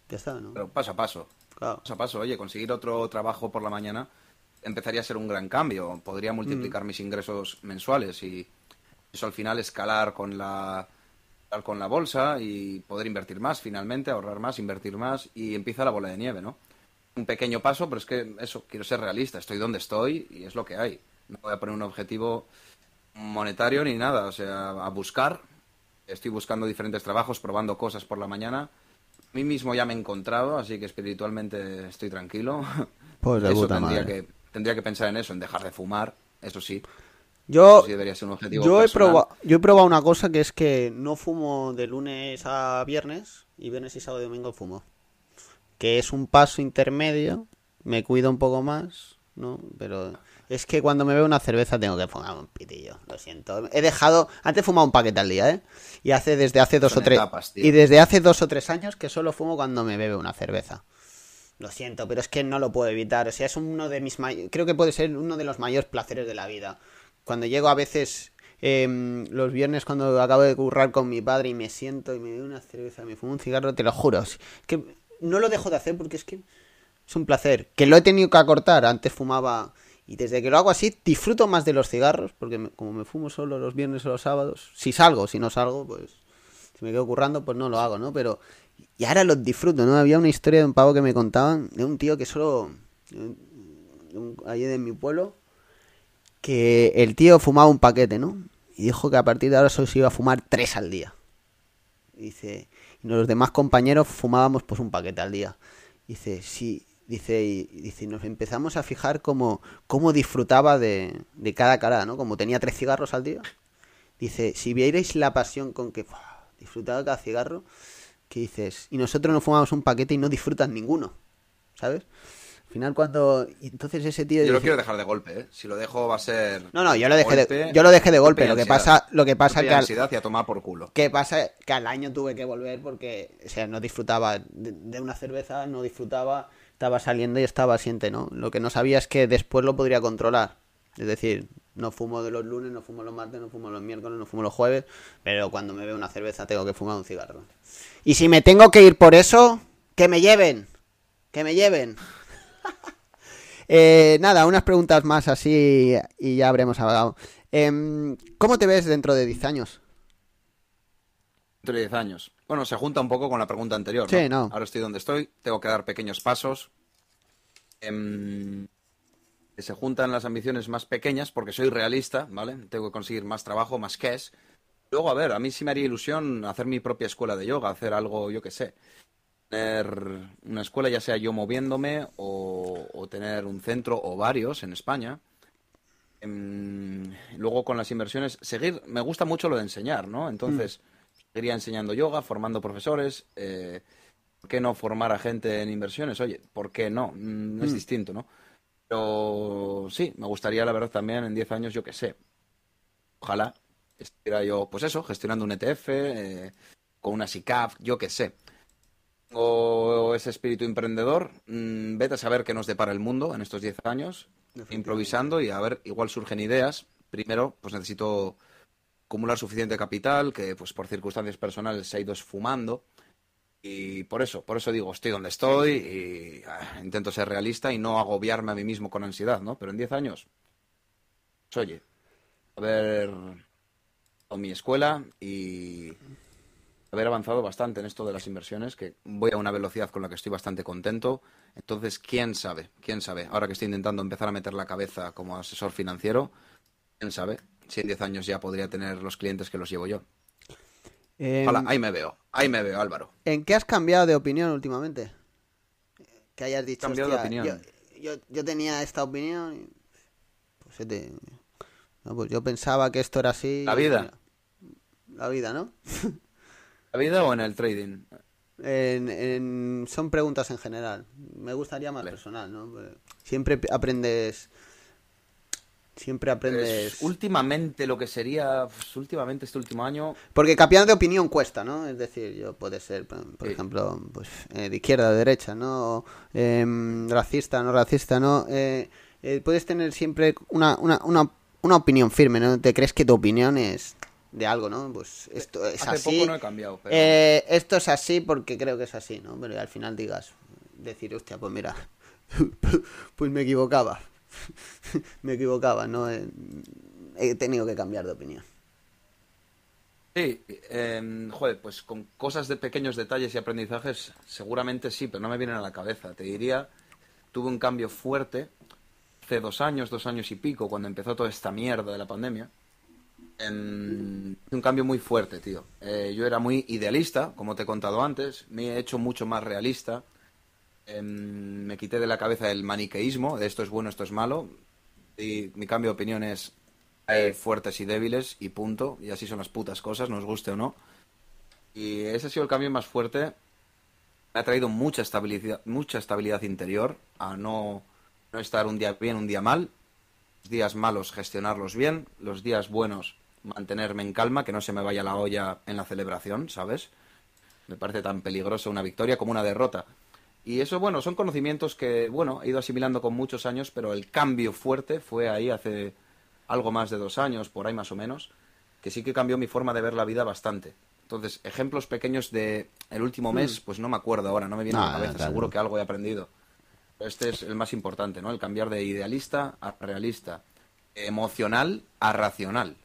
[SPEAKER 1] ya está, ¿no?
[SPEAKER 2] Pero paso a paso. Paso a paso, oye, conseguir otro trabajo por la mañana empezaría a ser un gran cambio. Podría multiplicar mis ingresos mensuales y eso al final escalar con la con la bolsa y poder invertir más finalmente, ahorrar más, invertir más y empieza la bola de nieve, ¿no? Un pequeño paso, pero es que eso, quiero ser realista, estoy donde estoy y es lo que hay. No voy a poner un objetivo monetario ni nada, o sea, a buscar. Estoy buscando diferentes trabajos, probando cosas por la mañana. A mí mismo ya me he encontrado, así que espiritualmente estoy tranquilo. (laughs)
[SPEAKER 1] Pues de
[SPEAKER 2] eso
[SPEAKER 1] puta
[SPEAKER 2] tendría
[SPEAKER 1] madre.
[SPEAKER 2] que, tendría que pensar en eso, en dejar de fumar, eso sí.
[SPEAKER 1] Yo,
[SPEAKER 2] sí debería ser un objetivo
[SPEAKER 1] yo, he probado, yo he probado una cosa que es que no fumo de lunes a viernes y viernes y sábado y domingo fumo. Que es un paso intermedio, me cuido un poco más, ¿no? Pero es que cuando me veo una cerveza tengo que fumar un pitillo, lo siento. He dejado, antes fumaba un paquete al día, ¿eh? Y hace desde hace dos
[SPEAKER 2] Son
[SPEAKER 1] o tres
[SPEAKER 2] etapas,
[SPEAKER 1] y desde hace dos o tres años que solo fumo cuando me bebe una cerveza. Lo siento, pero es que no lo puedo evitar. O sea, es uno de mis may- creo que puede ser uno de los mayores placeres de la vida. Cuando llego a veces em, los viernes cuando acabo de currar con mi padre y me siento y me doy una cerveza, me fumo un cigarro, te lo juro. Es que no lo dejo de hacer porque es que es un placer. Que lo he tenido que acortar. Antes fumaba y desde que lo hago así disfruto más de los cigarros porque me- como me fumo solo los viernes o los sábados, si salgo, si no salgo, pues si me quedo currando, pues no lo hago, ¿no? Pero. Y ahora los disfruto, ¿no? Había una historia de un pavo que me contaban, de un tío que solo. Allí de mi pueblo. Que el tío fumaba un paquete, ¿no? Y dijo que a partir de ahora solo se iba a fumar tres al día. Y dice. Y los demás compañeros fumábamos pues un paquete al día. Dice, sí. Dice, y, dice, nos empezamos a fijar cómo, cómo disfrutaba de, de cada cara, ¿no? Como tenía tres cigarros al día. Dice, si vierais la pasión con que disfrutaba cada cigarro, que dices, y nosotros nos fumamos un paquete y no disfrutas ninguno, ¿sabes? Al final cuando... entonces ese tío...
[SPEAKER 2] Yo lo quiero dejar de golpe, ¿eh? Si lo dejo va a ser...
[SPEAKER 1] No, no, yo lo dejé de,
[SPEAKER 2] golpe,
[SPEAKER 1] yo lo dejé de golpe. Lo que pasa, lo que pasa que al,
[SPEAKER 2] ansiedad y a tomar por culo.
[SPEAKER 1] que pasa que al año tuve que volver porque, o sea, no disfrutaba de, de una cerveza, no disfrutaba, estaba saliendo y estaba asiente, ¿no? Lo que no sabía es que después lo podría controlar. Es decir, no fumo de los lunes, no fumo los martes, no fumo los miércoles, no fumo los jueves, pero cuando me veo una cerveza tengo que fumar un cigarro. Y si me tengo que ir por eso, que me lleven, que me lleven. (laughs) Eh, nada, unas preguntas más así y ya habremos hablado. Em, ¿Cómo te ves dentro de 10 años?
[SPEAKER 2] Dentro de 10 años. Bueno, se junta un poco con la pregunta anterior.
[SPEAKER 1] Sí, no.
[SPEAKER 2] Ahora estoy donde estoy, tengo que dar pequeños pasos. Em, se juntan las ambiciones más pequeñas porque soy realista, ¿vale? Tengo que conseguir más trabajo, más cash. Luego, a ver, a mí sí me haría ilusión hacer mi propia escuela de yoga, hacer algo, yo qué sé. Tener una escuela, ya sea yo moviéndome o, o tener un centro o varios en España. Em, luego con las inversiones, seguir, me gusta mucho lo de enseñar, ¿no? Entonces, seguiría enseñando yoga, formando profesores. eh, ¿Por qué no formar a gente en inversiones? Oye, ¿por qué no? Mm, Es distinto, ¿no? Pero sí, me gustaría, la verdad, también en 10 años, yo qué sé. Ojalá estuviera yo, pues eso, gestionando un ETF, eh, con una SICAF, yo qué sé. O ese espíritu emprendedor, mm, vete a saber qué nos depara el mundo en estos 10 años, improvisando y a ver, igual surgen ideas. Primero, pues necesito acumular suficiente capital, que pues por circunstancias personales se ha ido esfumando. Y por eso, por eso digo, estoy donde estoy y ah, intento ser realista y no agobiarme a mí mismo con ansiedad, ¿no? Pero en 10 años, pues, oye, haber con mi escuela y haber avanzado bastante en esto de las inversiones, que voy a una velocidad con la que estoy bastante contento. Entonces, quién sabe, quién sabe. Ahora que estoy intentando empezar a meter la cabeza como asesor financiero, quién sabe si en 10 años ya podría tener los clientes que los llevo yo.
[SPEAKER 1] Em,
[SPEAKER 2] Ojalá, ahí me veo, ahí me veo, Álvaro.
[SPEAKER 1] ¿En qué has cambiado de opinión últimamente? Que hayas dicho,
[SPEAKER 2] Cambiado de
[SPEAKER 1] "Hostia,
[SPEAKER 2] opinión".
[SPEAKER 1] Yo, yo, yo tenía esta opinión y pues, se te- no, pues yo pensaba que esto era así.
[SPEAKER 2] La vida.
[SPEAKER 1] La vida, ¿no?
[SPEAKER 2] ¿La vida o en el trading?
[SPEAKER 1] En- en- son preguntas en general. Me gustaría más
[SPEAKER 2] Vale.
[SPEAKER 1] personal, ¿no? Siempre aprendes. Siempre aprendes.
[SPEAKER 2] Últimamente lo que sería, pues, últimamente este último año,
[SPEAKER 1] Porque cambiar de opinión cuesta, ¿no? Es decir, yo puede ser, por
[SPEAKER 2] Sí.
[SPEAKER 1] ejemplo, pues eh, de izquierda de derecha, ¿no? O, em, racista, no racista, ¿no? Eh, eh, puedes tener siempre una, una, una, una opinión firme, ¿no? Te crees que tu opinión es de algo, ¿no? Pues esto es
[SPEAKER 2] hace
[SPEAKER 1] así.
[SPEAKER 2] poco no he cambiado, pero...
[SPEAKER 1] eh, esto es así porque creo que es así, ¿no? Pero al final digas, decir, hostia, pues mira, (laughs) pues me equivocaba. (laughs) me equivocaba, ¿no? Eh, He tenido que cambiar de opinión.
[SPEAKER 2] Sí, em, joder, pues con cosas de pequeños detalles y aprendizajes seguramente sí, pero no me vienen a la cabeza. Te diría, tuve un cambio fuerte hace dos años, dos años y pico, cuando empezó toda esta mierda de la pandemia. Em, un cambio muy fuerte, tío. Eh, yo era muy idealista, como te he contado antes, me he hecho mucho más realista. Em, me quité de la cabeza el maniqueísmo, de esto es bueno, esto es malo. Y mi cambio de opinión es hay fuertes y débiles y punto. Y así son las putas cosas, nos guste o no. Y ese ha sido el cambio más fuerte. Me ha traído mucha estabilidad, mucha estabilidad interior a no, no estar un día bien, un día mal. Los días malos gestionarlos bien, los días buenos mantenerme en calma, que no se me vaya la olla en la celebración, ¿sabes? Me parece tan peligroso una victoria como una derrota. Y eso, bueno, son conocimientos que, bueno, he ido asimilando con muchos años, pero el cambio fuerte fue ahí hace algo más de dos años, por ahí más o menos, que sí que cambió mi forma de ver la vida bastante. Entonces, ejemplos pequeños de el último mes, mm. pues no me acuerdo ahora, no me viene a la cabeza, seguro que algo he aprendido. Este es el más importante, ¿no? El cambiar de idealista a realista, emocional a racional.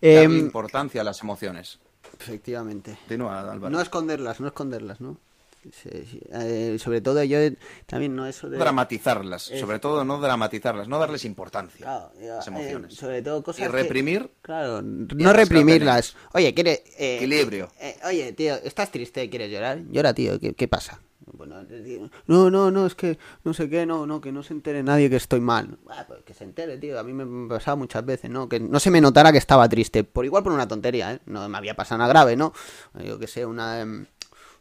[SPEAKER 2] Eh, importancia a las emociones.
[SPEAKER 1] Efectivamente.
[SPEAKER 2] Continúa, Álvaro.
[SPEAKER 1] No esconderlas, no esconderlas, ¿no? Eh, sobre todo yo también no eso de
[SPEAKER 2] dramatizarlas sobre todo no dramatizarlas no darles importancia las
[SPEAKER 1] eh,
[SPEAKER 2] emociones
[SPEAKER 1] sobre todo cosas
[SPEAKER 2] y reprimir
[SPEAKER 1] claro no reprimirlas oye quiere
[SPEAKER 2] eh, equilibrio
[SPEAKER 1] oye tío estás triste quieres llorar llora tío qué, qué pasa no, no, no, es que no sé qué, no, no, que no se entere nadie que estoy mal. Ah, pues que se entere, tío. A mí me pasaba muchas veces, ¿no? Que no se me notara que estaba triste. Por igual por una tontería, ¿eh? No me había pasado nada grave, ¿no? Yo que sé, una.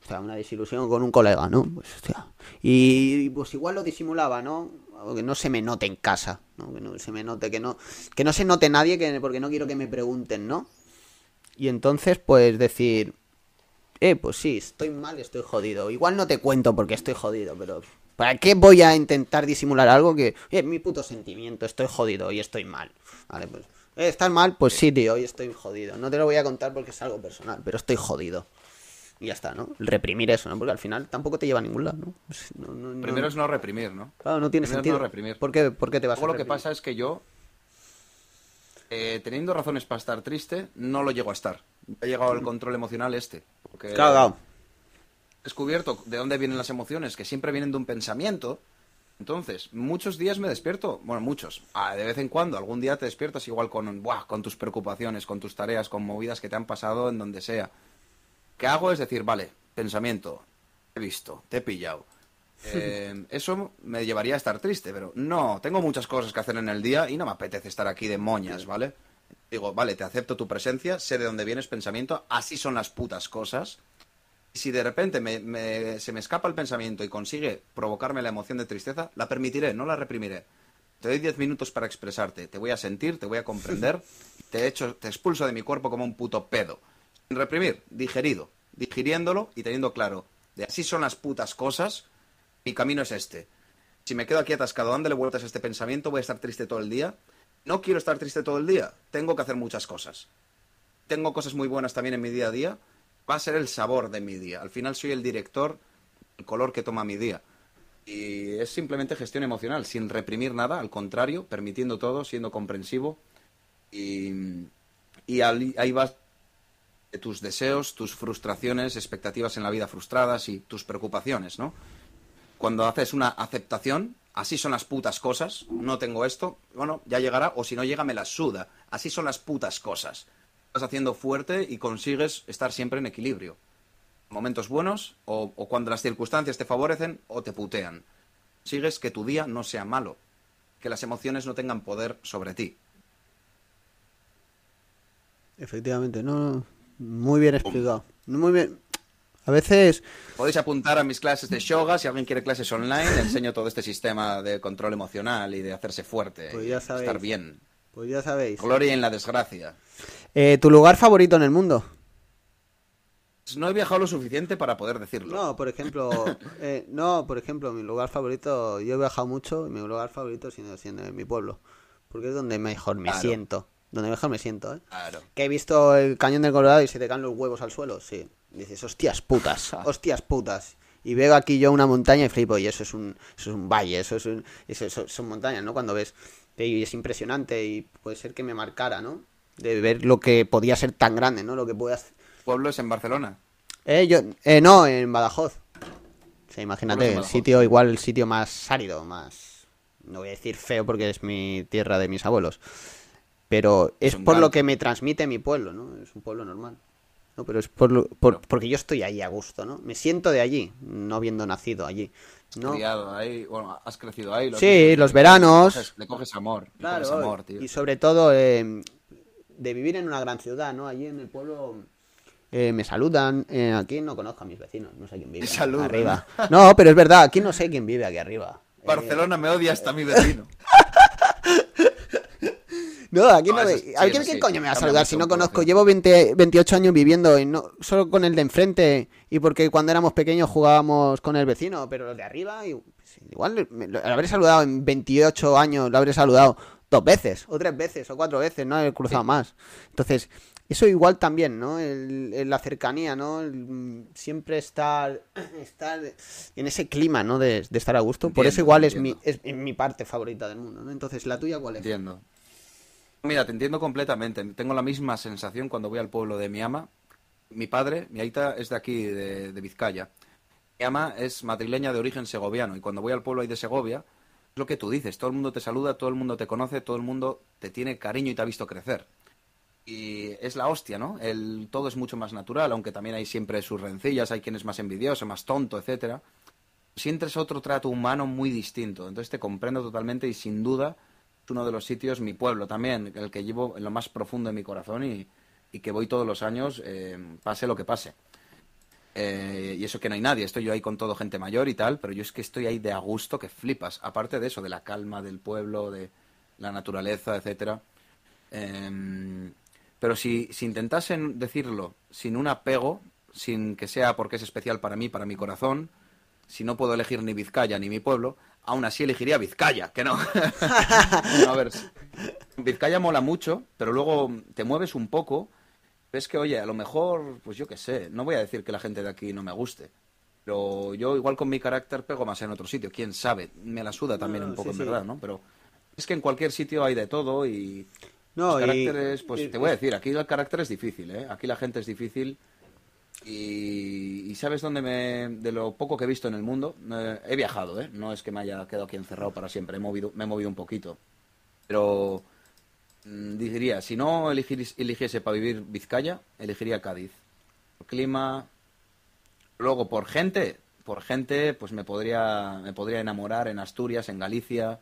[SPEAKER 1] Sea, una desilusión con un colega, ¿no? Pues, hostia. Y pues igual lo disimulaba, ¿no? que no se me note en casa, ¿no? Que no se me note, que no, que no se note nadie, que, porque no quiero que me pregunten, ¿no? Y entonces, pues decir, eh, pues sí, estoy mal, estoy jodido. Igual no te cuento porque estoy jodido, pero ¿para qué voy a intentar disimular algo que es mi puto sentimiento? Estoy jodido y estoy mal. Vale, pues eh, ¿estás mal? Pues sí, tío, hoy estoy jodido. No te lo voy a contar porque es algo personal, pero estoy jodido. Y ya está, ¿no? Reprimir eso, ¿no? Porque al final tampoco te lleva a ningún lado, ¿no? Pues
[SPEAKER 2] Primero es no reprimir, ¿no?
[SPEAKER 1] Claro, no tiene sentido.
[SPEAKER 2] no reprimir.
[SPEAKER 1] ¿Por qué, ¿Por qué te vas
[SPEAKER 2] a reprimir? lo que pasa es que yo, eh, teniendo razones para estar triste, no lo llego a estar. Ha llegado el control emocional este. Porque
[SPEAKER 1] claro,
[SPEAKER 2] He descubierto de dónde vienen las emociones, que siempre vienen de un pensamiento. Entonces, muchos días me despierto, bueno, muchos, ah, de vez en cuando, algún día te despiertas igual con, buah, con tus preocupaciones, con tus tareas, con movidas que te han pasado en donde sea. ¿Qué hago? Es decir, vale, pensamiento, he visto, te he pillado. (laughs) Eh, eso me llevaría a estar triste, pero no, tengo muchas cosas que hacer en el día y no me apetece estar aquí de moñas, ¿vale? Digo, vale, te acepto tu presencia, sé de dónde vienes pensamiento, así son las putas cosas. Y si de repente se me escapa el pensamiento y consigue provocarme la emoción de tristeza, la permitiré, no la reprimiré. Te doy diez minutos para expresarte, te voy a sentir, te voy a comprender, (laughs) te, echo, te expulso de mi cuerpo como un puto pedo. Reprimir, digerido, digiriéndolo y teniendo claro, de así son las putas cosas, mi camino es este. Si me quedo aquí atascado dándole vueltas a este pensamiento, voy a estar triste todo el día no quiero estar triste todo el día, tengo que hacer muchas cosas. Tengo cosas muy buenas también en mi día a día, va a ser el sabor de mi día. Al final soy el director, el color que toma mi día. Y es simplemente gestión emocional, sin reprimir nada, al contrario, permitiendo todo, siendo comprensivo. Y, y ahí vas tus deseos, tus frustraciones, expectativas en la vida frustradas y tus preocupaciones, ¿no? Cuando haces una aceptación, así son las putas cosas, no tengo esto, bueno, ya llegará, o si no llega me las suda, así son las putas cosas. Estás haciendo fuerte y consigues estar siempre en equilibrio. Momentos buenos o, cuando las circunstancias te favorecen o te putean. Sigues que tu día no sea malo, que las emociones no tengan poder sobre ti.
[SPEAKER 1] Efectivamente, no, muy bien explicado. Muy bien, a veces...
[SPEAKER 2] Podéis apuntar a mis clases de yoga, si alguien quiere clases online, enseño todo este sistema de control emocional y de hacerse fuerte,
[SPEAKER 1] pues ya
[SPEAKER 2] estar bien.
[SPEAKER 1] Pues ya sabéis.
[SPEAKER 2] Gloria en la desgracia.
[SPEAKER 1] Eh, ¿Tu lugar favorito en el mundo?
[SPEAKER 2] Pues no he viajado lo suficiente para poder decirlo.
[SPEAKER 1] No, por ejemplo, (laughs) eh, no, por ejemplo, mi lugar favorito, yo he viajado mucho y mi lugar favorito sigue siendo en mi pueblo, porque es donde mejor me siento, donde mejor me siento, ¿eh?
[SPEAKER 2] Claro.
[SPEAKER 1] Que he visto el cañón del Colorado y se te caen los huevos al suelo, sí dices, hostias putas, (laughs) hostias putas. Y veo aquí yo una montaña y flipo, y eso es un, eso es un valle, eso, es eso, son montañas, ¿no? Cuando ves, y es impresionante y puede ser que me marcara, ¿no? de ver lo que podía ser tan grande, ¿no? Lo que puede hacer.
[SPEAKER 2] ¿Pueblo es en Barcelona?
[SPEAKER 1] Eh, yo, eh, no, en Badajoz. O sea, imagínate,
[SPEAKER 2] Pueblo es en
[SPEAKER 1] el sitio, igual el sitio más árido, más... No voy a decir feo porque es mi tierra de mis abuelos. Pero es por lo que me transmite mi pueblo, ¿no? Es un pueblo normal. No, pero es por, lo- por- porque yo estoy ahí a gusto, ¿no? Me siento de allí, no habiendo nacido allí. ¿no?
[SPEAKER 2] Criado ahí, bueno, has crecido ahí. lo
[SPEAKER 1] Sí,
[SPEAKER 2] que-
[SPEAKER 1] los
[SPEAKER 2] le
[SPEAKER 1] veranos.
[SPEAKER 2] coges- Le coges amor. le
[SPEAKER 1] Claro,
[SPEAKER 2] coges amor, tío.
[SPEAKER 1] y sobre todo eh, de vivir en una gran ciudad, ¿no? Allí en el pueblo eh, me saludan. eh, aquí no conozco a mis vecinos, no sé quién vive
[SPEAKER 2] Me saludan.
[SPEAKER 1] arriba. No, pero es verdad, aquí no sé quién vive aquí arriba. Eh,
[SPEAKER 2] Barcelona me odia hasta mi vecino. (laughs)
[SPEAKER 1] No, aquí
[SPEAKER 2] No,
[SPEAKER 1] no.
[SPEAKER 2] es-
[SPEAKER 1] ¿A quién,
[SPEAKER 2] sí,
[SPEAKER 1] coño me va a saludar si no conozco? Llevo 20 28 años viviendo y no solo con el de enfrente y porque cuando éramos pequeños jugábamos con el vecino, pero los de arriba y- pues, igual me- lo habré saludado en 28 años, lo habré saludado dos veces o tres veces o cuatro veces, no he cruzado más. Entonces, eso igual también, ¿no? El- el- la cercanía, ¿no? El, siempre estar, (clears throat) estar en ese clima, ¿no? De, de estar a gusto. Por eso igual es mi, es mi parte favorita del mundo, ¿no? Entonces, ¿la tuya cuál es?
[SPEAKER 2] Entiendo. Mira, te entiendo completamente. Tengo la misma sensación cuando voy al pueblo de mi ama. Mi padre, mi aita, es de aquí, de, de Vizcaya. Mi ama es madrileña de origen segoviano y cuando voy al pueblo ahí de Segovia, es lo que tú dices, todo el mundo te saluda, todo el mundo te conoce, todo el mundo te tiene cariño y te ha visto crecer. Y es la hostia, ¿no? El, todo es mucho más natural, aunque también hay siempre sus rencillas, hay quien es más envidioso, más tonto, etcétera. Sientes otro trato humano muy distinto. Entonces te comprendo totalmente y sin duda uno de los sitios, mi pueblo también, el que llevo en lo más profundo de mi corazón y, y que voy todos los años, eh, pase lo que pase. Eh, y eso que no hay nadie, estoy yo ahí con todo gente mayor y tal, pero yo es que estoy ahí de a gusto que flipas. Aparte de eso, de la calma del pueblo, de la naturaleza, etcétera. Em, pero si, si intentasen decirlo sin un apego, sin que sea porque es especial para mí, para mi corazón, si no puedo elegir ni Vizcaya ni mi pueblo, aún así elegiría Vizcaya, que no. (laughs) No, a ver, Vizcaya mola mucho, pero luego te mueves un poco, ves que, oye, a lo mejor, pues yo qué sé, no voy a decir que la gente de aquí no me guste, pero yo igual con mi carácter pego más en otro sitio, quién sabe, me la suda también
[SPEAKER 1] No,
[SPEAKER 2] un poco,
[SPEAKER 1] sí,
[SPEAKER 2] en
[SPEAKER 1] sí.
[SPEAKER 2] verdad, ¿no? Pero es que en cualquier sitio hay de todo y
[SPEAKER 1] No,
[SPEAKER 2] los
[SPEAKER 1] y-
[SPEAKER 2] caracteres, pues
[SPEAKER 1] y-
[SPEAKER 2] te voy a decir, aquí el carácter es difícil, ¿eh? Aquí la gente es difícil y, sabes dónde me, de lo poco que he visto en el mundo, he viajado, ¿eh? No es que me haya quedado aquí encerrado para siempre, he movido, me he movido un poquito, pero mm, diría, si no eligiese para vivir Vizcaya, elegiría Cádiz. Por clima, luego por gente, por gente, pues me podría, me podría enamorar en Asturias, en Galicia,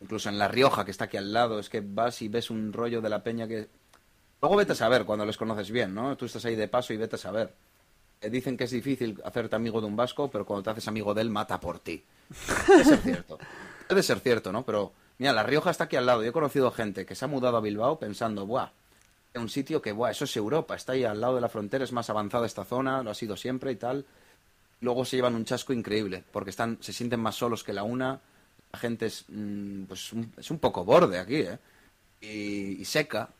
[SPEAKER 2] incluso en La Rioja, que está aquí al lado, es que vas y ves un rollo de la peña que... Luego vete a saber cuando les conoces bien, ¿no? Tú estás ahí de paso y vete a saber. Eh, dicen que es difícil hacerte amigo de un vasco, pero cuando te haces amigo de él, mata por ti. Puede ser cierto. Puede ser cierto, ¿no? Pero, mira, La Rioja está aquí al lado. Yo he conocido gente que se ha mudado a Bilbao pensando, ¡buah! Es un sitio que, ¡buah! Eso es Europa. Está ahí al lado de la frontera, es más avanzada esta zona, lo ha sido siempre y tal. Luego se llevan un chasco increíble, porque están, se sienten más solos que la una. La gente es, mm, pues, un, es un poco borde aquí, ¿eh? Y seca.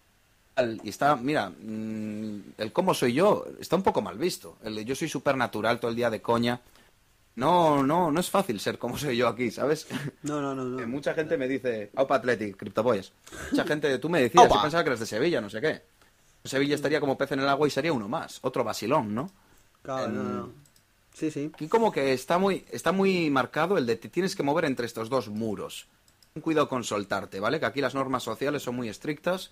[SPEAKER 2] Y está, mira, mm, el cómo soy yo está un poco mal visto. El de yo soy súper natural todo el día de coña. No, no, no es fácil ser como soy yo aquí, ¿sabes?
[SPEAKER 1] No, no, no. No.
[SPEAKER 2] mucha gente me dice, Aupa Athletic, Cryptoboys. Mucha gente, tú me decías, yo pensaba que eres de Sevilla, no sé qué. Sevilla estaría como pez en el agua y sería uno más, otro vacilón, ¿no?
[SPEAKER 1] Claro, no, no. Sí, sí.
[SPEAKER 2] Aquí como que está muy, está muy marcado el de te tienes que mover entre estos dos muros. Cuidado con soltarte, ¿vale? Que aquí las normas sociales son muy estrictas,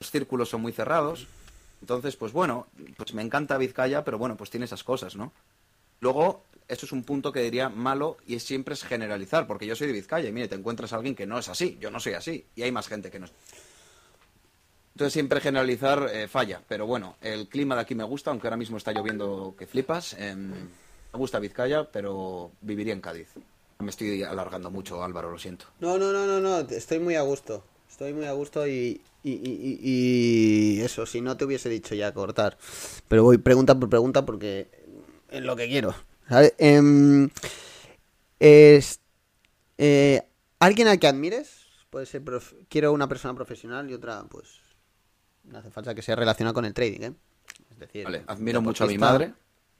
[SPEAKER 2] los círculos son muy cerrados. Entonces, pues bueno, pues me encanta Vizcaya, pero bueno, pues tiene esas cosas, ¿no? Luego, eso es un punto que diría malo y es siempre es generalizar, porque yo soy de Vizcaya y mire, te encuentras a alguien que no es así, yo no soy así, y hay más gente que no es. Entonces siempre generalizar eh, falla, pero bueno, el clima de aquí me gusta, aunque ahora mismo está lloviendo que flipas. em, me gusta Vizcaya, pero viviría en Cádiz. Me estoy alargando mucho, Álvaro, lo siento.
[SPEAKER 1] No, no, no, no, no. Estoy muy a gusto. Estoy muy a gusto y, y, y- y- eso, si no te hubiese dicho ya cortar. Pero voy pregunta por pregunta porque es lo que quiero. ¿sabes? Em, es, eh, ¿Alguien al que admires? Puede ser, prof- quiero una persona profesional y otra, pues, no hace falta que sea relacionada con el trading, ¿eh? Es decir,
[SPEAKER 2] Vale, admiro mucho a mi madre.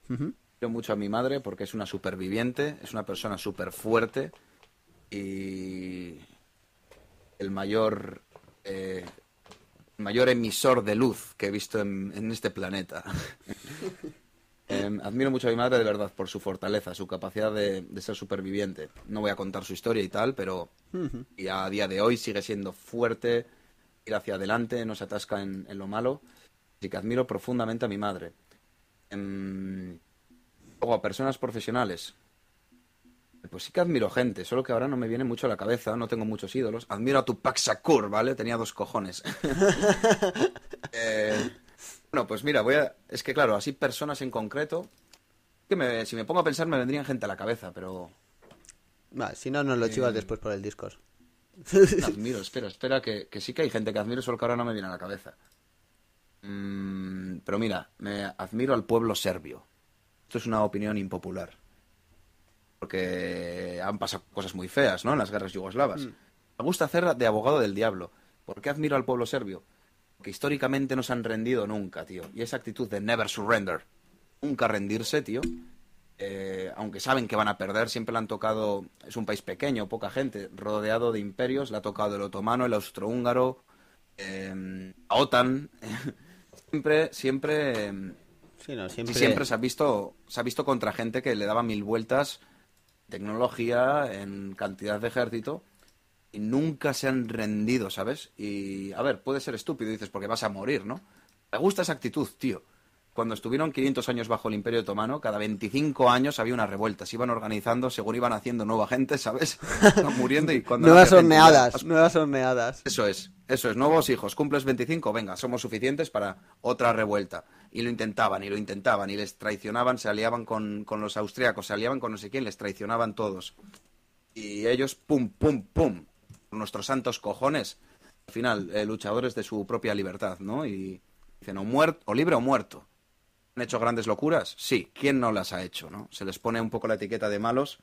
[SPEAKER 2] Admiro mucho a mi madre porque es una superviviente, es una persona súper fuerte y el mayor, eh, mayor emisor de luz que he visto en, en este planeta. (laughs) Em, admiro mucho a mi madre de verdad por su fortaleza, su capacidad de, de ser superviviente. No voy a contar su historia y tal, pero y a día de hoy sigue siendo fuerte, ir hacia adelante, no se atasca en, en lo malo. Así que admiro profundamente a mi madre. Em, luego a personas profesionales. Pues sí que admiro gente, solo que ahora no me viene mucho a la cabeza, no tengo muchos ídolos. Admiro a Tupac Shakur, ¿vale? Tenía dos cojones. (laughs) Eh, bueno, pues mira, voy a... Es que claro, así personas en concreto... Que me- si me pongo a pensar me vendrían gente a la cabeza, pero...
[SPEAKER 1] Si no, nos lo
[SPEAKER 2] Eh,
[SPEAKER 1] chivas después por el Discord.
[SPEAKER 2] Admiro, espera, espera, que, que sí que hay gente que admiro, solo que ahora no me viene a la cabeza. Mm, pero mira, me admiro al pueblo serbio. Esto es una opinión impopular. Porque han pasado cosas muy feas, ¿no? En las guerras yugoslavas. Me gusta hacer de abogado del diablo. ¿Por qué admiro al pueblo serbio? Porque históricamente no se han rendido nunca, tío. Y esa actitud de never surrender, nunca rendirse, tío. eh, aunque saben que van a perder, siempre le han tocado, es un país pequeño, poca gente, rodeado de imperios, le ha tocado el otomano, el austrohúngaro, eh, la OTAN, (laughs) siempre, siempre,
[SPEAKER 1] Sí, no,
[SPEAKER 2] sí,
[SPEAKER 1] siempre...
[SPEAKER 2] siempre se ha visto, se ha visto contra gente que le daba mil vueltas, tecnología, en cantidad de ejército, y nunca se han rendido, ¿sabes? Y, a ver, puede ser estúpido, dices, porque vas a morir, ¿no? Me gusta esa actitud, tío. Cuando estuvieron 500 años bajo el Imperio Otomano, cada 25 años había una revuelta. Se iban organizando, según iban haciendo nueva gente, ¿sabes? (laughs) Muriendo y cuando...
[SPEAKER 1] Nuevas horneadas, nuevas horneadas.
[SPEAKER 2] Eso es, eso es. Nuevos hijos, cumples 25, venga, somos suficientes para otra revuelta. Y lo intentaban, y lo intentaban, y les traicionaban, se aliaban con, con los austriacos, se aliaban con no sé quién, les traicionaban todos. Y ellos, pum, pum, pum, nuestros santos cojones, al final, eh, luchadores de su propia libertad, ¿no? Y dicen, o, muerto, o libre o muerto. ¿Han hecho grandes locuras? Sí, ¿quién no las ha hecho, no? Se les pone un poco la etiqueta de malos.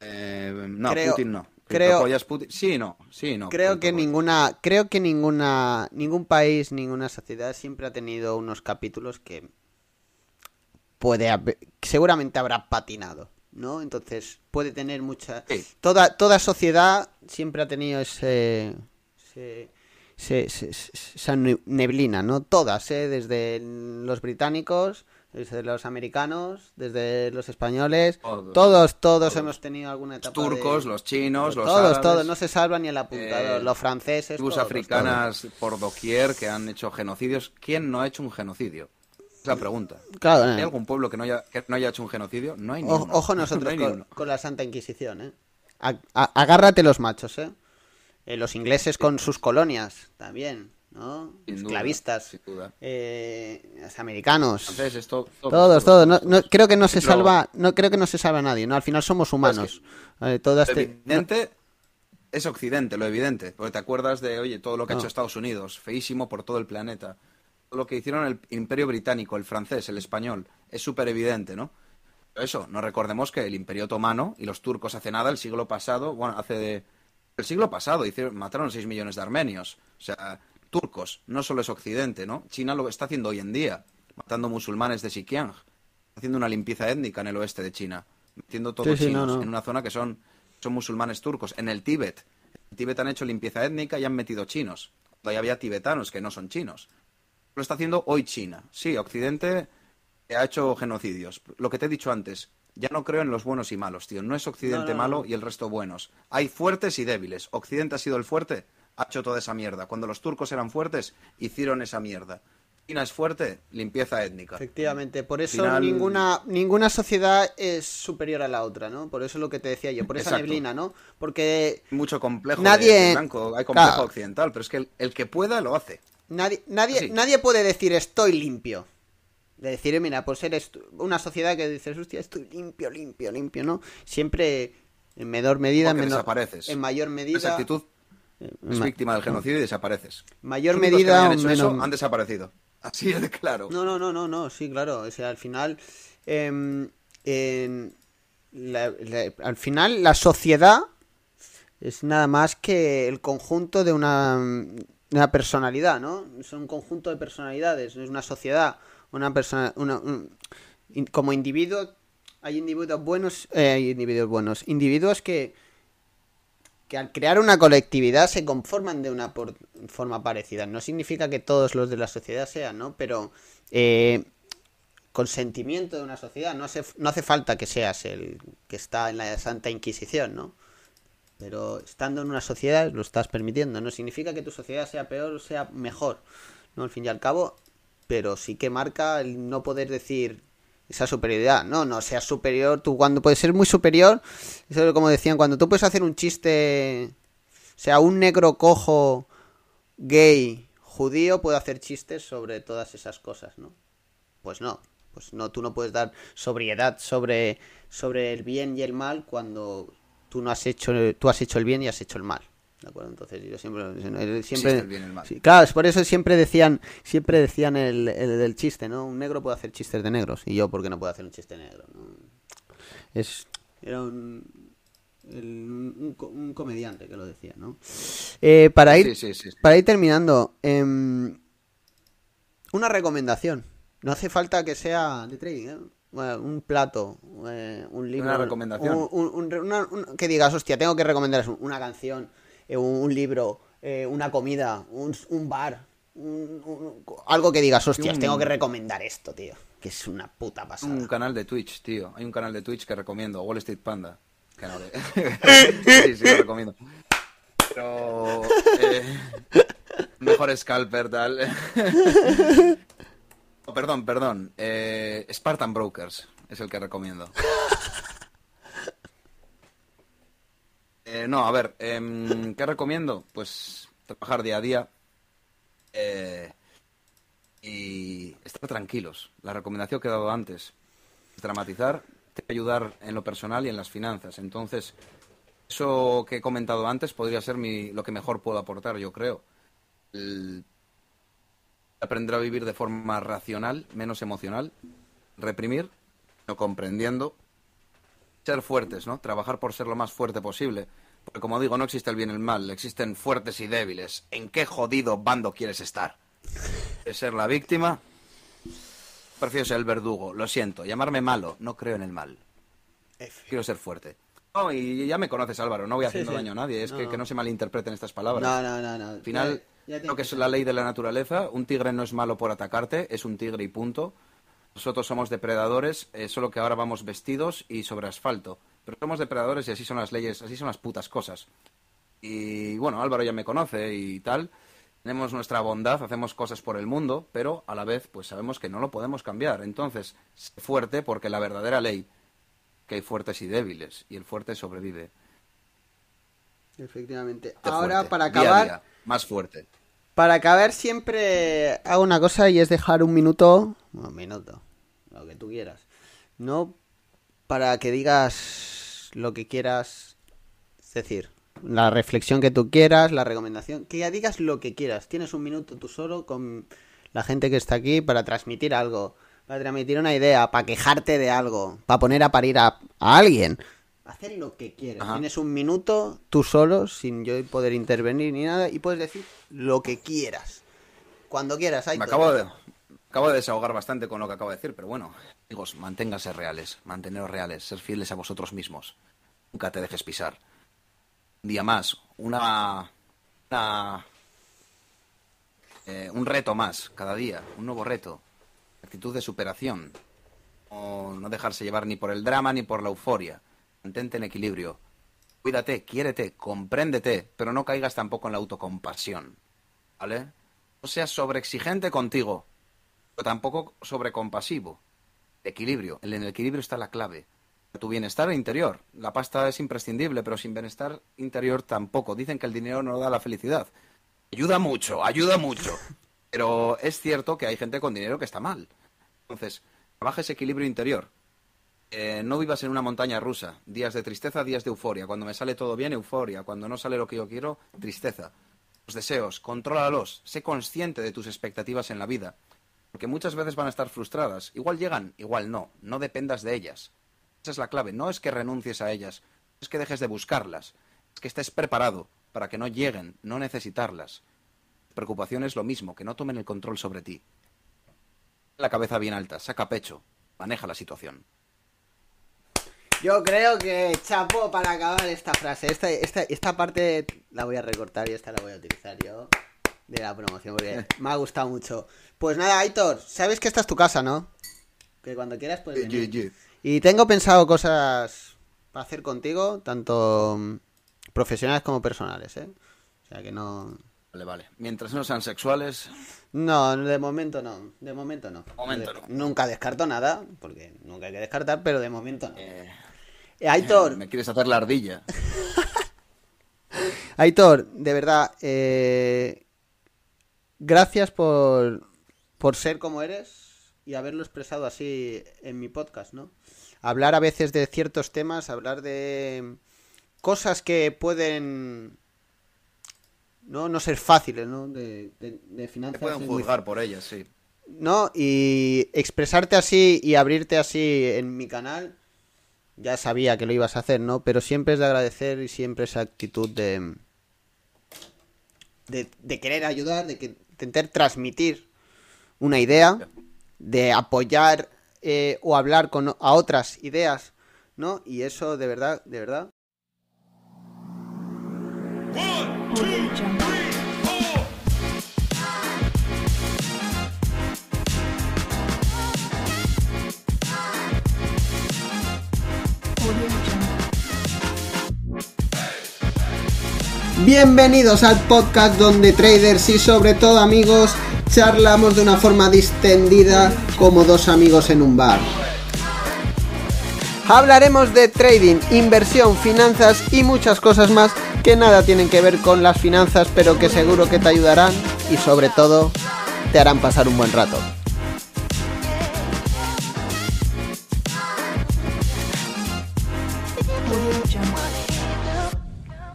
[SPEAKER 2] Eh, no,
[SPEAKER 1] Creo-
[SPEAKER 2] Putin no.
[SPEAKER 1] Creo-
[SPEAKER 2] ¿Apoyas Putin? Sí, no, sí, no.
[SPEAKER 1] Creo que ninguna, creo que ninguna, ningún país, ninguna sociedad siempre ha tenido unos capítulos que puede haber, seguramente habrá patinado, ¿no? Entonces puede tener mucha,
[SPEAKER 2] Sí.
[SPEAKER 1] toda, toda sociedad siempre ha tenido ese, ese- esa ne- neblina, ¿no? Todas, ¿eh? Desde los británicos, desde los americanos, desde los españoles,
[SPEAKER 2] Todos.
[SPEAKER 1] todos, todos, hemos tenido alguna
[SPEAKER 2] Los
[SPEAKER 1] etapa de-
[SPEAKER 2] turcos, los chinos, los
[SPEAKER 1] todos,
[SPEAKER 2] árabes,
[SPEAKER 1] todos, no se salvan ni el apuntador.
[SPEAKER 2] eh,
[SPEAKER 1] los franceses,
[SPEAKER 2] tribus
[SPEAKER 1] todos,
[SPEAKER 2] africanas por doquier que han hecho genocidios. ¿Quién no ha hecho un genocidio? Es la pregunta.
[SPEAKER 1] Claro,
[SPEAKER 2] ¿Hay
[SPEAKER 1] eh.
[SPEAKER 2] algún pueblo que no haya, que no haya hecho un genocidio? No hay ninguno.
[SPEAKER 1] ojo (laughs)
[SPEAKER 2] No
[SPEAKER 1] nosotros
[SPEAKER 2] hay
[SPEAKER 1] con,
[SPEAKER 2] ninguno.
[SPEAKER 1] con la Santa Inquisición, ¿eh? A- a- agárrate los machos, ¿eh? Eh, Los ingleses con sus colonias también, ¿no?
[SPEAKER 2] Sin duda,
[SPEAKER 1] Esclavistas.
[SPEAKER 2] sin duda.
[SPEAKER 1] Eh, americanos.
[SPEAKER 2] Entonces,
[SPEAKER 1] Todos, todos. No, no- creo que no se salva, no creo que no se salva nadie, ¿no? Al final somos humanos. Eh, todo este-
[SPEAKER 2] evidente es Occidente, lo evidente. Porque te acuerdas de, oye, todo lo que ha hecho Estados Unidos, feísimo por todo el planeta. Todo lo que hicieron el Imperio Británico, el francés, el español, es súper evidente, ¿no? Pero eso, no recordemos que el Imperio Otomano y los turcos hace nada, el siglo pasado, bueno, hace de... El siglo pasado hicieron, mataron 6 millones de armenios. O sea, turcos, no solo es Occidente, ¿no? China lo está haciendo hoy en día, matando musulmanes de Xinjiang, haciendo una limpieza étnica en el oeste de China, metiendo todos
[SPEAKER 1] Sí, sí, no,
[SPEAKER 2] chinos
[SPEAKER 1] no.
[SPEAKER 2] en una zona que son, son musulmanes turcos. En el Tíbet, en el Tíbet han hecho limpieza étnica y han metido chinos. Todavía había tibetanos que no son chinos. Lo está haciendo hoy China. Sí, Occidente ha hecho genocidios. Lo que te he dicho antes, ya no creo en los buenos y malos, tío. No es Occidente
[SPEAKER 1] No,
[SPEAKER 2] malo y el resto buenos. Hay fuertes y débiles. Occidente ha sido el fuerte, ha hecho toda esa mierda. Cuando los turcos eran fuertes, hicieron esa mierda. China es fuerte, limpieza étnica.
[SPEAKER 1] Efectivamente, por eso
[SPEAKER 2] Final-
[SPEAKER 1] ninguna, ninguna sociedad es superior a la otra, ¿no? Por eso es lo que te decía yo, por esa
[SPEAKER 2] Exacto.
[SPEAKER 1] neblina, ¿no? Porque
[SPEAKER 2] Hay mucho complejo
[SPEAKER 1] Nadie-
[SPEAKER 2] de, blanco, hay complejo
[SPEAKER 1] Claro.
[SPEAKER 2] occidental, pero es que el, el que pueda lo hace.
[SPEAKER 1] Nadie, nadie, nadie puede decir estoy limpio. De decir, mira, pues eres una sociedad que dices, hostia, estoy limpio, limpio, limpio, ¿no? Siempre en menor medida, en menor,
[SPEAKER 2] desapareces.
[SPEAKER 1] en mayor medida,
[SPEAKER 2] Esa actitud es
[SPEAKER 1] ma-
[SPEAKER 2] víctima del genocidio y desapareces.
[SPEAKER 1] mayor
[SPEAKER 2] Los que
[SPEAKER 1] medida o
[SPEAKER 2] eso han desaparecido. (laughs) Así es de claro.
[SPEAKER 1] No, no, no, no, no, sí, claro. O sea, al final, em, la- la- al final la sociedad es nada más que el conjunto de una, una personalidad, ¿no? Es un conjunto de personalidades, no es una sociedad, una persona, una, un- como individuo hay individuos buenos, eh, hay individuos buenos, individuos que que al crear una colectividad se conforman de una forma parecida. No significa que todos los de la sociedad sean, ¿no? Pero eh, consentimiento de una sociedad. No hace, no hace falta que seas el que está en la Santa Inquisición, ¿no? Pero estando en una sociedad lo estás permitiendo. No significa que tu sociedad sea peor o sea mejor, ¿no? Al fin y al cabo, pero sí que marca el no poder decir esa superioridad. No, no seas superior. Tú cuando puedes ser muy superior, eso es como decían, cuando tú puedes hacer un chiste, o sea, un negro cojo, gay, judío, puede hacer chistes sobre todas esas cosas, ¿no? Pues no, pues no, tú no puedes dar sobriedad sobre, sobre el bien y el mal cuando tú no has hecho, tú has hecho el bien y has hecho el mal. ¿De acuerdo? Entonces yo siempre, siempre el bien, el mal. claro, por eso siempre decían, siempre decían el, el, chiste, ¿no? Un negro puede hacer chistes de negros y yo porque no puedo hacer un chiste negro. Es era un, un, comediante que lo decía, ¿no? Eh, para ir, para ir terminando, em, una recomendación. No hace falta que sea de trading, ¿eh? un plato, eh, un libro.
[SPEAKER 2] Una recomendación.
[SPEAKER 1] que digas, hostia, tengo que recomendar una canción, eh, un, libro, una comida, un, bar. algo que digas, hostias, tengo que recomendar esto, tío. Que es una puta pasada.
[SPEAKER 2] Un canal de Twitch, tío. Hay un canal de Twitch que recomiendo, Wall Street Panda. (laughs) sí, sí, lo recomiendo. Pero. mejor scalper, tal. (laughs) Oh, perdón, perdón. Eh, Spartan Brokers es el que recomiendo. Eh, no, a ver, em, ¿qué recomiendo? Pues trabajar día a día eh, y estar tranquilos. La recomendación que he dado antes, dramatizar, te ayudar en lo personal y en las finanzas. Entonces, eso que he comentado antes podría ser mi, lo que mejor puedo aportar, yo creo. Aprender a vivir de forma racional, menos emocional, reprimir, no comprendiendo, ser fuertes, ¿no? Trabajar por ser lo más fuerte posible. Porque como digo, no existe el bien y el mal, existen fuertes y débiles. ¿En qué jodido bando quieres estar? ¿Es ser la víctima? Prefiero ser el verdugo, lo siento. Llamarme malo, no creo en el mal. Quiero ser fuerte. No, y ya me conoces, Álvaro, no voy haciendo daño a nadie. Es que, que, no se malinterpreten estas palabras.
[SPEAKER 1] No, no, no. no.
[SPEAKER 2] Al final, Creo que es la ley de la naturaleza. Un tigre no es malo por atacarte, es un tigre y punto. Nosotros somos depredadores, eh, solo que ahora vamos vestidos y sobre asfalto. Pero somos depredadores y así son las leyes, así son las putas cosas. Y bueno, Álvaro ya me conoce y tal. Tenemos nuestra bondad, hacemos cosas por el mundo, pero a la vez pues sabemos que no lo podemos cambiar. Entonces, sé fuerte porque la verdadera ley, que hay fuertes y débiles, y el fuerte sobrevive.
[SPEAKER 1] Efectivamente. Ahora, para acabar,
[SPEAKER 2] más fuerte.
[SPEAKER 1] Para acabar siempre hago una cosa y es dejar un minuto, un minuto, lo que tú quieras. No para que digas lo que quieras, decir, la reflexión que tú quieras, la recomendación, que ya digas lo que quieras. Tienes un minuto tú solo con la gente que está aquí para transmitir algo, para transmitir una idea, para quejarte de algo, para poner a parir a alguien hacer lo que quieras. Tienes un minuto tú solo, sin yo poder intervenir ni nada, y puedes decir lo que quieras. Cuando quieras.
[SPEAKER 2] Me acabo de, acabo de desahogar bastante con lo que acabo de decir, pero bueno, amigos, manténganse reales, manteneros reales, ser fieles a vosotros mismos. Nunca te dejes pisar. Un día más, una... una eh, un reto más, cada día, un nuevo reto. Actitud de superación. no dejarse llevar ni por el drama ni por la euforia mantente en equilibrio. Cuídate, quiérete, compréndete, pero no caigas tampoco en la autocompasión. ¿Vale? No seas sobreexigente contigo, pero tampoco sobrecompasivo. Equilibrio. En el equilibrio está la clave. Tu bienestar interior. La pasta es imprescindible, pero sin bienestar interior tampoco. Dicen que el dinero no da la felicidad. Ayuda mucho, ayuda mucho. Pero es cierto que hay gente con dinero que está mal. Entonces, trabaja ese equilibrio interior. Eh, no vivas en una montaña rusa. Días de tristeza, días de euforia. Cuando me sale todo bien, euforia. Cuando no sale lo que yo quiero, tristeza. Los deseos, contrólalos. Sé consciente de tus expectativas en la vida. Porque muchas veces van a estar frustradas. Igual llegan, igual no. No dependas de ellas. Esa es la clave. No es que renuncies a ellas. Es que dejes de buscarlas. Es que estés preparado para que no lleguen, no necesitarlas. Preocupación es lo mismo, que no tomen el control sobre ti. La cabeza bien alta, saca pecho, maneja la situación.
[SPEAKER 1] Yo creo que chapo para acabar esta frase. Esta, esta, esta parte la voy a recortar y esta la voy a utilizar yo de la promoción porque me ha gustado mucho. Pues nada, Aitor, sabes que esta es tu casa, ¿no? Que cuando quieras puedes venir.
[SPEAKER 2] Ye.
[SPEAKER 1] Y tengo pensado cosas para hacer contigo, tanto mm, profesionales como personales, ¿eh? O sea que no...
[SPEAKER 2] Vale, vale. Mientras no sean sexuales,
[SPEAKER 1] No, de momento no. De momento no.
[SPEAKER 2] momento no.
[SPEAKER 1] Nunca descarto nada, porque nunca hay que descartar, pero de momento no.
[SPEAKER 2] eh,
[SPEAKER 1] Eh, Aitor,
[SPEAKER 2] me quieres hacer la ardilla. (laughs)
[SPEAKER 1] Aitor, de verdad, eh, gracias por, por ser como eres y haberlo expresado así en mi podcast, ¿no? Hablar a veces de ciertos temas, hablar de cosas que pueden no, no ser fáciles, ¿no? De, de, de
[SPEAKER 2] Te
[SPEAKER 1] finanzas.
[SPEAKER 2] pueden
[SPEAKER 1] muy
[SPEAKER 2] juzgar por ellas, sí.
[SPEAKER 1] ¿no? Y expresarte así y abrirte así en mi canal, ya sabía que lo ibas a hacer, ¿no? Pero siempre es de agradecer y siempre esa actitud de, de, querer ayudar, de intentar transmitir una idea, de apoyar eh, o hablar con a otras ideas, ¿no? Y eso de verdad, de verdad. Bienvenidos al podcast donde traders y sobre todo amigos charlamos de una forma distendida como dos amigos en un bar. Hablaremos de trading, inversión, finanzas y muchas cosas más que nada tienen que ver con las finanzas pero que seguro que te ayudarán y sobre todo te harán pasar un buen rato.